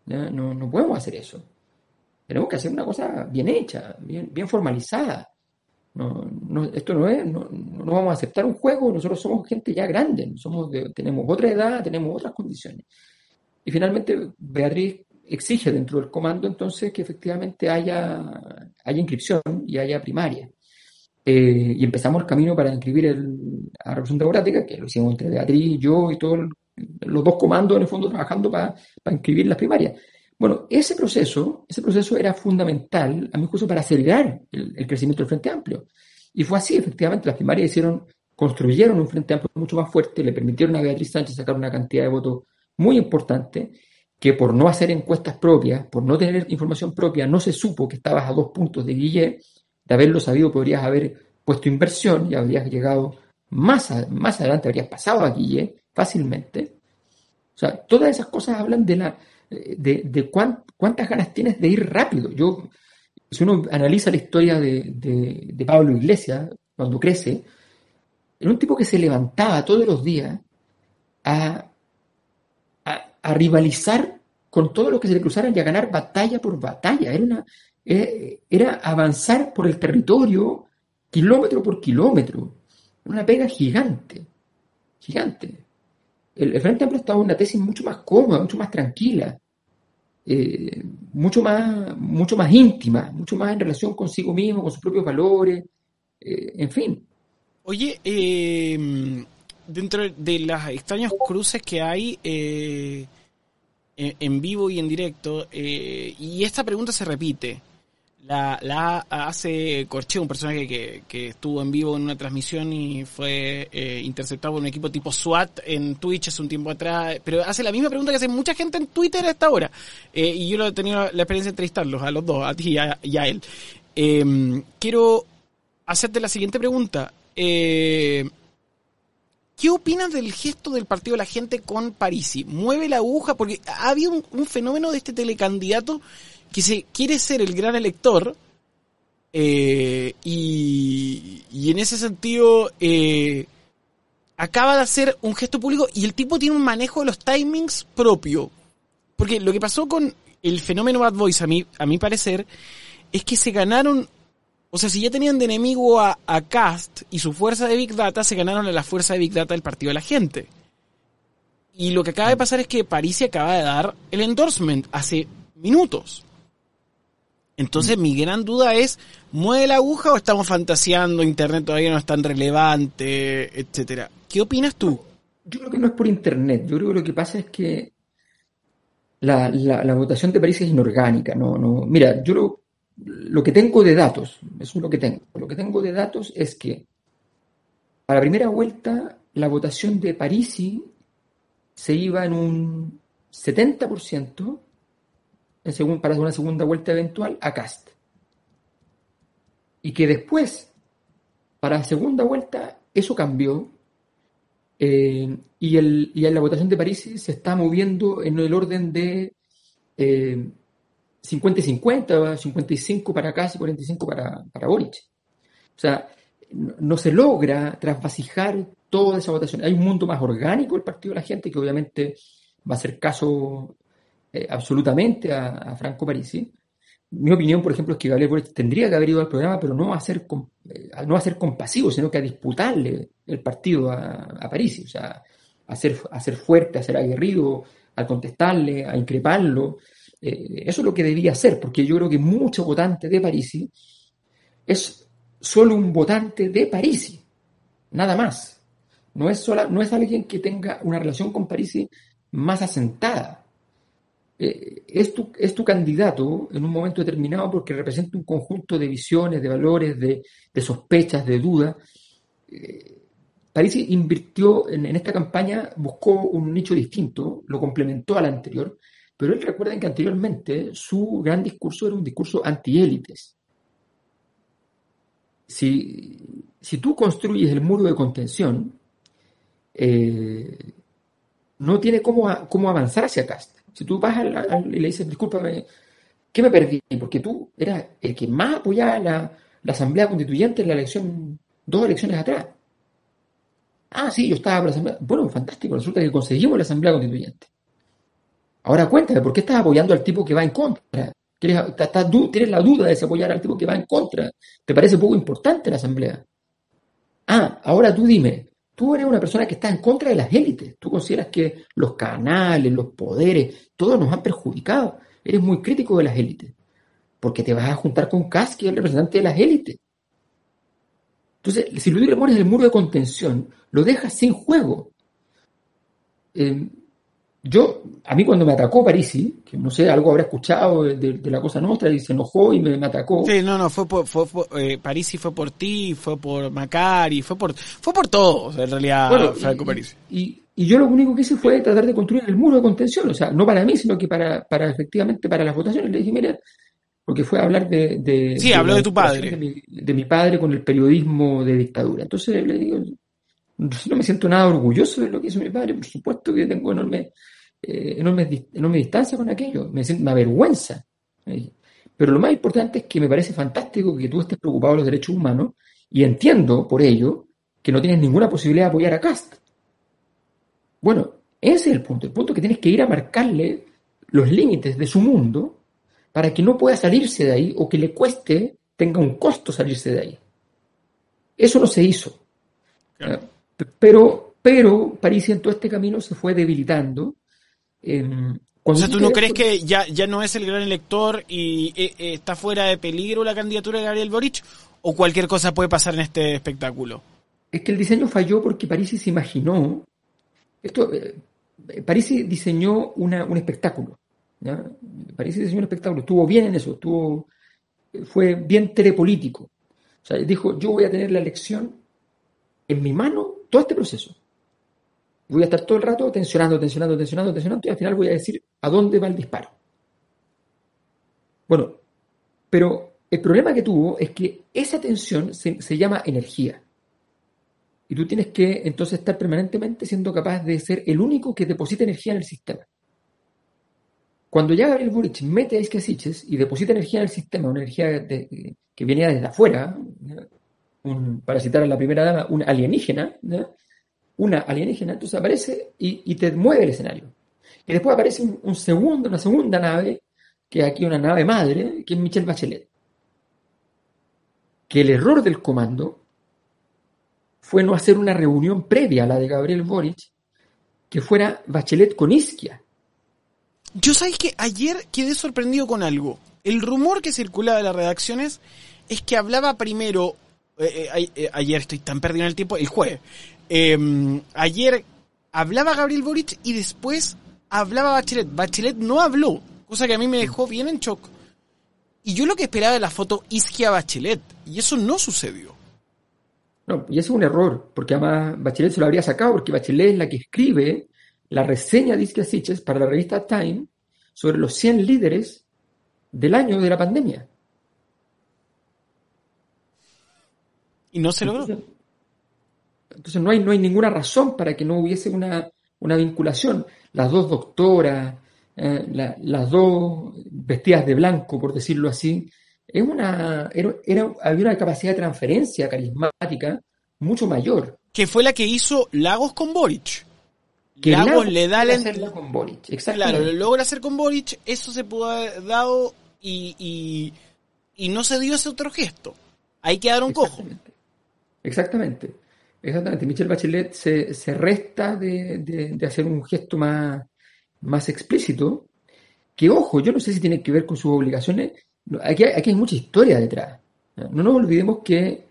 No, no podemos hacer eso. Tenemos que hacer una cosa bien hecha, bien, bien formalizada. No, no, esto no es, no, no, vamos a aceptar un juego, nosotros somos gente ya grande, somos tenemos otra edad, tenemos otras condiciones. Y finalmente Beatriz exige dentro del comando entonces que efectivamente haya, haya inscripción y haya primaria. Eh, y empezamos el camino para inscribir el, a la Revolución Democrática, que lo hicimos entre Beatriz, yo y todos los dos comandos en el fondo trabajando para, para inscribir las primarias. Bueno, ese proceso, ese proceso era fundamental, a mi juicio, para acelerar el, crecimiento del Frente Amplio. Y fue así, efectivamente, las primarias hicieron, construyeron un Frente Amplio mucho más fuerte, le permitieron a Beatriz Sánchez sacar una cantidad de votos muy importante, que por no hacer encuestas propias, por no tener información propia, no se supo que estabas a dos puntos de Guillet, de haberlo sabido podrías haber puesto inversión y habrías llegado más, más adelante, habrías pasado a Guillet fácilmente. O sea, todas esas cosas hablan de la, de, cuántas ganas tienes de ir rápido. Yo, si uno analiza la historia de, Pablo Iglesias, cuando crece, era un tipo que se levantaba todos los días a, a, rivalizar con todo lo que se le cruzaran y a ganar batalla por batalla. Era, una, eh, era avanzar por el territorio kilómetro por kilómetro. Una pega gigante, gigante el, Frente Amplio estaba en una tesis mucho más cómoda, mucho más tranquila, eh, mucho, más, mucho más íntima, mucho más en relación consigo mismo, con sus propios valores, eh, en fin. Oye, em, dentro de los extraños cruces que hay eh, en vivo y en directo, y esta pregunta se repite, la, la hace Corcheo, un personaje que, que, estuvo en vivo en una transmisión y fue eh, interceptado por un equipo tipo SWAT en Twitch hace un tiempo atrás, pero hace la misma pregunta que hace mucha gente en Twitter a esta hora. Eh, y yo lo he tenido la experiencia de entrevistarlos, a los dos, a ti y a, él. Em, quiero hacerte la siguiente pregunta. Eh, ¿Qué opinas del gesto del partido de la gente con Parisi? ¿Mueve la aguja? Porque ha habido un fenómeno de este telecandidato que se quiere ser el gran elector eh, y, en ese sentido eh, acaba de hacer un gesto público y el tipo tiene un manejo de los timings propio. Porque lo que pasó con el fenómeno Bad Boys, a mi, a mi parecer, es que se ganaron, o sea, si ya tenían de enemigo a, a Cast y su fuerza de Big Data, se ganaron a la fuerza de Big Data del partido de la gente. Y lo que acaba de pasar es que París acaba de dar el endorsement hace minutos. Entonces mi gran duda es, ¿mueve la aguja o estamos fantaseando? Internet todavía no es tan relevante, etcétera. ¿Qué opinas tú? Yo creo que no es por Internet. Yo creo que lo que pasa es que la, votación de París es inorgánica. No, no. Mira, yo lo, lo que tengo de datos, eso es lo que tengo. Lo que tengo de datos es que para la primera vuelta la votación de Parisi se iba en un 70% para una segunda vuelta eventual a Cast. Y que después, para la segunda vuelta, eso cambió eh, y, el, y la votación de París se está moviendo en el orden de 50 y 50, 55 para Cast y 45 para, para Boric. O sea, no, se logra trasvasijar toda esa votación. Hay un mundo más orgánico el partido de la gente que obviamente va a ser caso eh, absolutamente a, Franco Parisi. Mi opinión, por ejemplo, es que Gabriel Boric tendría que haber ido al programa, pero no a ser, eh, no compasivo, sino que a disputarle el partido a, Parisi, o sea, a ser, a ser fuerte, a ser aguerrido, a contestarle, a increparlo. Eh, eso es lo que debía hacer, porque yo creo que mucho votante de Parisi es solo un votante de Parisi, nada más. No es, sola, no es alguien que tenga una relación con Parisi más asentada. Eh, es, tu, candidato en un momento determinado porque representa un conjunto de visiones, de valores, de, sospechas, de dudas, eh, Parisi invirtió en, esta campaña, buscó un nicho distinto, lo complementó al anterior, pero él recuerden que anteriormente su gran discurso era un discurso antiélites. Si, si tú construyes el muro de contención, eh, no tiene cómo, cómo avanzar hacia Cast. Si tú vas y le dices, discúlpame, ¿qué me perdí? Porque tú eras el que más apoyaba la, Asamblea Constituyente en la elección, dos elecciones atrás. Ah, sí, yo estaba por la Asamblea. Bueno, fantástico, resulta que conseguimos la Asamblea Constituyente. Ahora cuéntame, ¿por qué estás apoyando al tipo que va en contra? ¿Tienes la duda de apoyar al tipo que va en contra? ¿Te parece poco importante la Asamblea? Ah, ahora tú dime, tú eres una persona que está en contra de las élites. Tú consideras que los canales, los poderes, todos nos han perjudicado. Eres muy crítico de las élites. Porque te vas a juntar con Kass, el representante de las élites. Entonces, si tú le pones el muro de contención, lo dejas sin juego. Eh, yo, a mí cuando me atacó Parisi, que no sé, algo habrá escuchado de, la cosa nuestra y se enojó y me, atacó. Sí, no, no, fue por, fue, eh, Parisi fue por ti, fue por Macari, fue por, fue por todos, en realidad, Franco y, Parisi. Y, yo lo único que hice fue tratar de construir el muro de contención, o sea, no para mí, sino que para, para efectivamente para las votaciones. Le dije, mira, porque fue a hablar de... de sí, habló de tu padre. De mi, de mi padre con el periodismo de dictadura. Entonces le digo, no me siento nada orgulloso de lo que hizo mi padre, por supuesto que tengo enorme, eh, enorme, enorme, distancia con aquello, me, siento, me avergüenza. Pero lo más importante es que me parece fantástico que tú estés preocupado de los derechos humanos y entiendo por ello que no tienes ninguna posibilidad de apoyar a Cast. Bueno, ese es el punto, el punto es que tienes que ir a marcarle los límites de su mundo para que no pueda salirse de ahí o que le cueste, tenga un costo salirse de ahí. Eso no se hizo. Pero, pero París en todo este camino se fue debilitando. o sea, ¿tú no crees que ya, ya no es el gran elector y eh, eh, está fuera de peligro la candidatura de Gabriel Boric? ¿O cualquier cosa puede pasar en este espectáculo? Es que el diseño falló porque París se imaginó. Esto, eh, París diseñó una, un espectáculo. ¿ya? París diseñó un espectáculo. Estuvo bien en eso. Estuvo, fue bien telepolítico. O sea, dijo: Yo voy a tener la elección en mi mano todo este proceso. Voy a estar todo el rato tensionando, tensionando, tensionando, tensionando, y al final voy a decir a dónde va el disparo. Bueno, pero el problema que tuvo es que esa tensión se, llama energía. Y tú tienes que entonces estar permanentemente siendo capaz de ser el único que deposita energía en el sistema. Cuando ya Gabriel Boric mete a Iscasiches y deposita energía en el sistema, una energía que venía desde afuera, para citar a la primera dama, un alienígena, una alienígena, entonces aparece y, te mueve el escenario. Y después aparece un, segundo, una segunda nave, que es aquí una nave madre, que es Michelle Bachelet. Que el error del comando fue no hacer una reunión previa a la de Gabriel Boric, que fuera Bachelet con Isquia. Yo sabéis que ayer quedé sorprendido con algo. El rumor que circulaba de las redacciones es que hablaba primero eh, eh, eh, ayer estoy tan perdido en el tiempo, el jueves. Em, ayer hablaba Gabriel Boric y después hablaba Bachelet. Bachelet no habló, cosa que a mí me dejó bien en shock. Y yo lo que esperaba de la foto Isquia Bachelet, y eso no sucedió. No, y eso es un error, porque además Bachelet se lo habría sacado, porque Bachelet es la que escribe la reseña de Isquia Siches para la revista Time sobre los 100 líderes del año de la pandemia. Y no se logró. Entonces, no, hay, no hay ninguna razón para que no hubiese una, vinculación. Las dos doctoras, eh, las dos vestidas de blanco, por decirlo así, es una, era, había una capacidad de transferencia carismática mucho mayor. Que fue la que hizo Lagos con Boric. Que Lagos, le da la... con Boric, Claro, lo logra hacer con Boric, eso se pudo haber dado y, y, no se dio ese otro gesto. Ahí quedaron cojos. Exactamente. Exactamente. Michelle Bachelet se, resta de, hacer un gesto más, más explícito, que ojo, yo no sé si tiene que ver con sus obligaciones. Aquí, aquí hay mucha historia detrás. No nos olvidemos que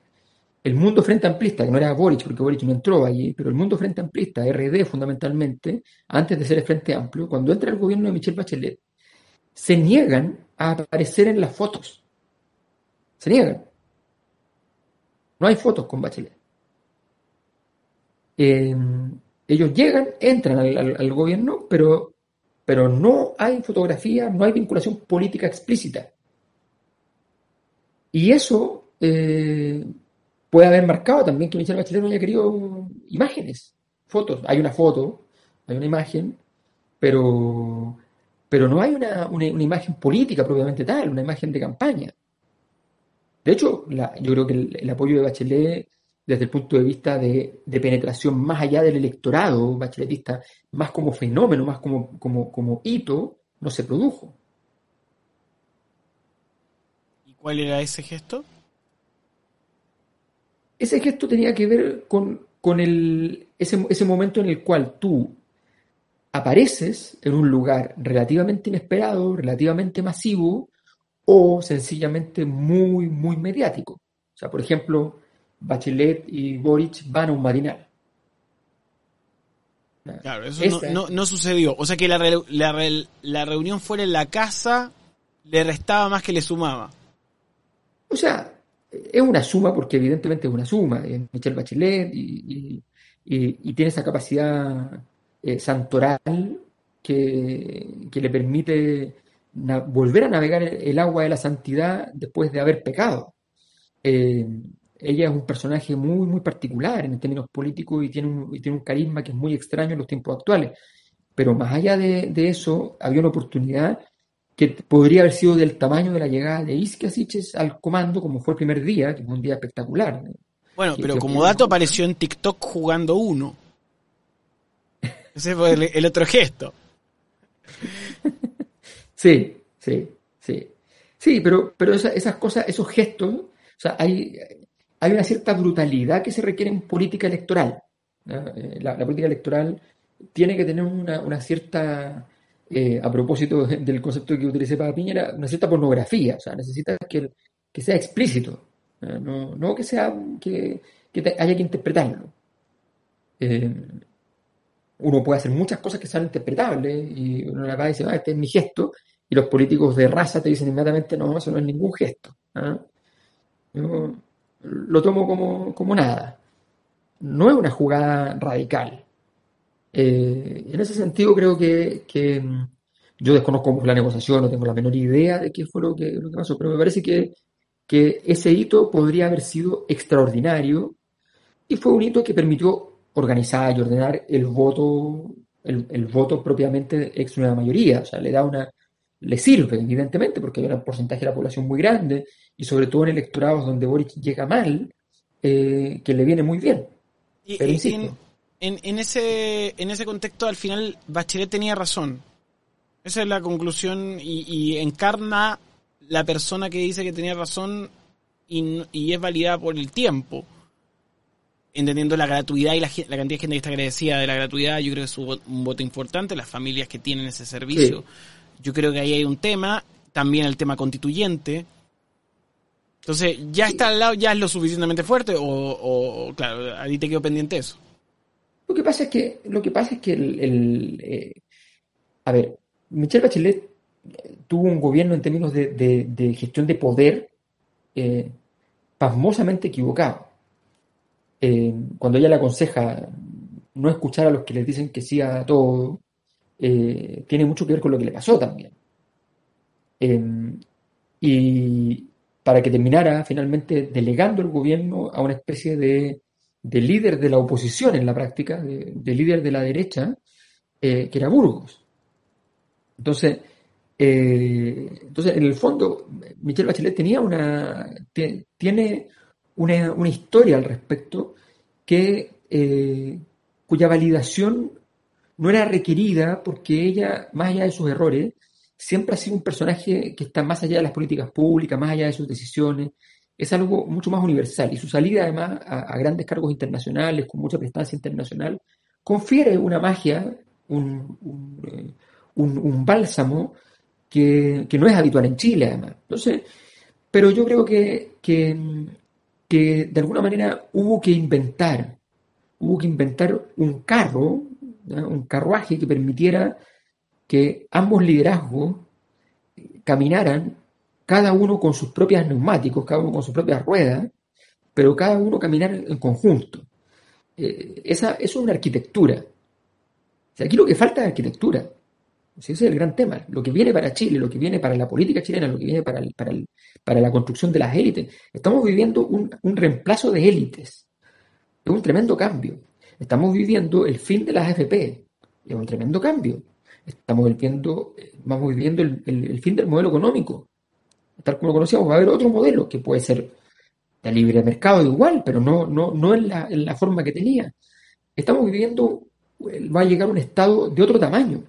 el mundo frente amplista, que no era Boric, porque Boric no entró allí, pero el mundo frente amplista, RD fundamentalmente, antes de ser el Frente Amplio, cuando entra el gobierno de Michelle Bachelet, se niegan a aparecer en las fotos. Se niegan. No hay fotos con Bachelet. eh, ellos llegan, entran al, gobierno, pero, pero no hay fotografía, no hay vinculación política explícita. Y eso eh, puede haber marcado también que Michelle Bachelet no haya querido imágenes, fotos. Hay una foto, hay una imagen, pero, pero no hay una, imagen política propiamente tal, una imagen de campaña. De hecho, yo creo que el, apoyo de Bachelet desde el punto de vista de, penetración más allá del electorado bacheletista, más como fenómeno, más como, como, como hito, no se produjo. ¿Y cuál era ese gesto? Ese gesto tenía que ver con, el, ese, ese momento en el cual tú apareces en un lugar relativamente inesperado, relativamente masivo o sencillamente muy, muy mediático. O sea, por ejemplo, Bachelet y Boric van a un matinal. Claro, eso no, sucedió. O sea que la, la, reunión fuera en la casa le restaba más que le sumaba. O sea, es una suma porque evidentemente es una suma. Es Michelle Bachelet y, tiene esa capacidad eh, santoral que, le permite volver a navegar el, agua de la santidad después de haber pecado. Eh, ella es un personaje muy, muy particular en términos políticos y tiene, un, tiene un carisma que es muy extraño en los tiempos actuales. Pero más allá de, eso, había una oportunidad que podría haber sido del tamaño de la llegada de Iskia Siches al comando, como fue el primer día, que fue un día espectacular. Bueno, pero como dato apareció en TikTok jugando uno. Ese fue el, otro gesto. <laughs> Sí, sí, sí. Sí, pero, pero esas cosas, esos gestos, o sea, hay, hay una cierta brutalidad que se requiere en política electoral. Eh, la, política electoral tiene que tener una, cierta, eh, a propósito <laughs> del concepto que utilicé para Piñera, una cierta pornografía, o sea, necesita que, sea explícito, no, que sea que, haya que interpretarlo. Eh, uno puede hacer muchas cosas que sean interpretables y uno la va a decir, ah, este es mi gesto, y los políticos de raza te dicen inmediatamente, no, eso no es ningún gesto. ¿ah? lo tomo como, nada. No es una jugada radical. Eh, en ese sentido creo que, mm, yo desconozco la negociación, no tengo la menor idea de qué fue lo que, lo que pasó, pero me parece que, que ese hito podría haber sido extraordinario y fue un hito que permitió organizar y ordenar el voto, el, voto propiamente ex una mayoría, o sea, le da una, le sirve, evidentemente, porque hay un porcentaje de la población muy grande, y sobre todo en electorados donde Boric llega mal, eh, que le viene muy bien. Y, en, ese, en ese contexto, al final, Bachelet tenía razón. Esa es la conclusión y, encarna la persona que dice que tenía razón y, es validada por el tiempo. Entendiendo la gratuidad y la, cantidad de gente que está agradecida de la gratuidad, yo creo que es un voto importante, las familias que tienen ese servicio. Yo creo que ahí hay un tema, también el tema constituyente. Entonces, ¿ya está al lado, ya es lo suficientemente fuerte o, claro, ahí te quedó pendiente eso? Lo que pasa es que, lo que pasa es que el, eh, a ver, Michelle Bachelet eh, tuvo un gobierno en términos de, gestión de poder eh, pasmosamente equivocado. Cuando ella le aconseja no escuchar a los que les dicen que sí a todo, eh, tiene mucho que ver con lo que le pasó también. Em, y para que terminara finalmente delegando el gobierno a una especie de, líder de la oposición en la práctica, de, líder de la derecha, eh, que era Burgos. Entonces, eh, entonces, en el fondo, Michelle Bachelet tenía una, tiene una, una, historia al respecto que, cuya validación no era requerida porque ella, más allá de sus errores, siempre ha sido un personaje que está más allá de las políticas públicas, más allá de sus decisiones, es algo mucho más universal. Y su salida además a, grandes cargos internacionales, con mucha prestancia internacional, confiere una magia, un, un, bálsamo que, no es habitual en Chile además. Entonces, pero yo creo que, que, que de alguna manera hubo que inventar, hubo que inventar un carro un carruaje que permitiera que ambos liderazgos caminaran, cada uno con sus propios neumáticos, cada uno con sus propias ruedas, pero cada uno caminar en conjunto. eh, esa, eso es una arquitectura. aquí lo que falta es arquitectura. Ese es el gran tema. Lo que viene para Chile, lo que viene para la política chilena, lo que viene para, para, para la construcción de las élites. Estamos viviendo un, un reemplazo de élites. Es un tremendo cambio. Estamos viviendo el fin de las AFP. Es un tremendo cambio. Estamos viviendo, vamos viviendo el, el, fin del modelo económico. Tal como lo conocíamos, va a haber otro modelo que puede ser de libre mercado igual, pero no, no, no la, en la forma que tenía. Estamos viviendo, va a llegar un estado de otro tamaño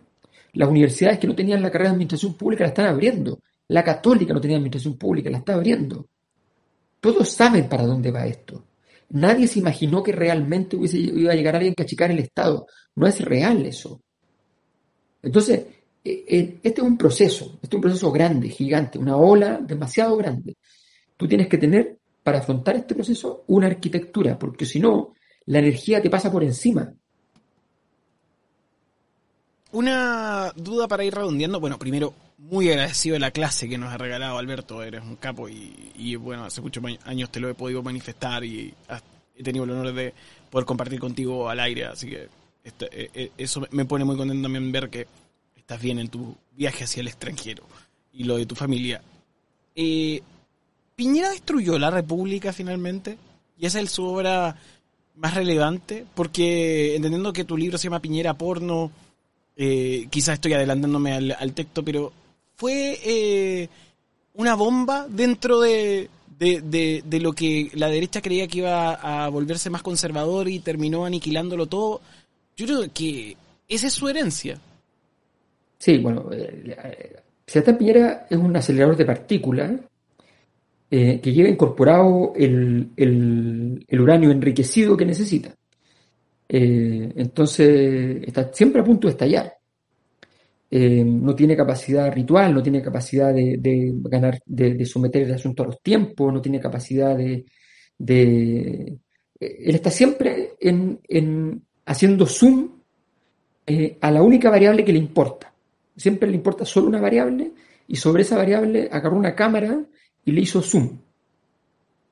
las universidades que no tenían la carrera de administración pública la están abriendo. La católica no tenía administración pública, la está abriendo. Todos saben para dónde va esto. Nadie se imaginó que realmente iba a llegar alguien que achicar el Estado. No es real eso. Entonces, e, e, este es un proceso, este es un proceso grande, gigante, una ola demasiado grande. Tú tienes que tener, para afrontar este proceso, una arquitectura, porque si no, la energía te pasa por encima. Una duda para ir redondeando. Bueno, primero, muy agradecido de la clase que nos ha regalado Alberto. Eres un capo y, bueno, hace muchos años te lo he podido manifestar y he tenido el honor de poder compartir contigo al aire. Así que e, e, eso me pone muy contento también ver que estás bien en tu viaje hacia el extranjero y lo de tu familia. Eh, ¿Piñera destruyó la República finalmente? ¿Y esa es su obra más relevante? Porque entendiendo que tu libro se llama Piñera Porno eh, quizás estoy adelantándome al, texto, pero fue eh, una bomba dentro de, de, lo que la derecha creía que iba a volverse más conservador y terminó aniquilándolo todo. Yo creo que esa es su herencia. Sí, bueno, eh, Sebastián Piñera es un acelerador de partículas que lleva incorporado el, el, uranio enriquecido que necesita. Eh, entonces está siempre a punto de estallar. Eh, no tiene capacidad ritual, no tiene capacidad de, ganar, de, someter el asunto a los tiempos, no tiene capacidad de, él está siempre en, haciendo zoom eh, a la única variable que le importa. Siempre le importa solo una variable y sobre esa variable agarró una cámara y le hizo zoom.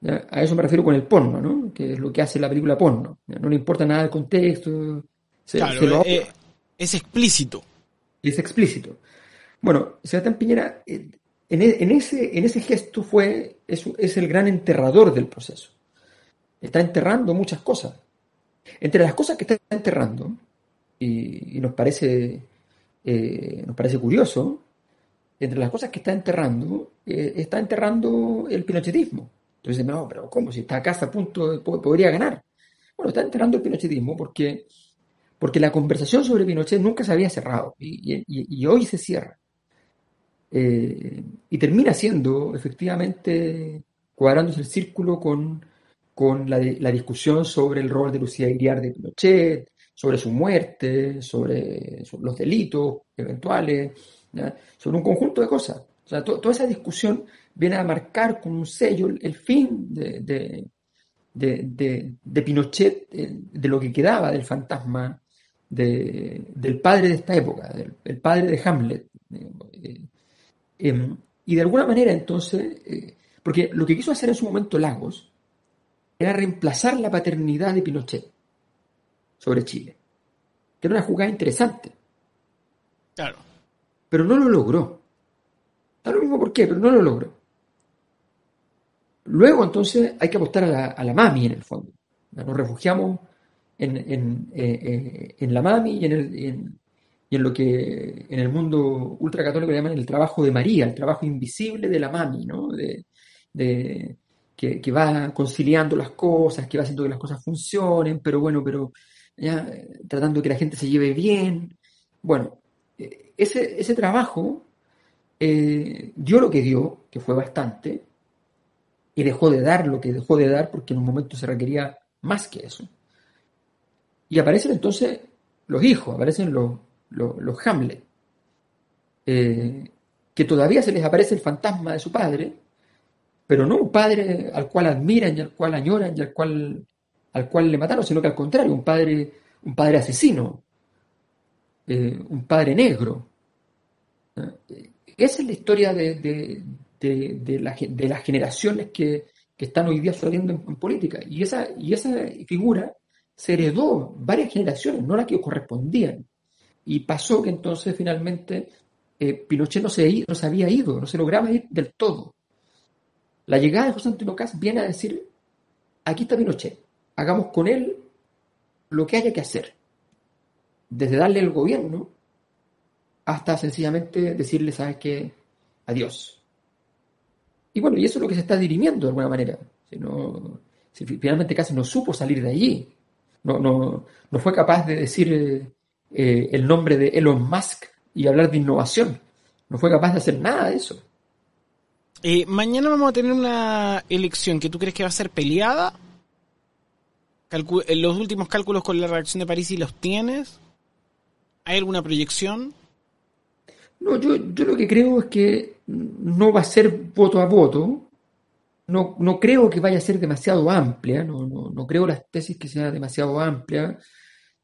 A eso me refiero con el porno, ¿no? Que es lo que hace la película porno. No le importa nada el contexto. claro, eh, es explícito. Es explícito. Bueno, Sebastián Piñera, eh, e, en, ese, en ese gesto fue, es, el gran enterrador del proceso. Está enterrando muchas cosas. Entre las cosas que está enterrando, y, nos, parece, eh, nos parece curioso, entre las cosas que está enterrando, está enterrando el pinochetismo. Entonces, no, pero ¿cómo? Si está acá a punto, podría ganar. Bueno, está enterrando el pinochetismo porque, porque la conversación sobre Pinochet nunca se había cerrado y, hoy se cierra. Eh, y termina siendo, efectivamente, cuadrándose el círculo con, con la, discusión sobre el rol de Lucía Iriar de Pinochet, sobre su muerte, sobre, los delitos eventuales, sobre un conjunto de cosas. O sea, toda esa discusión viene a marcar con un sello el, fin de, de, Pinochet, de, lo que quedaba del fantasma del padre de esta época, del, padre de Hamlet. Eh, em, y de alguna manera entonces, eh, porque lo que quiso hacer en su momento Lagos era reemplazar la paternidad de Pinochet sobre Chile, que era una jugada interesante. Claro. Pero no lo logró. Da lo mismo por qué, pero no lo logró. Luego, entonces, hay que apostar a la, mami en el fondo. Nos refugiamos en, en, eh, eh, la mami y en, en lo que en el mundo ultracatólico le llaman el trabajo de María, el trabajo invisible de la mami, ¿no? De, que, va conciliando las cosas, que va haciendo que las cosas funcionen, pero bueno, pero ya, tratando que la gente se lleve bien. Bueno, eh, ese, ese trabajo dio lo que dio, que fue bastante, y dejó de dar lo que dejó de dar porque en un momento se requería más que eso. Y aparecen entonces los hijos, aparecen los, los, Hamlet, eh, que todavía se les aparece el fantasma de su padre, pero no un padre al cual admiran y al cual añoran y al cual, al cual le mataron, sino que al contrario, un padre, un padre asesino, eh, un padre negro. Eh, esa es la historia de, de, las generaciones que, están hoy día sucediendo en, política. Y esa, y esa figura se heredó varias generaciones, no las que correspondían. Y pasó que entonces finalmente eh, Pinochet no se, no se había ido, no se lograba ir del todo. La llegada de José Antonio Caz viene a decir, aquí está Pinochet, hagamos con él lo que haya que hacer. Desde darle el gobierno hasta sencillamente decirle, ¿sabes qué? Adiós. Y bueno, y eso es lo que se está dirimiendo de alguna manera. Si, no, si finalmente casi no supo salir de allí, no, no, no fue capaz de decir eh, eh, el nombre de Elon Musk y hablar de innovación. No fue capaz de hacer nada de eso. Eh, mañana vamos a tener una elección que tú crees que va a ser peleada. los últimos cálculos con la reacción de París y los tienes. ¿Hay alguna proyección? No, yo, yo lo que creo es que no va a ser voto a voto. No, no creo que vaya a ser demasiado amplia. No, no, no creo las tesis que sea demasiado amplia.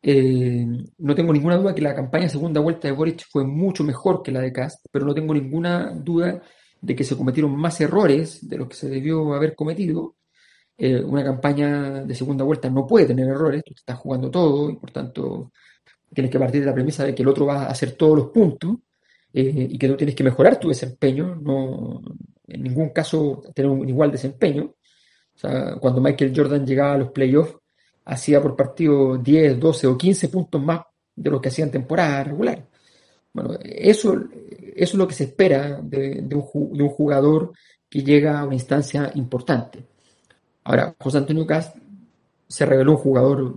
Eh, no tengo ninguna duda que la campaña segunda vuelta de Boric fue mucho mejor que la de Cast, pero no tengo ninguna duda de que se cometieron más errores de los que se debió haber cometido. Eh, una campaña de segunda vuelta no puede tener errores, tú estás jugando todo y por tanto tienes que partir de la premisa de que el otro va a hacer todos los puntos eh, y que tú tienes que mejorar tu desempeño, no en ningún caso tener un igual desempeño. Cuando Michael Jordan llegaba a los playoffs, hacía por partido 10, 12 o 15 puntos más de lo que hacía en temporada regular. Bueno, eso, eso es lo que se espera de, de, un, de un jugador que llega a una instancia importante. Ahora, José Antonio Cast se reveló un jugador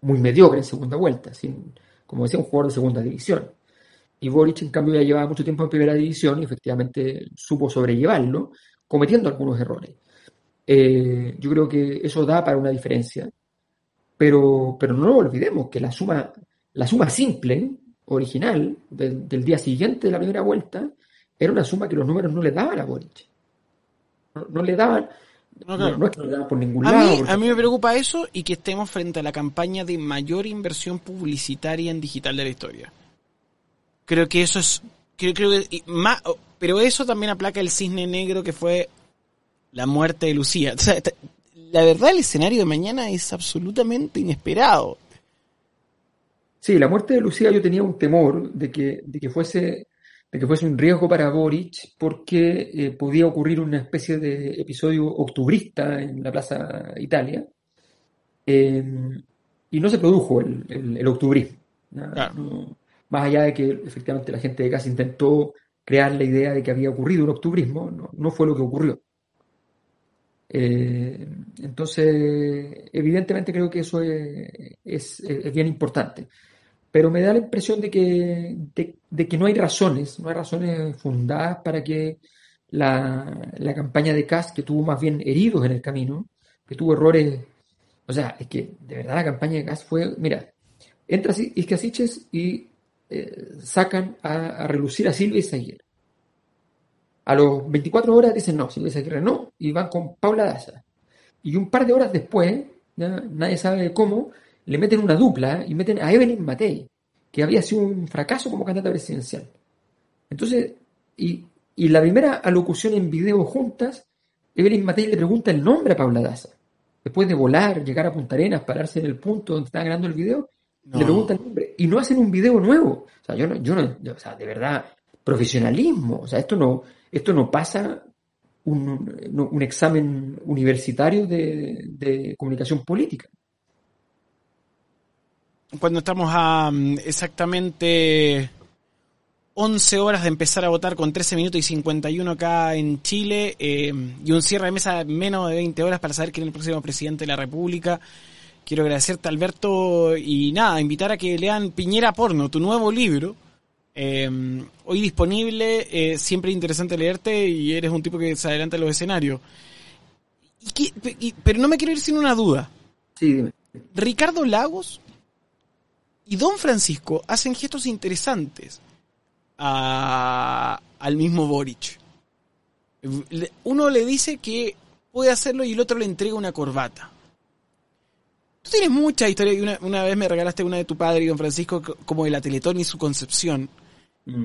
muy mediocre en segunda vuelta, sin, como decía, un jugador de segunda división. Y Boric, en cambio, ya llevaba mucho tiempo en primera división y efectivamente supo sobrellevarlo, cometiendo algunos errores. Eh, yo creo que eso da para una diferencia, pero, pero no olvidemos que la suma, la suma simple, original, del, del día siguiente de la primera vuelta, era una suma que los números no le daban a Boric. No, no le daban, no, claro. no, es que no le daban por ningún a lado. Mí, a mí me preocupa eso y que estemos frente a la campaña de mayor inversión publicitaria en digital de la historia. Creo que eso es. Creo, creo que. Más, pero eso también aplaca el cisne negro que fue la muerte de Lucía. O sea, la verdad, el escenario de mañana es absolutamente inesperado. Sí, la muerte de Lucía yo tenía un temor de que, de que fuese de que fuese un riesgo para Boric porque eh, podía ocurrir una especie de episodio octubrista en la Plaza Italia eh, y no se produjo el, el, el octubrismo. Claro. No, más allá de que efectivamente la gente de casa intentó crear la idea de que había ocurrido un octubrismo, no, no fue lo que ocurrió. Eh, entonces, evidentemente creo que eso es, es, bien importante. Pero me da la impresión de que, de, que no hay razones, no hay razones fundadas para que la, la campaña de Kass, que tuvo más bien heridos en el camino, que tuvo errores, o sea, es que de verdad la campaña de Kass fue, mira, entra Iscasiches y eh, sacan a, a, relucir a Silvia Izaguirre. A los 24 horas dicen no, Silvia Izaguirre no, y van con Paula Daza. Y un par de horas después, nadie sabe cómo, le meten una dupla y meten a Evelyn Matei, que había sido un fracaso como candidata presidencial. Entonces, y, y la primera alocución en video juntas, Evelyn Matei le pregunta el nombre a Paula Daza. Después de volar, llegar a Punta Arenas, pararse en el punto donde estaba grabando el video, no. le preguntan el nombre y no hacen un video nuevo. O sea, yo no, yo no, yo, o sea, de verdad, profesionalismo. O sea, esto no, esto no pasa un, un examen universitario de, de, comunicación política. Cuando estamos a mm, exactamente 11 horas de empezar a votar con 13 minutos y 51 acá en Chile eh, y un cierre de mesa menos de 20 horas para saber quién es el próximo presidente de la República. Quiero agradecerte, Alberto, y nada, invitar a que lean Piñera Porno, tu nuevo libro. Eh, hoy disponible, eh, siempre interesante leerte y eres un tipo que se adelanta en los escenarios. Y que, y, pero no me quiero ir sin una duda. Sí, dime. Ricardo Lagos y Don Francisco hacen gestos interesantes a, al mismo Boric. Uno le dice que puede hacerlo y el otro le entrega una corbata. Tú tienes mucha historia una, una, vez me regalaste una de tu padre y don Francisco como de la Teletón y su concepción. Mm.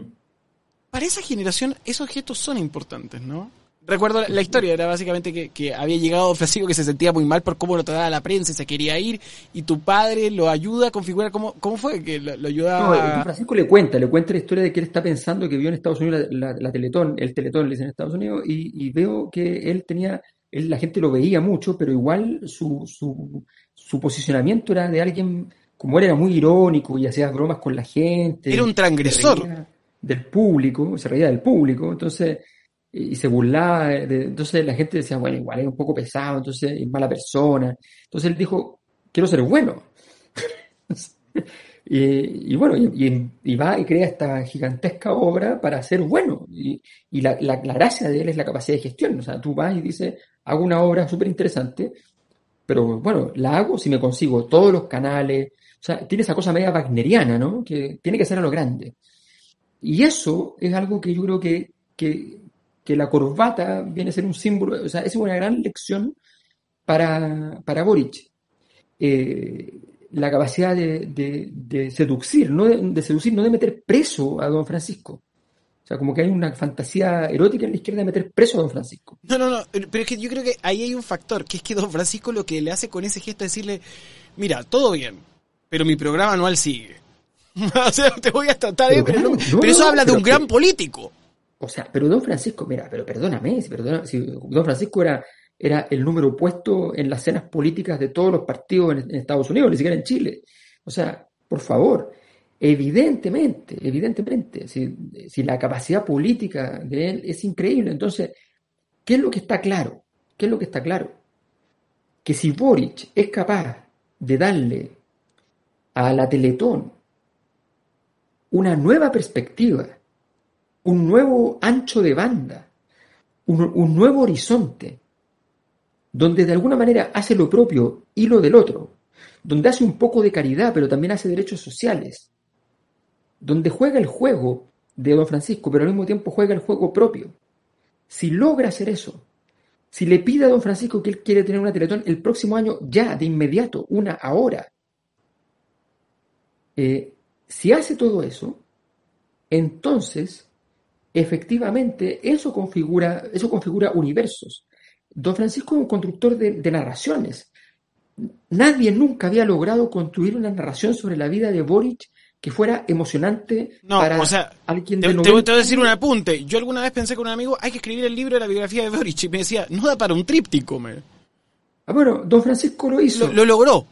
Para esa generación esos gestos son importantes, ¿no? recuerdo la historia, era básicamente que, que había llegado Francisco que se sentía muy mal por cómo lo trataba la prensa y se quería ir, y tu padre lo ayuda a configurar, ¿cómo, cómo fue que lo, lo ayuda No, a... Francisco le cuenta, le cuenta la historia de que él está pensando que vio en Estados Unidos la, la- la Teletón, el Teletón le dicen en Estados Unidos, y, y veo que él tenía, él, la gente lo veía mucho, pero igual su, su, su posicionamiento era de alguien, como él era muy irónico y hacía bromas con la gente, Era un transgresor. del público, se reía del público, entonces, y se burlaba, de- entonces la gente decía, bueno, igual es un poco pesado, entonces es mala persona, entonces él dijo, quiero ser bueno. <laughs> Y, y bueno, y, y- y va y crea esta gigantesca obra para ser bueno. Y, y la, la- la gracia de él es la capacidad de gestión. O sea, tú vas y dices, hago una obra súper interesante, pero bueno, la hago si me consigo todos los canales. O sea, tiene esa cosa media wagneriana, ¿no? Que tiene que ser a lo grande. Y eso es algo que yo creo que, que, que la corbata viene a ser un símbolo, o sea, es una gran lección para, para Boric. Eh, la capacidad de, de, seducir, no de seducir, no de meter preso a don Francisco. O sea, como que hay una fantasía erótica en la izquierda de meter preso a don Francisco. No, no, no, pero es que yo creo que ahí hay un factor, que es que don Francisco lo que le hace con ese gesto es decirle, mira, todo bien, pero mi programa anual sigue. <laughs> o sea, te voy a tratar bien, Pero pero, no- claro, no, pero eso no, habla de un gran político. O sea, pero don Francisco, mira, pero perdóname, si, perdona, si don Francisco era, era el número puesto en las cenas políticas de todos los partidos en, en Estados Unidos, ni siquiera en Chile. O sea, por favor, evidentemente, evidentemente, si, la capacidad política de él es increíble, entonces, ¿qué es lo que está claro? ¿Qué es lo que está claro? Que si Boric es capaz de darle a la Teletón una nueva perspectiva, un nuevo ancho de banda, un nuevo horizonte, donde de alguna manera hace lo propio y lo del otro, donde hace un poco de caridad, pero también hace derechos sociales, donde juega el juego de Don Francisco, pero al mismo tiempo juega el juego propio. Si logra hacer eso, si le pide a Don Francisco que él quiere tener una Teletón el próximo año, ya, de inmediato, una ahora, eh, si hace todo eso, entonces, efectivamente, eso configura, eso configura universos. Don Francisco es un constructor de, de narraciones. Nadie nunca había logrado construir una narración sobre la vida de Boric que fuera emocionante No, para o sea, alguien de te te 90 voy a decir un apunte. Yo alguna vez pensé con un amigo, hay que escribir el libro de la biografía de Boric. Y me decía, no da para un tríptico. Me. Ah, bueno, Don Francisco lo hizo. Lo, lo logró.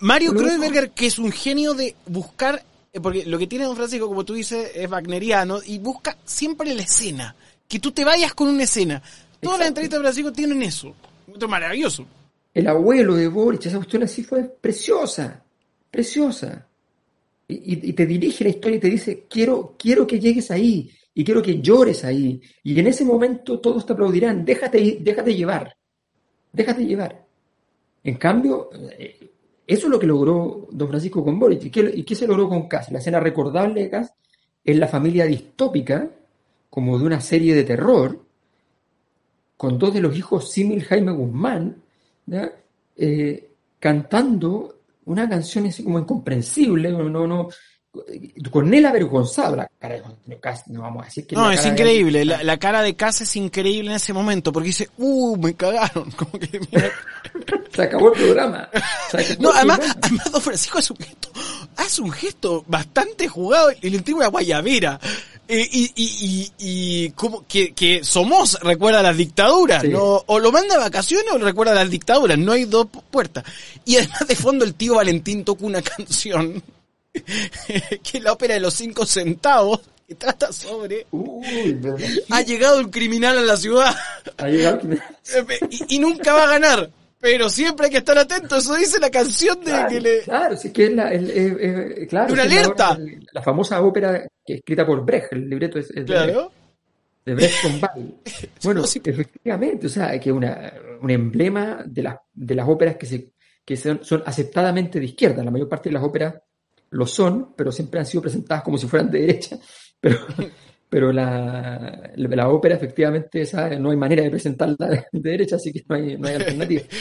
Mario Lo logró. Kreuzberger, que es un genio de buscar, eh, porque lo que tiene Don Francisco, como tú dices, es wagneriano, y busca siempre la escena. Que tú te vayas con una escena. Todas las entrevistas de Francisco tienen eso. Esto es maravilloso. El abuelo de Boric, esa cuestión así fue preciosa, preciosa. Y, te dirige la historia y te dice, quiero, quiero que llegues ahí y quiero que llores ahí. Y en ese momento todos te aplaudirán, déjate, déjate llevar, déjate llevar. En cambio, eh, eso es lo que logró don Francisco con. ¿Y qué, y qué se logró con Kass? La escena recordable de Kass es la familia distópica, como de una serie de terror, con dos de los hijos símil Jaime Guzmán. Eh, cantando una canción así como incomprensible, no, no, no, con él avergonzado, la cara de no vamos a decir que No, es de- increíble. La, la cara de Cass es increíble en ese momento, porque dice, uh, me cagaron. <laughs> Como que, mira, Se acabó el programa. Acabó No, el además, programa. además Don Francisco hace un gesto, hace un gesto bastante jugado y le entrega una guayabera. Eh, y, y, y, y como que, que Somos recuerda a las dictaduras, Sí. ¿no? O lo manda a vacaciones o lo recuerda a las dictaduras, no hay dos pu- puertas. Y además de fondo el tío Valentín toca una <laughs> canción, que es la ópera de los cinco centavos, que trata sobre, Uy, ha llegado un criminal a la ciudad. ha llegado que me- <laughs> y, y nunca va a ganar. Pero siempre hay que estar atento, eso dice la canción de Claro, que le... claro, sí que es la, el- claro, una la alerta. la famosa ópera que escrita por Brecht, el libreto es, es de Brecht, Claro. de Brecht con Ball. <laughs> Bueno, No, sí. efectivamente, o sea, que una, un emblema de las, de las óperas que, se, que son, son aceptadamente de izquierda. La mayor parte de las óperas lo son, pero siempre han sido presentadas como si fueran de derecha. Pero, <laughs> pero la, la, ópera, efectivamente, esa no hay manera de presentarla de, de derecha, así que no hay, no hay alternativa. <laughs>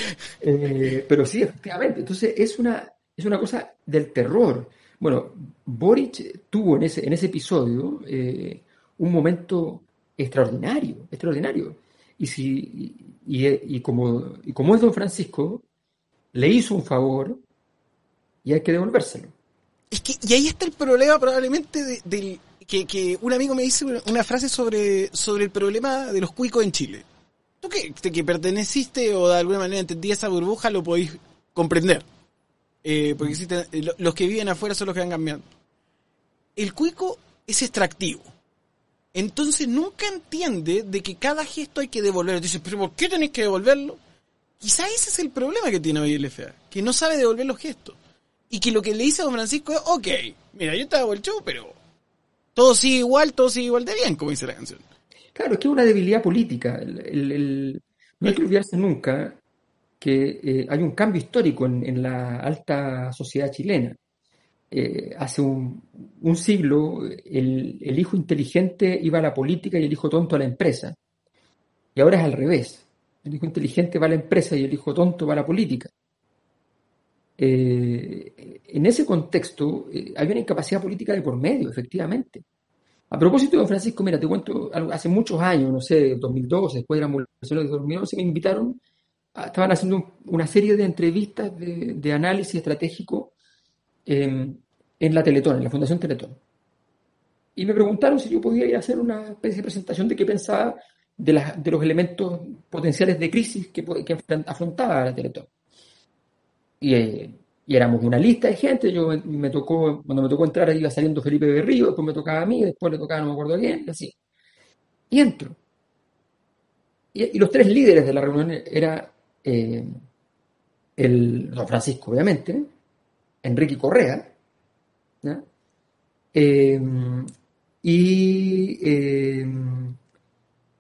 Eh, pero sí, efectivamente. Entonces, es una, es una cosa del terror. Bueno, Boric tuvo en ese, en ese episodio eh, un momento extraordinario, extraordinario. y, si, y, como, y como es don Francisco, le hizo un favor y hay que devolvérselo. Es que, y ahí está el problema probablemente del que, que, un amigo me dice una frase sobre, sobre el problema de los cuicos en Chile. Tú que, que perteneciste o de alguna manera entendí esa burbuja lo podéis comprender. Eh, porque existen, eh, los que viven afuera son los que van cambiando. El cuico es extractivo. Entonces nunca entiende de que cada gesto hay que devolverlo. Dice, pero ¿por qué tenéis que devolverlo? Quizá ese es el problema que tiene hoy el FA, que no sabe devolver los gestos. Y que lo que le dice a don Francisco es, ok, mira, yo te hago el show, pero todo sigue igual, todo sigue igual de bien, como dice la canción. Claro, es que es una debilidad política. no hay que olvidarse nunca que eh, hay un cambio histórico en, la alta sociedad chilena. Eh, hace un, siglo el, el, hijo inteligente iba a la política y el hijo tonto a la empresa. Y ahora es al revés. El hijo inteligente va a la empresa y el hijo tonto va a la política. Eh, en ese contexto hay una incapacidad política de por medio, efectivamente. A propósito don Francisco, mira, te cuento, hace muchos años, no sé, 2012, después de las elecciones de 2011, me invitaron estaban haciendo una serie de entrevistas de, análisis estratégico en la Teletón, en la Fundación Teletón. Y me preguntaron si yo podía ir a hacer una especie de presentación de qué pensaba de, los elementos potenciales de crisis que, que afrontaba la Teletón. Eh, y, éramos una lista de gente, yo me, tocó, cuando me tocó entrar iba saliendo Felipe Berrío, después me tocaba a mí, después le tocaba no me acuerdo a quién, así. Y entro. Y, y los tres líderes de la reunión era eh, el don Francisco, obviamente, Enrique Correa, eh, y eh,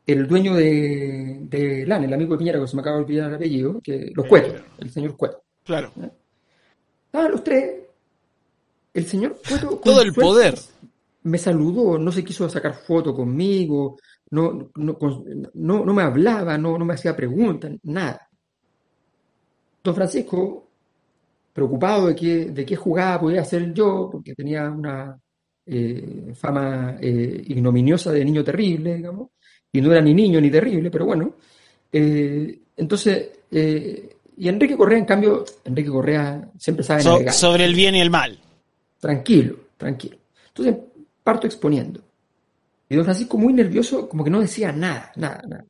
el dueño de, de LAN, el amigo de Piñera, que se me acaba de olvidar el apellido, que, los Cuetos, el señor Cueto. Claro. Estaban los tres. El señor Cueto. <laughs> Todo el poder. Me saludó, no se quiso sacar foto conmigo, no, no, no, no me hablaba, no, no me hacía preguntas, nada. Don Francisco, preocupado de qué, de qué jugada podía hacer yo, porque tenía una eh, fama eh, ignominiosa de niño terrible, digamos, y no era ni niño ni terrible, pero bueno. Eh, entonces, y Enrique Correa, en cambio, Enrique Correa siempre sabe Sobre el bien y el mal. Tranquilo, tranquilo. Entonces, parto exponiendo. Y don Francisco, muy nervioso, como que no decía nada, nada, nada.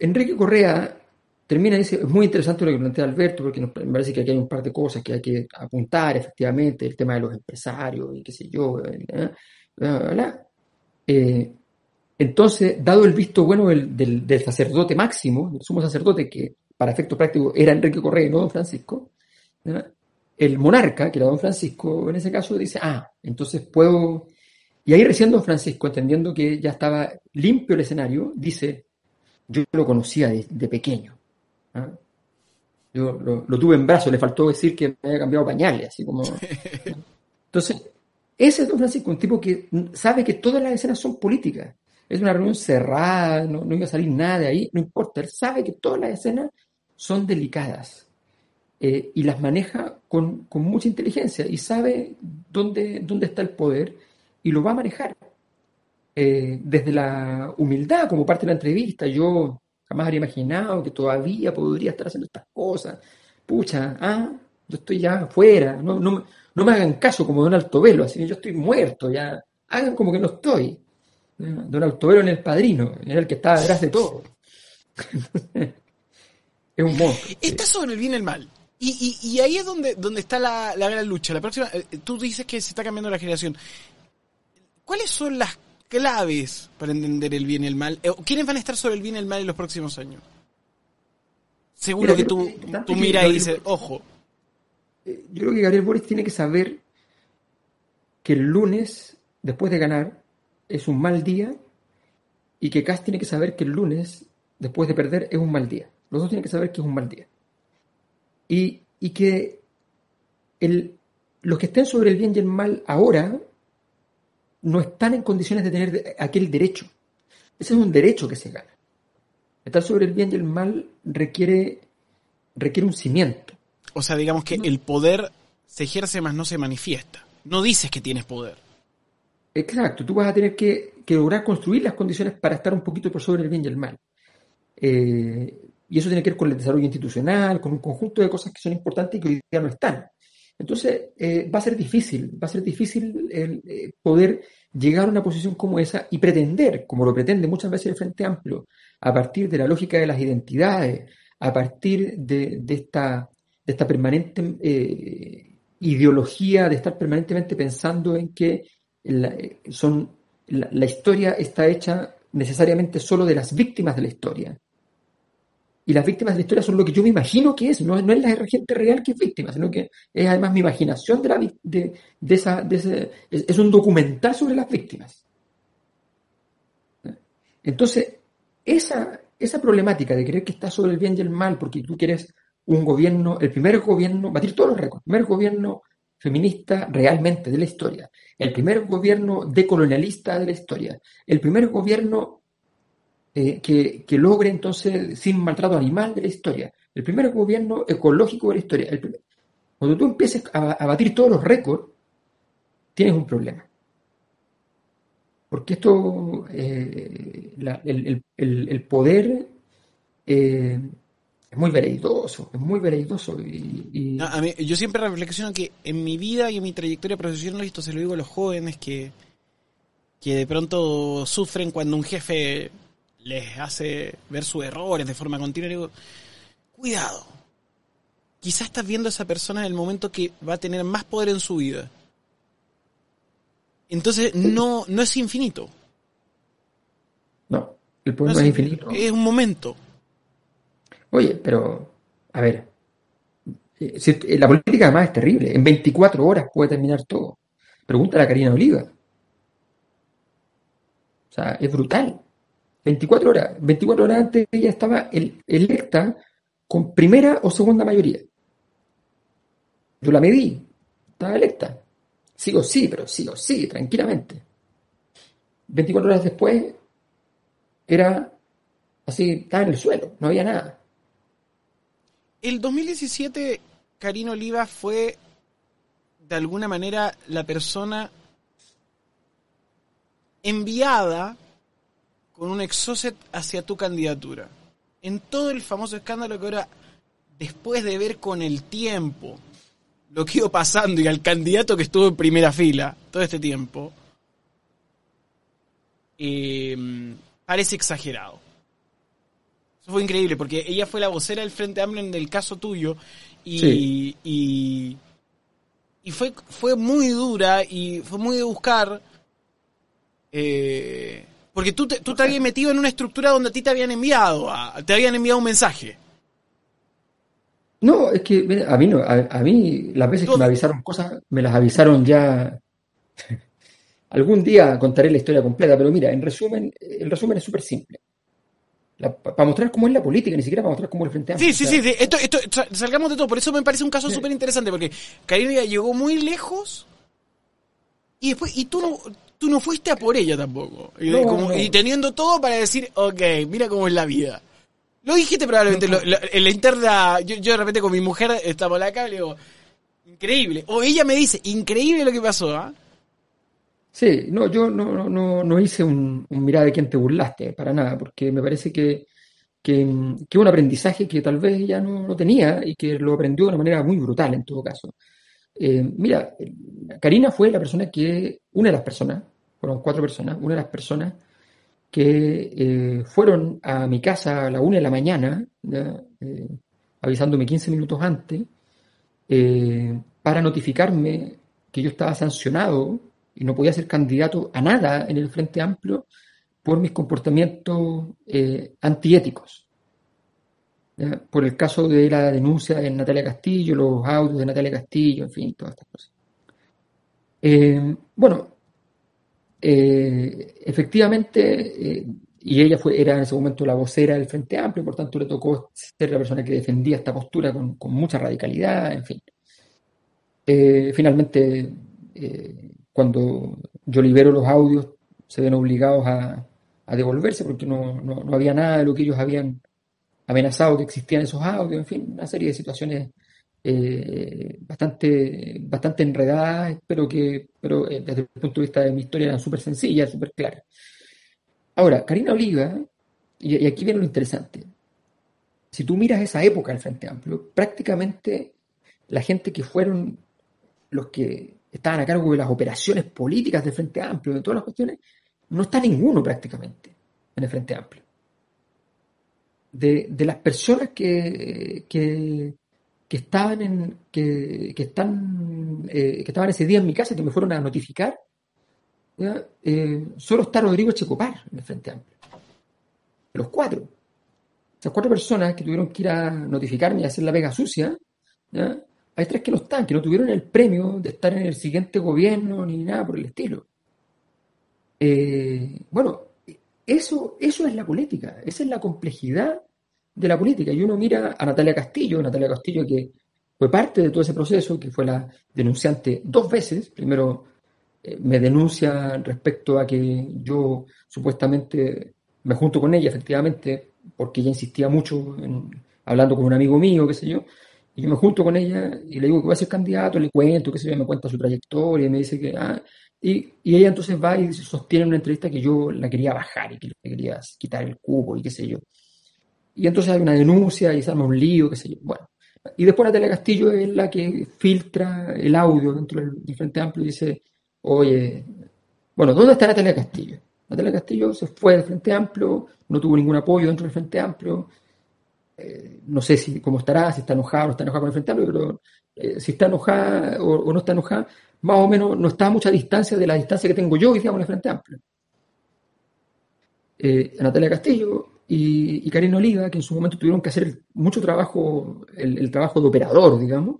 Enrique Correa termina, dice, es muy interesante lo que plantea Alberto, porque me parece que aquí hay un par de cosas que hay que apuntar, efectivamente, el tema de los empresarios y qué sé yo, ¿eh? eh, entonces, dado el visto bueno del, sacerdote máximo, del sumo sacerdote, que para efecto práctico era Enrique Correa y no don Francisco, el monarca, que era don Francisco en ese caso, dice, ah, entonces puedo... Y ahí recién don Francisco, entendiendo que ya estaba limpio el escenario, dice, yo lo conocía de pequeño, ¿ah? Yo lo, tuve en brazos, le faltó decir que me había cambiado pañales, así como... <laughs> Entonces, ese es Don Francisco, un tipo que sabe que todas las escenas son políticas. Es una reunión cerrada, no, iba a salir nada de ahí, no importa. Él sabe que todas las escenas son delicadas eh, y las maneja con, mucha inteligencia y sabe dónde, dónde está el poder y lo va a manejar. Eh, desde la humildad, como parte de la entrevista, yo Jamás habría imaginado que todavía podría estar haciendo estas cosas. Pucha, ah, yo estoy ya afuera, no, no, no me hagan caso como Don Altovelo, así que yo estoy muerto, ya, hagan como que no estoy. Don Altovelo en el padrino, era el que estaba detrás de todo. <laughs> es un monstruo. Está sobre el bien y el mal. Y, y, ahí es donde, donde está la, la gran lucha. La próxima, eh, tú dices que se está cambiando la generación. ¿Cuáles son las claves para entender el bien y el mal? Eh, ¿Quiénes van a estar sobre el bien y el mal en los próximos años? Seguro que tú, tú miras y dices, ojo. Eh, yo creo que Gabriel Boris tiene que saber que el lunes, después de ganar, es un mal día y que Cass tiene que saber que el lunes, después de perder, es un mal día. Los dos tienen que saber que es un mal día. Y, y que el, los que estén sobre el bien y el mal ahora no están en condiciones de tener aquel derecho. Ese es un derecho que se gana. Estar sobre el bien y el mal requiere, requiere un cimiento. O sea, digamos que el poder se ejerce más no se manifiesta. No dices que tienes poder. Exacto, tú vas a tener que, lograr construir las condiciones para estar un poquito por sobre el bien y el mal. Eh, y eso tiene que ver con el desarrollo institucional, con un conjunto de cosas que son importantes y que hoy día no están. Entonces, eh, va a ser difícil, va a ser difícil el, eh, poder llegar a una posición como esa y pretender, como lo pretende muchas veces el Frente Amplio, a partir de la lógica de las identidades, a partir de, esta, de esta permanente ideología, de estar permanentemente pensando en que la, son, la, historia está hecha necesariamente solo de las víctimas de la historia. Y las víctimas de la historia son lo que yo me imagino que es, no, no es la gente real que es víctima, sino que es además mi imaginación de, la, de, de esa... De ese, es, un documental sobre las víctimas. Entonces, esa, esa problemática de creer que está sobre el bien y el mal, porque tú quieres un gobierno, el primer gobierno, batir todos los récords, el primer gobierno feminista realmente de la historia, el primer gobierno decolonialista de la historia, el primer gobierno eh, que, logre entonces sin maltrato animal de la historia, el primer gobierno ecológico de la historia. cuando tú empieces a, batir todos los récords, tienes un problema. Porque esto, eh, el, poder eh, es muy vereidoso, es muy vereidoso. Y, yo siempre reflexiono que en mi vida y en mi trayectoria profesional, esto se lo digo a los jóvenes que, que de pronto sufren cuando un jefe les hace ver sus errores de forma continua, digo, cuidado. Quizás estás viendo a esa persona en el momento que va a tener más poder en su vida. Entonces no, no es infinito. No, el poder no es infinito. Es un momento. Oye, pero, a ver, eh, eh, la política además es terrible. En 24 horas puede terminar todo. Pregúntale a Karina Oliva. O sea, es brutal. 24 horas. 24 horas antes ella estaba electa con primera o segunda mayoría. Yo la medí. Estaba electa. Sí o sí, pero sí o sí, tranquilamente. 24 horas después era así, estaba en el suelo, no había nada. El 2017, Karina Oliva fue de alguna manera la persona enviada con un exocet hacia tu candidatura. En todo el famoso escándalo que ahora, después de ver con el tiempo lo que iba pasando y al candidato que estuvo en primera fila todo este tiempo, eh, parece exagerado. Eso fue increíble, porque ella fue la vocera del Frente Amplio en el caso tuyo y, y, fue, fue muy dura y fue muy de buscar. Eh, porque tú te, tú te habías metido en una estructura donde a ti te habían enviado, te habían enviado un mensaje. No, es que a mí no, a, mí las veces que me avisaron cosas, me las avisaron ya. <laughs> Algún día contaré la historia completa, pero mira, en resumen, el resumen es súper simple para mostrar cómo es la política, ni siquiera para mostrar cómo es el Frente Amplio. Sí, sí, sí, esto, esto, salgamos de todo, por eso me parece un caso súper interesante, porque Karina llegó muy lejos y después, y tú no, tú no fuiste a por ella tampoco. Y, teniendo todo para decir, ok, mira cómo es la vida. Lo dijiste probablemente en la interna, yo, de repente con mi mujer estamos acá y le digo, increíble. O ella me dice, increíble lo que pasó, ¿ah? Sí, no, yo no, no, no hice un, un mirar de quién te burlaste, para nada, porque me parece que, que, un aprendizaje que tal vez ella no, tenía y que lo aprendió de una manera muy brutal en todo caso. Eh, mira, Karina fue la persona que, una de las personas, fueron cuatro personas, una de las personas que eh, fueron a mi casa a la una de la mañana, eh, avisándome 15 minutos antes, para notificarme que yo estaba sancionado y no podía ser candidato a nada en el Frente Amplio por mis comportamientos eh, antiéticos. Por el caso de la denuncia de Natalia Castillo, los audios de Natalia Castillo, en fin, todas estas cosas. Eh, bueno, eh, efectivamente, y ella fue, era en ese momento la vocera del Frente Amplio, por tanto le tocó ser la persona que defendía esta postura con, con mucha radicalidad, en fin. finalmente cuando yo libero los audios, se ven obligados a, devolverse porque no, había nada de lo que ellos habían amenazado que existían esos audios, en fin, una serie de situaciones eh, bastante, bastante enredadas, pero que pero eh, desde el punto de vista de mi historia eran súper sencillas, súper claras. Ahora, Karina Oliva, y, aquí viene lo interesante, si tú miras esa época del Frente Amplio, prácticamente la gente que fueron los que estaban a cargo de las operaciones políticas del Frente Amplio, de todas las cuestiones, no está ninguno prácticamente en el Frente Amplio. De, las personas que, que, estaban en que, están eh, que estaban ese día en mi casa que me fueron a notificar eh, solo está Rodrigo Checopar en el Frente Amplio. Los cuatro. Esas cuatro personas que tuvieron que ir a notificarme y hacer la vega sucia hay tres que no están que no tuvieron el premio de estar en el siguiente gobierno ni nada por el estilo eh, bueno eso eso es la política esa es la complejidad de la política. Y uno mira a Natalia Castillo, Natalia Castillo que fue parte de todo ese proceso, que fue la denunciante dos veces. Primero eh, me denuncia respecto a que yo supuestamente me junto con ella, efectivamente, porque ella insistía mucho en, hablando con un amigo mío, qué sé yo. Y yo me junto con ella y le digo que voy a ser candidato, le cuento, qué sé yo, me cuenta su trayectoria, y me dice que, ah, y, y, ella entonces va y sostiene en una entrevista que yo la quería bajar y que le quería quitar el cubo y qué sé yo. Y entonces hay una denuncia y se arma un lío, qué sé yo. Bueno. Y después Natalia Castillo es la que filtra el audio dentro del, Frente Amplio y dice, oye, bueno, ¿dónde está Natalia Castillo? Natalia Castillo se fue del Frente Amplio, no tuvo ningún apoyo dentro del Frente Amplio. Eh, no sé si cómo estará, si está enojada o no está enojada con el Frente Amplio, pero eh, si está enojada o, no está enojada, más o menos no está a mucha distancia de la distancia que tengo yo hoy día con el Frente Amplio. Eh, Natalia Castillo y, y Karina Oliva, que en su momento tuvieron que hacer mucho trabajo, el, trabajo de operador, digamos,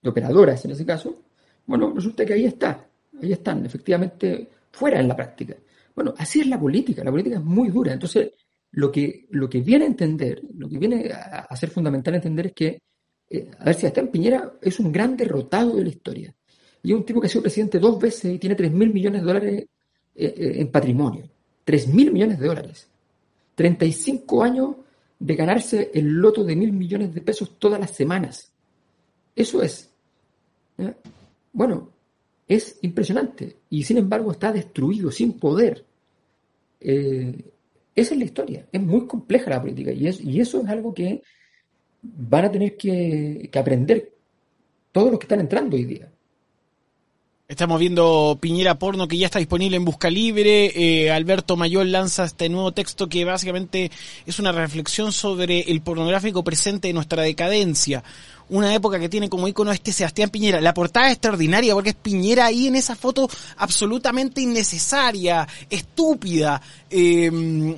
de operadoras en ese caso, bueno, resulta que ahí está, ahí están, efectivamente, fuera en la práctica. Bueno, así es la política, la política es muy dura. Entonces, lo que, lo que viene a entender, lo que viene a, ser fundamental entender es que, eh, a ver, si Sebastián Piñera es un gran derrotado de la historia. Y es un tipo que ha sido presidente dos veces y tiene 3 mil millones de dólares eh, eh, en patrimonio. 3 mil millones de dólares. 35 años de ganarse el loto de mil millones de pesos todas las semanas. Eso es. Bueno, es impresionante. Y sin embargo está destruido, sin poder. Esa es la historia. Es muy compleja la política. Y, es, y eso es algo que van a tener que, que aprender todos los que están entrando hoy día. Estamos viendo Piñera Porno que ya está disponible en Busca Libre. Eh, Alberto Mayol lanza este nuevo texto que básicamente es una reflexión sobre el pornográfico presente de nuestra decadencia. Una época que tiene como icono este Sebastián Piñera. La portada es extraordinaria porque es Piñera ahí en esa foto absolutamente innecesaria, estúpida, em,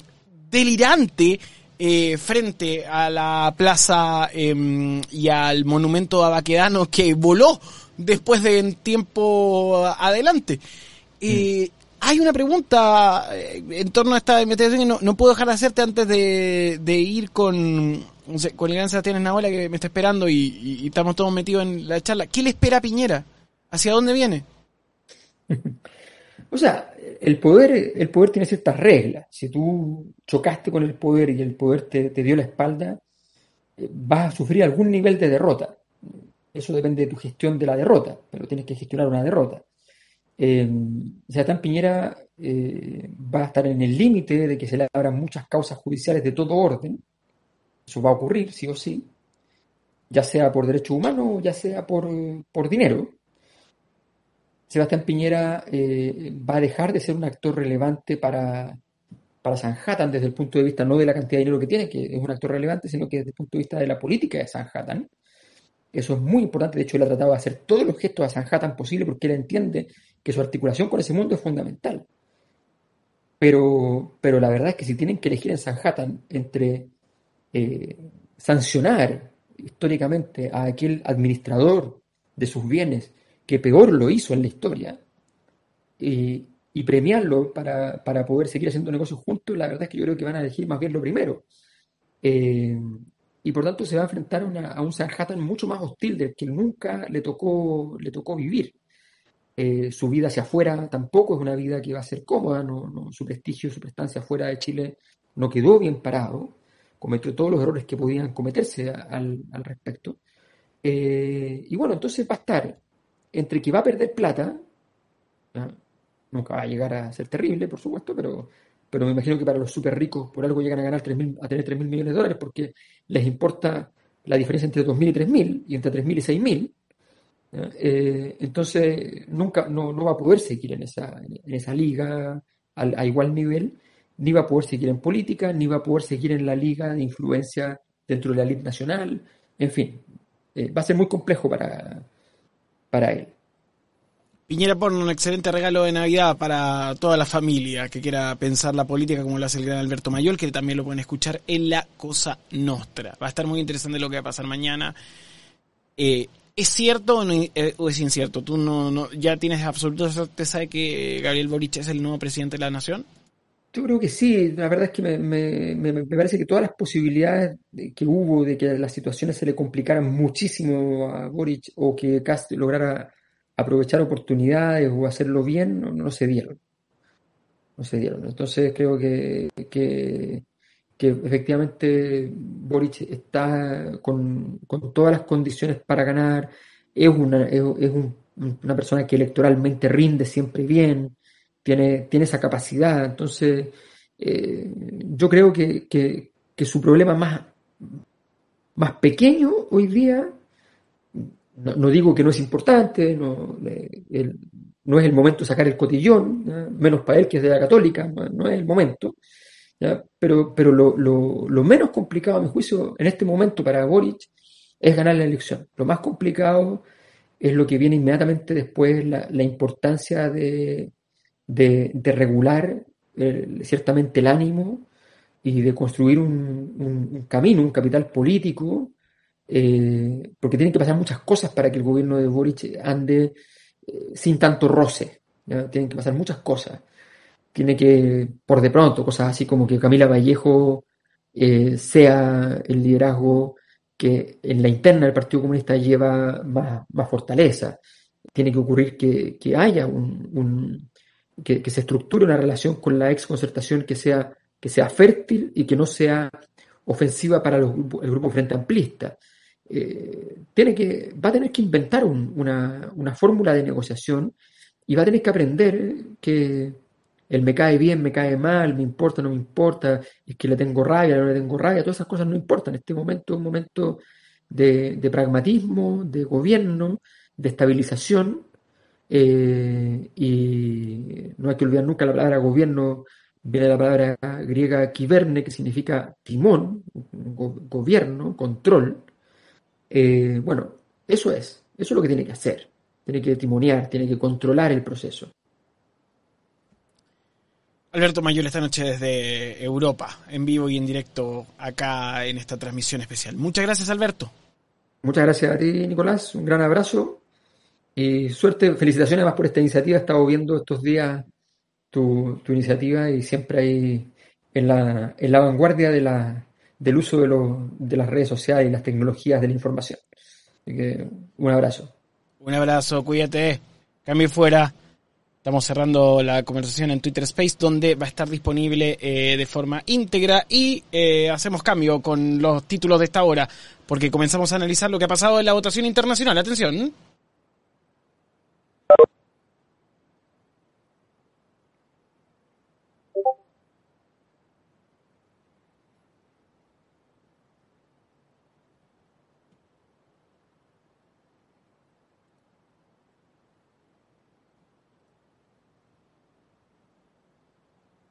delirante. Eh, frente a la plaza em, y al monumento a Baquedano que voló después de un tiempo adelante. Eh, hay una pregunta eh, en torno a esta investigación que no, puedo dejar de hacerte antes de, ir con, con el gran Sebastián Nahuela que me está esperando y, estamos todos metidos en la charla. ¿Qué le espera a Piñera? ¿Hacia dónde viene? <laughs> O sea, el poder, el poder tiene ciertas reglas. Si tú chocaste con el poder y el poder te, te dio la espalda, eh, vas a sufrir algún nivel de derrota. Eso depende de tu gestión de la derrota, pero tienes que gestionar una derrota. Eh, Sebastián Piñera eh, va a estar en el límite de que se le abran muchas causas judiciales de todo orden. Eso va a ocurrir, sí o sí, ya sea por derecho humano o ya sea por, por dinero. Sebastián Piñera eh, va a dejar de ser un actor relevante para, para Sanhattan desde el punto de vista no de la cantidad de dinero que tiene, que es un actor relevante, sino que desde el punto de vista de la política de Sanhattan. Eso es muy importante. De hecho, él ha tratado de hacer todos los gestos a Sanhattan posible porque él entiende que su articulación con ese mundo es fundamental. Pero, pero la verdad es que si tienen que elegir en Sanhattan entre eh, sancionar históricamente a aquel administrador de sus bienes que peor lo hizo en la historia y premiarlo para, poder seguir haciendo negocios juntos, la verdad es que yo creo que van a elegir más bien lo primero. Eh, y por tanto se va a enfrentar a un Sanhattan mucho más hostil del que nunca le tocó, le tocó vivir. Eh, su vida hacia afuera tampoco es una vida que va a ser cómoda, no, su prestigio, su prestancia fuera de Chile no quedó bien parado, cometió todos los errores que podían cometerse al, respecto. Eh, y bueno, entonces va a estar entre que va a perder plata, nunca va a llegar a ser terrible, por supuesto, pero, pero me imagino que para los súper ricos por algo llegan a ganar 3 a tener 3 mil millones de dólares porque les importa la diferencia entre 2.000 y 3.000 y entre 3.000 y 6.000. Eh, entonces nunca no, no, va a poder seguir en esa, en esa liga a, igual nivel, ni va a poder seguir en política, ni va a poder seguir en la liga de influencia dentro de la elite nacional. En fin, eh, va a ser muy complejo para, para él. Piñera pone un excelente regalo de Navidad para toda la familia que quiera pensar la política como lo hace el gran Alberto Mayol, que también lo pueden escuchar en La Cosa Nostra. Va a estar muy interesante lo que va a pasar mañana. Eh, ¿Es cierto eh, o, es incierto? ¿Tú no, no, ya tienes absoluta certeza de que Gabriel Boric es el nuevo presidente de la nación? Yo creo que sí, la verdad es que me, me, me, parece que todas las posibilidades que hubo de que las situaciones se le complicaran muchísimo a Boric o que Cast lograra aprovechar oportunidades o hacerlo bien, no, no se dieron. No se dieron. Entonces creo que, que, efectivamente Boric está con, con, todas las condiciones para ganar, es una, es, una persona que electoralmente rinde siempre bien, tiene, tiene esa capacidad. Entonces, eh, yo creo que, que, su problema más, más pequeño hoy día no, digo que no es importante, no, no es el momento de sacar el cotillón, menos para él que es de la católica, no, es el momento. Pero, pero lo, lo, menos complicado, a mi juicio, en este momento para Boric es ganar la elección. Lo más complicado es lo que viene inmediatamente después, la, la importancia de, de, regular eh, ciertamente el ánimo y de construir un, camino, un capital político eh, porque tienen que pasar muchas cosas para que el gobierno de Boric ande eh, sin tanto roce. Tienen que pasar muchas cosas. Tiene que, por de pronto, cosas así como que Camila Vallejo sea el liderazgo que en la interna del Partido Comunista lleva más, fortaleza. Tiene que ocurrir que, haya un, que, se estructure una relación con la ex concertación que sea, que sea fértil y que no sea ofensiva para el grupo Frente Amplista. Eh, tiene que, va a tener que inventar una, una, fórmula de negociación y va a tener que aprender que el me cae bien, me cae mal, me importa, no me importa, es que le tengo rabia, no le tengo rabia, todas esas cosas no importan. En este momento es un momento de, pragmatismo, de gobierno, de estabilización, eh, y no hay que olvidar nunca la palabra gobierno, viene de la palabra griega kiberne, que significa timón, gobierno, control. Eh, bueno, eso es, eso es lo que tiene que hacer. Tiene que timonear, tiene que controlar el proceso. Alberto Mayol esta noche desde Europa, en vivo y en directo acá en esta transmisión especial. Muchas gracias, Alberto. Muchas gracias a ti, Nicolás. Un gran abrazo y suerte. Felicitaciones más por esta iniciativa. He estado viendo estos días tu, iniciativa y siempre ahí en la, en la vanguardia del uso de, de las redes sociales y las tecnologías de la información. Así que un abrazo. Un abrazo, cuídate. Cambio fuera. Estamos cerrando la conversación en Twitter Space, donde va a estar disponible eh, de forma íntegra y eh, hacemos cambio con los títulos de esta hora, porque comenzamos a analizar lo que ha pasado en la votación internacional. Atención.